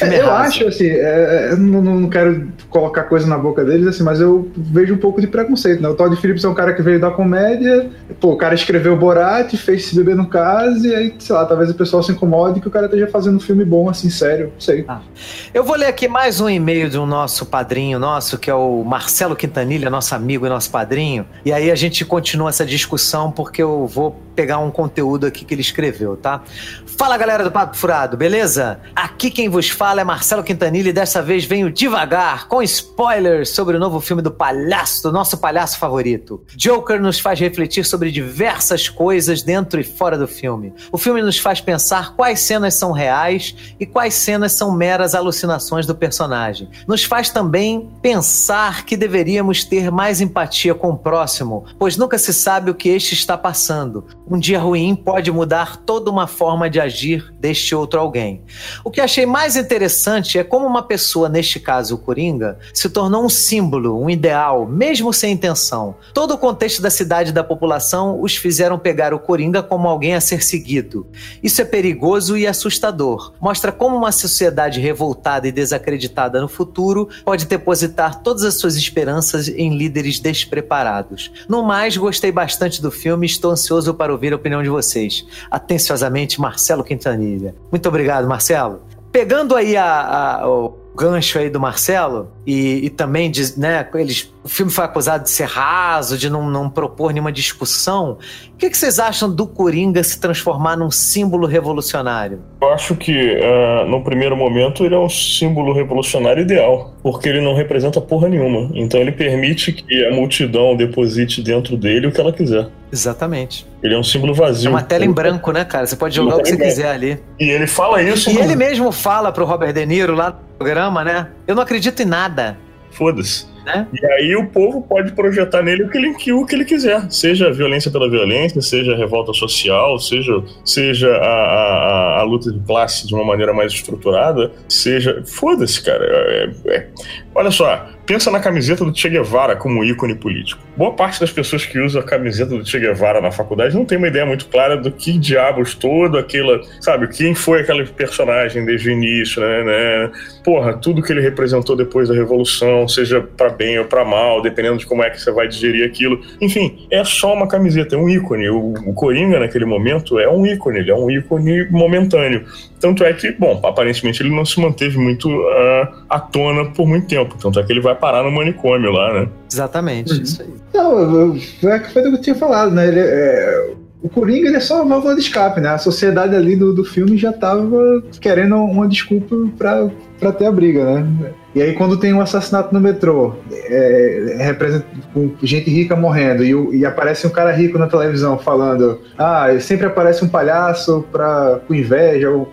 É, é eu acho, assim, é, é não, não, quero colocar coisa na boca deles, assim, mas eu vejo um pouco de preconceito, né? O Todd Phillips é um cara que veio da comédia, pô, o cara escreveu Borat, fez Se Beber no Caso, e aí, sei lá, talvez o pessoal se incomode que o cara esteja fazendo um filme bom, assim, sério, não sei. Ah. Eu vou ler aqui mais um e-mail de um nosso padrinho nosso, que é o Marcelo Quintanilha, nosso amigo e nosso padrinho, e aí a gente continua essa discussão, porque eu vou pegar um conteúdo aqui que ele escreveu, tá? Fala, galera do Papo Furado, beleza? Aqui quem vos vos fala é Marcelo Quintanilha e dessa vez venho devagar com spoilers sobre o novo filme do palhaço, do nosso palhaço favorito. Joker nos faz refletir sobre diversas coisas dentro e fora do filme. O filme nos faz pensar quais cenas são reais e quais cenas são meras alucinações do personagem. Nos faz também pensar que deveríamos ter mais empatia com o próximo, pois nunca se sabe o que este está passando. Um dia ruim pode mudar toda uma forma de agir deste outro alguém. O que achei mais interessante é como uma pessoa, neste caso o Coringa, se tornou um símbolo, um ideal, mesmo sem intenção. Todo o contexto da cidade e da população os fizeram pegar o Coringa como alguém a ser seguido. Isso é perigoso e assustador. Mostra como uma sociedade revoltada e desacreditada no futuro pode depositar todas as suas esperanças em líderes despreparados. No mais, gostei bastante do filme e estou ansioso para ouvir a opinião de vocês. Atenciosamente, Marcelo Quintanilha. Muito obrigado, Marcelo. Pegando aí a, a, o gancho aí do Marcelo, e, e também, de, né, eles, o filme foi acusado de ser raso, de não, não propor nenhuma discussão. O que, que, vocês acham do Coringa se transformar num símbolo revolucionário? Eu acho que, uh, no primeiro momento, ele é um símbolo revolucionário ideal, porque ele não representa porra nenhuma. Então ele permite que a multidão deposite dentro dele o que ela quiser. Exatamente. Ele é um símbolo vazio. É uma tela em branco, né, cara? Você pode jogar o que você quiser ali. E ele fala isso. E ele mesmo fala pro Robert De Niro lá no programa, né? Eu não acredito em nada. Foda-se. Né? E aí o povo pode projetar nele o que ele, o que ele quiser. Seja violência pela violência, seja revolta social, seja, seja a, a, a luta de classe de uma maneira mais estruturada, seja. Foda-se, cara. É, é... Olha só, pensa na camiseta do Che Guevara como ícone político. Boa parte das pessoas que usam a camiseta do Che Guevara na faculdade não tem uma ideia muito clara do que diabos todo aquela, sabe, quem foi aquele personagem desde o início, né, né? Porra, tudo que ele representou depois da revolução, seja para bem ou para mal, dependendo de como é que você vai digerir aquilo. Enfim, é só uma camiseta, é um ícone. O, o Coringa naquele momento é um ícone, ele é um ícone momentâneo. Tanto é que, bom, aparentemente ele não se manteve muito uh, à tona por muito tempo. Tanto é que ele vai parar no manicômio lá, né? Exatamente, uhum. isso aí. Não, foi o que eu tinha falado, né? Ele, é, o Coringa é só uma válvula de escape, né? A sociedade ali do, do filme já tava querendo uma desculpa pra ter a briga, né? E aí quando tem um assassinato no metrô, é, representa, com gente rica morrendo, e, e, aparece um cara rico na televisão falando ah, sempre aparece um palhaço pra, com inveja, ou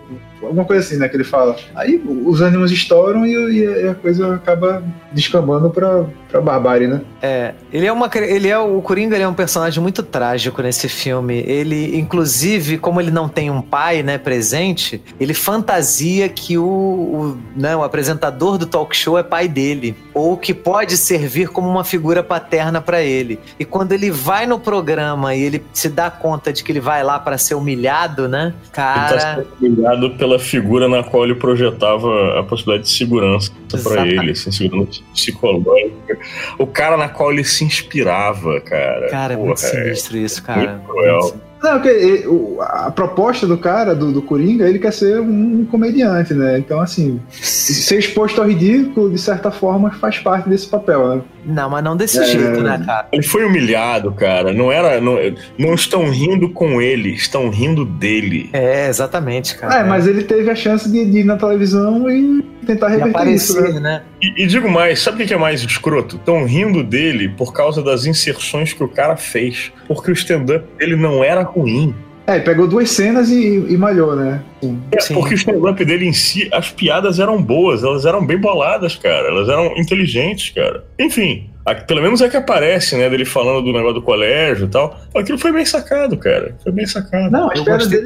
alguma coisa assim, né, que ele fala. Aí os ânimos estouram e, e a coisa acaba descambando pra, pra barbárie, né? É, ele é uma. Ele é, o Coringa ele é um personagem muito trágico nesse filme. Ele, inclusive, como ele não tem um pai, né, presente, ele fantasia que o, o, né, o apresentador do talk show é pai dele. Ou que pode servir como uma figura paterna para ele. E quando ele vai no programa e ele se dá conta de que ele vai lá para ser humilhado, né? Cara. Ele tá sendo humilhado pela figura na qual ele projetava a possibilidade de segurança para ele, assim, segurança psicológica. O cara na qual ele se inspirava, cara. Cara, é muito sinistro isso, cara. Muito cruel. Não, porque a proposta do cara, do, do Coringa, ele quer ser um comediante, né? Então, assim, ser exposto ao ridículo, de certa forma, faz parte desse papel, né? Não, mas não desse é... jeito, né, cara? Ele foi humilhado, cara. Não era. Não, não estão rindo com ele, estão rindo dele. É, exatamente, cara. É, mas ele teve a chance de, de ir na televisão e tentar reverter aparecer, isso, né? né? E, e, digo mais, sabe o que é mais escroto? Estão rindo dele por causa das inserções que o cara fez. Porque o stand-up dele não era ruim. É, pegou duas cenas e, e malhou, né? Sim. É, Sim. porque o stand-up dele em si, as piadas eram boas, elas eram bem boladas, cara. Elas eram inteligentes, cara. Enfim, pelo menos é que aparece, né, dele falando do negócio do colégio e tal. Aquilo foi bem sacado, cara. Foi bem sacado. Não, as piadas dele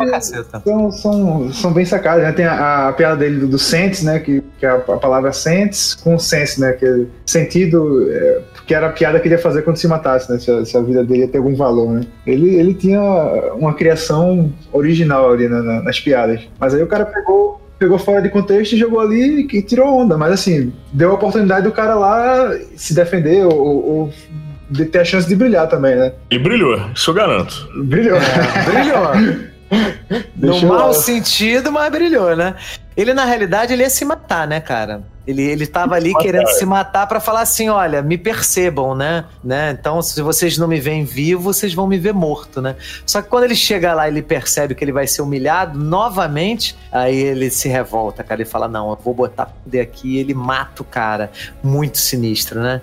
são, são, são bem sacadas. Né? Tem a, a piada dele do, do sense, né, que, que é a, a palavra sense com sense, né, que é sentido, é, que era a piada que ele ia fazer quando se matasse, né, se a, se a, vida dele ia ter algum valor, né. Ele, ele tinha uma criação original ali na, na, nas piadas. Mas aí o cara pegou pegou fora de contexto e jogou ali e tirou onda. Mas assim, deu a oportunidade do cara lá se defender ou, ou de ter a chance de brilhar também, né? E brilhou, isso eu garanto. Brilhou. É, brilhou. no mau sentido, mas brilhou, né? Ele, na realidade, ele ia se matar, né, cara? Ele, ele tava ali querendo se matar para falar assim: olha, me percebam, né? né? Então, se vocês não me veem vivo, vocês vão me ver morto, né? Só que quando ele chega lá e ele percebe que ele vai ser humilhado novamente, aí ele se revolta, cara. Ele fala: não, eu vou botar poder aqui. E ele mata o cara. Muito sinistro, né?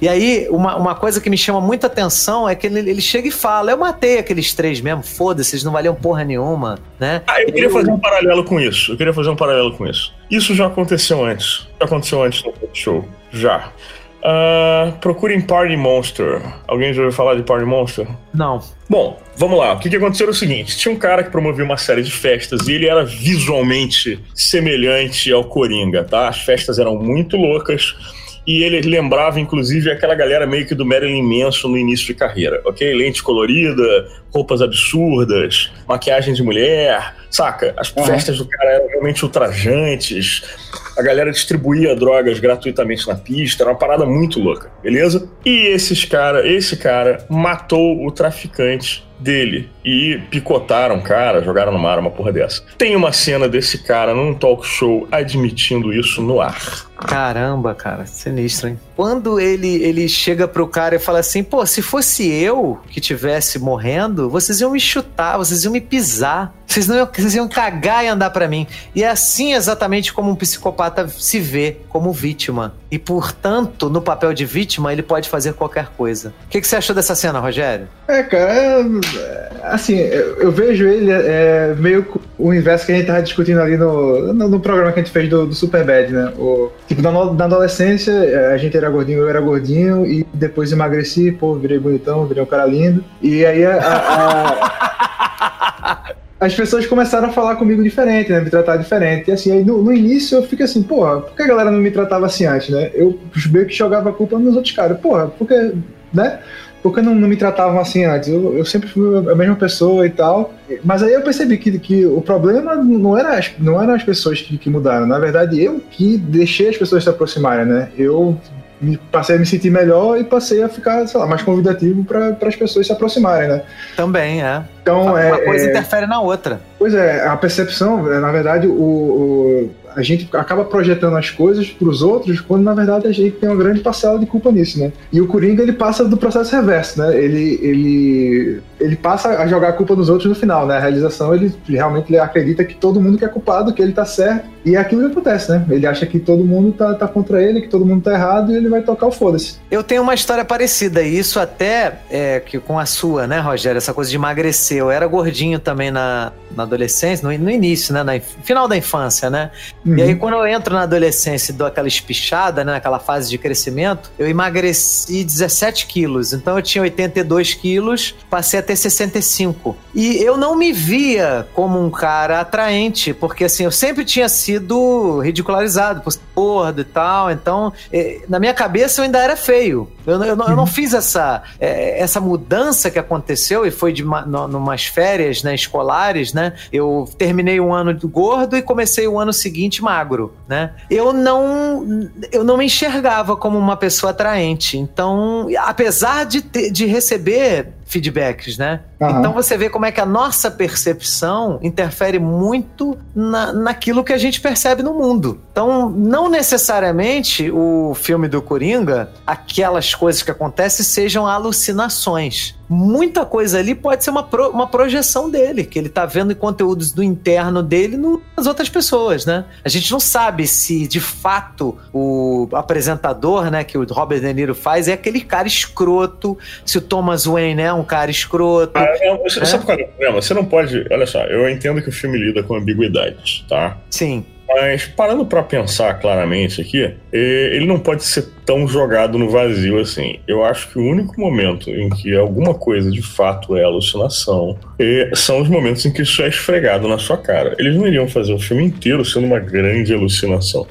E aí, uma, uma coisa que me chama muita atenção é que ele, ele chega e fala: eu matei aqueles três mesmo, foda-se, eles não valiam porra nenhuma, né? Ah, eu queria fazer um paralelo com isso. Eu queria fazer um paralelo com isso. Isso já aconteceu antes. Já aconteceu antes no show. Já. Uh, procurem Party Monster. Alguém já ouviu falar de Party Monster? Não. Bom, vamos lá. O que, que aconteceu era o seguinte: tinha um cara que promovia uma série de festas e ele era visualmente semelhante ao Coringa, tá? As festas eram muito loucas e ele lembrava, inclusive, aquela galera meio que do Marilyn Manson no início de carreira, ok? Lente colorida, roupas absurdas, maquiagem de mulher, saca? As uhum. festas do cara eram realmente ultrajantes, a galera distribuía drogas gratuitamente na pista, era uma parada muito louca, beleza? E esses cara, esse cara matou o traficante dele e picotaram o cara, jogaram no mar, uma porra dessa. Tem uma cena desse cara num talk show admitindo isso no ar. Caramba, cara, sinistro, hein? Quando ele, ele chega pro cara e fala assim: pô, se fosse eu que tivesse morrendo, vocês iam me chutar, vocês iam me pisar, vocês, não iam, vocês iam cagar e andar para mim. E é assim exatamente como um psicopata se vê, como vítima. E portanto, no papel de vítima, ele pode fazer qualquer coisa. O que, que você achou dessa cena, Rogério? É, cara, é, assim, eu, vejo ele é, meio o inverso que a gente tava discutindo ali no, no, no programa que a gente fez do, do Superbad, né? O, tipo, na, na adolescência, é, a gente era gordinho, eu era gordinho, e depois emagreci, pô, virei bonitão, virei um cara lindo. E aí a, a, as pessoas começaram a falar comigo diferente, né? Me tratar diferente. E assim, aí no, no início eu fico assim, porra, por que a galera não me tratava assim antes, né? Eu meio que jogava a culpa nos outros caras. Porra, porque, né? Por que não, não me tratavam assim antes? Eu, eu, sempre fui a mesma pessoa e tal. Mas aí eu percebi que, que o problema não era as, não eram as pessoas que, que mudaram. Na verdade, eu que deixei as pessoas se aproximarem, né? Eu passei a me sentir melhor e passei a ficar, sei lá, mais convidativo para as pessoas se aproximarem, né? Também, é. Então, uma é, coisa é, interfere na outra. Pois é, a percepção, na verdade, o, o a gente acaba projetando as coisas para os outros, quando na verdade a gente tem uma grande parcela de culpa nisso, né? E o Coringa ele passa do processo reverso, né? Ele, ele, ele passa a jogar a culpa nos outros no final, né? A realização ele realmente ele acredita que todo mundo que é culpado, que ele tá certo, e é aquilo que acontece, né? Ele acha que todo mundo tá, tá contra ele, que todo mundo tá errado e ele vai tocar o foda-se. Eu tenho uma história parecida, e isso até é, que com a sua, né, Rogério? Essa coisa de emagrecer. Eu era gordinho também na, na adolescência, no, no início, né? No final da infância, né? Uhum. E aí, quando eu entro na adolescência e dou aquela espichada, né? Naquela fase de crescimento, eu emagreci 17 quilos. Então eu tinha 82 quilos, passei a ter 65. E eu não me via como um cara atraente, porque assim, eu sempre tinha sido ridicularizado por ser gordo e tal. Então, eh, na minha cabeça eu ainda era feio. Eu, eu, não, eu não fiz essa, é, essa mudança que aconteceu e foi de uma, no, numas férias né, escolares, né? Eu terminei um ano gordo e comecei o ano seguinte magro, né? Eu não, eu não me enxergava como uma pessoa atraente. Então, apesar de, ter, de receber feedbacks, né? Uhum. Então você vê como é que a nossa percepção interfere muito na, naquilo que a gente percebe no mundo. Então, não necessariamente o filme do Coringa, aquelas coisas que acontecem sejam alucinações muita coisa ali pode ser uma, pro, uma projeção dele, que ele tá vendo conteúdos do interno dele nas outras pessoas, né? A gente não sabe se de fato o apresentador, né, que o Robert De Niro faz, é aquele cara escroto, se o Thomas Wayne é um cara escroto. Ah, não, você, é? Sabe qual é o problema? Você não pode. Olha só, eu entendo que o filme lida com ambiguidades, tá? Sim. Mas parando para pensar claramente aqui, ele não pode ser tão jogado no vazio assim. Eu acho que o único momento em que alguma coisa de fato é alucinação são os momentos em que isso é esfregado na sua cara. Eles não iriam fazer o filme inteiro sendo uma grande alucinação.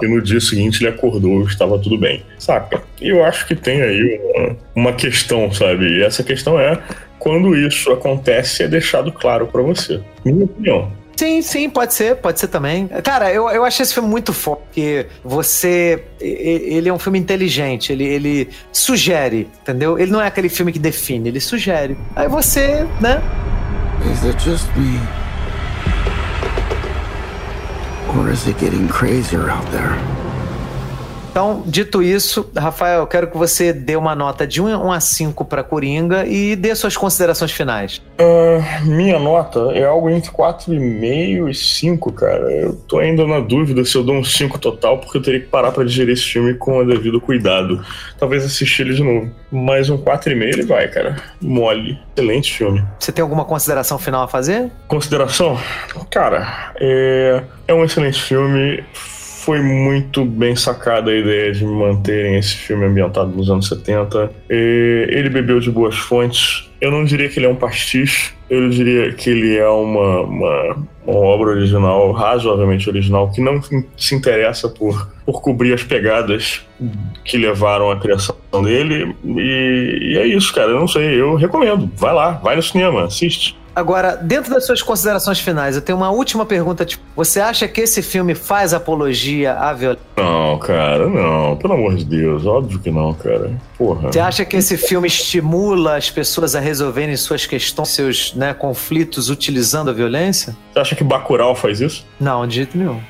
E no dia seguinte ele acordou e estava tudo bem. Saca? E eu acho que tem aí uma, uma questão, sabe? E essa questão é quando isso acontece é deixado claro para você. Minha opinião. Sim, sim, pode ser, pode ser também. Cara, eu, eu achei esse filme muito forte, porque você. Ele é um filme inteligente, ele, ele sugere, entendeu? Ele não é aquele filme que define, ele sugere. Aí você, né? Is it just me? Or is it getting crazier out there? Então, dito isso, Rafael, eu quero que você dê uma nota de 1 a 5 para Coringa e dê suas considerações finais. Uh, minha nota é algo entre 4,5 e 5, cara. Eu tô ainda na dúvida se eu dou um 5 total, porque eu teria que parar para digerir esse filme com o devido cuidado. Talvez assistir ele de novo. Mas um 4,5 ele vai, cara. Mole. Excelente filme. Você tem alguma consideração final a fazer? Consideração? Cara, é, é um excelente filme foi muito bem sacada a ideia de manterem esse filme ambientado nos anos 70. E ele bebeu de boas fontes. Eu não diria que ele é um pastiche, eu diria que ele é uma, uma, uma obra original, razoavelmente original, que não se interessa por, por cobrir as pegadas que levaram à criação dele. E, e é isso, cara. Eu não sei, eu recomendo. Vai lá, vai no cinema, assiste. Agora, dentro das suas considerações finais, eu tenho uma última pergunta. Tipo, você acha que esse filme faz apologia à violência? Não, cara, não. Pelo amor de Deus, óbvio que não, cara. Porra. Você acha que esse filme estimula as pessoas a resolverem suas questões, seus né, conflitos utilizando a violência? Você acha que Bacurau faz isso? Não, de jeito nenhum.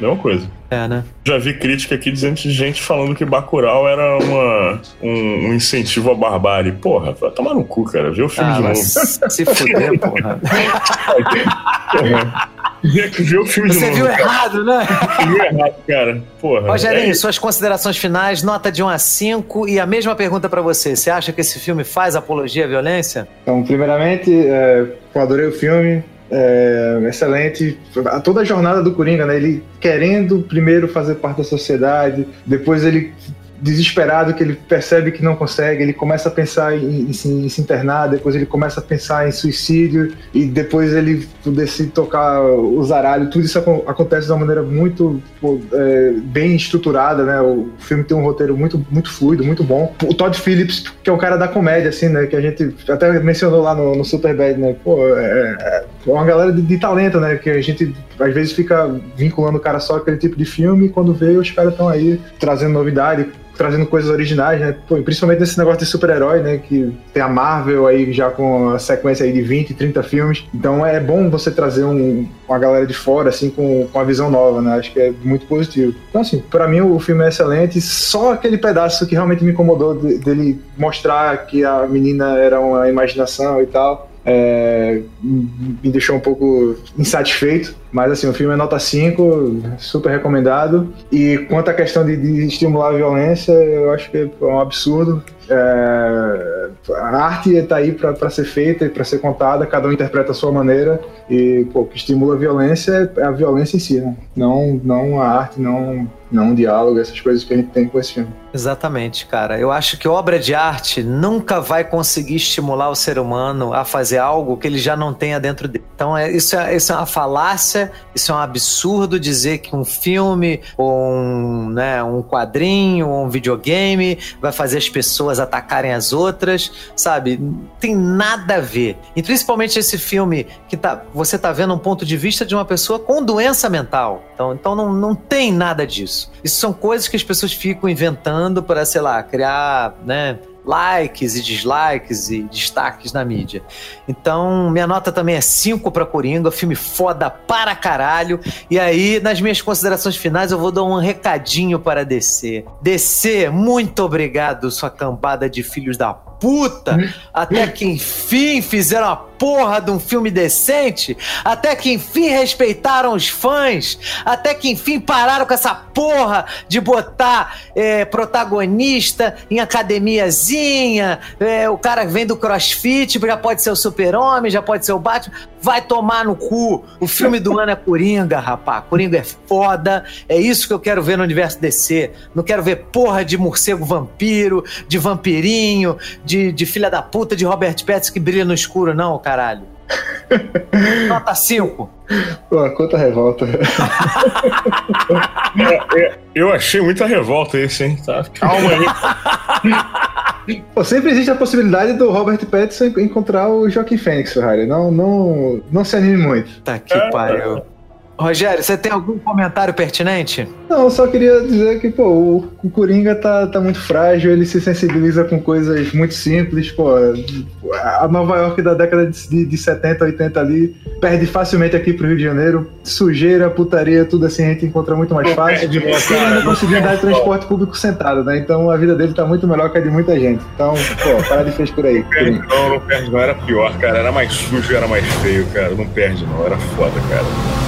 Mesma coisa. É, né? Já vi crítica aqui dizendo de gente falando que Bacurau era uma, um, um incentivo à barbárie. Porra, vai tomar no cu, cara. Vê o filme ah, de novo. Se fuder, porra. porra. Vê o filme Você de viu cara. errado, né? Você viu errado, cara. Porra. Rogerinho, é suas considerações finais, nota de 1 a 5 e a mesma pergunta para você. Você acha que esse filme faz apologia à violência? Então, primeiramente, é, eu adorei o filme é, excelente. Toda a jornada do Coringa, né? Ele querendo primeiro fazer parte da sociedade, depois ele desesperado que ele percebe que não consegue, ele começa a pensar em, em, em, se internar, depois ele começa a pensar em suicídio e depois ele decide tocar o zaralho. Tudo isso acontece de uma maneira muito é, bem estruturada, né? O filme tem um roteiro muito, muito fluido, muito bom. O Todd Phillips, que é o cara da comédia, assim, né? Que a gente até mencionou lá no, no Superbad, né? Pô, é, é uma galera de, de, talento, né? Que a gente às vezes fica vinculando o cara só aquele tipo de filme e quando vê os caras estão aí trazendo novidade, trazendo coisas originais, né? Pô, principalmente nesse negócio de super-herói, né? Que tem a Marvel aí já com a sequência aí de 20, 30 filmes. Então é bom você trazer um, uma galera de fora, assim, com, com uma visão nova, né? Acho que é muito positivo. Então, assim, para mim o filme é excelente. Só aquele pedaço que realmente me incomodou dele mostrar que a menina era uma imaginação e tal é, me deixou um pouco insatisfeito. Mas assim, o filme é nota 5, super recomendado. E quanto à questão de, de estimular a violência, eu acho que é um absurdo. É, a arte está aí para ser feita e para ser contada, cada um interpreta a sua maneira. E pô, o que estimula a violência é a violência em si, né? não, não a arte, não não um diálogo, essas coisas que a gente tem com esse filme. Exatamente, cara. Eu acho que obra de arte nunca vai conseguir estimular o ser humano a fazer algo que ele já não tenha dentro dele. Então, é, isso, é, isso é uma falácia, isso é um absurdo dizer que um filme, ou um, né, um quadrinho, ou um videogame vai fazer as pessoas atacarem as outras, sabe? Tem nada a ver. E principalmente esse filme que tá, você tá vendo um ponto de vista de uma pessoa com doença mental. Então, então não, não tem nada disso isso. Isso são coisas que as pessoas ficam inventando para, sei lá, criar, né? likes e dislikes e destaques na mídia. Então, minha nota também é 5 para Coringa, filme foda para caralho. E aí, nas minhas considerações finais, eu vou dar um recadinho para DC. DC, muito obrigado, sua cambada de filhos da puta, até que enfim fizeram a porra de um filme decente, até que enfim respeitaram os fãs, até que enfim pararam com essa porra de botar é, protagonista em academiazinha, é, o cara vem do crossfit, já pode ser o super-homem, já pode ser o Batman, vai tomar no cu. O filme do ano é Coringa, rapá. Coringa é foda, é isso que eu quero ver no universo DC. Não quero ver porra de morcego vampiro, de vampirinho, de, de filha da puta de Robert Pattinson que brilha no escuro, não, caralho. Nota 5. Pô, quanta revolta. é, é, eu achei muita revolta esse, hein? Tá, calma aí. Pô, sempre existe a possibilidade do Robert Pattinson encontrar o Joaquim Fênix, Ferrari. Não, não, não se anime muito. Tá que é, pariu. Rogério, você tem algum comentário pertinente? Não, eu só queria dizer que, pô, o, Coringa tá, tá muito frágil, ele se sensibiliza com coisas muito simples, pô. A Nova York da década de, de 70, 80 ali perde facilmente aqui pro Rio de Janeiro. Sujeira, putaria, tudo assim a gente encontra muito mais fácil. Ele ainda conseguia andar de transporte público sentado, né? Então a vida dele tá muito melhor que a de muita gente. Então, pô, para de frescura aí. Perde não, não perde não. Era pior, cara. Era mais sujo, era mais feio, cara. Não perde não. Era foda, cara.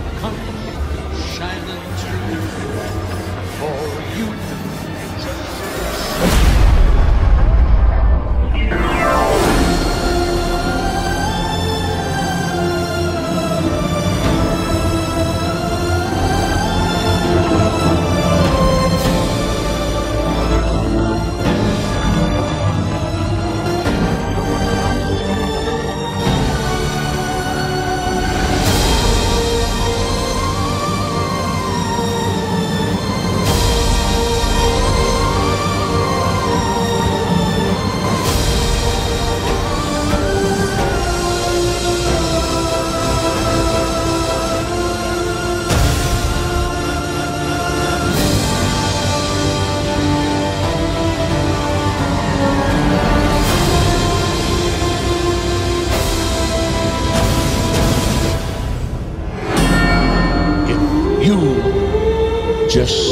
just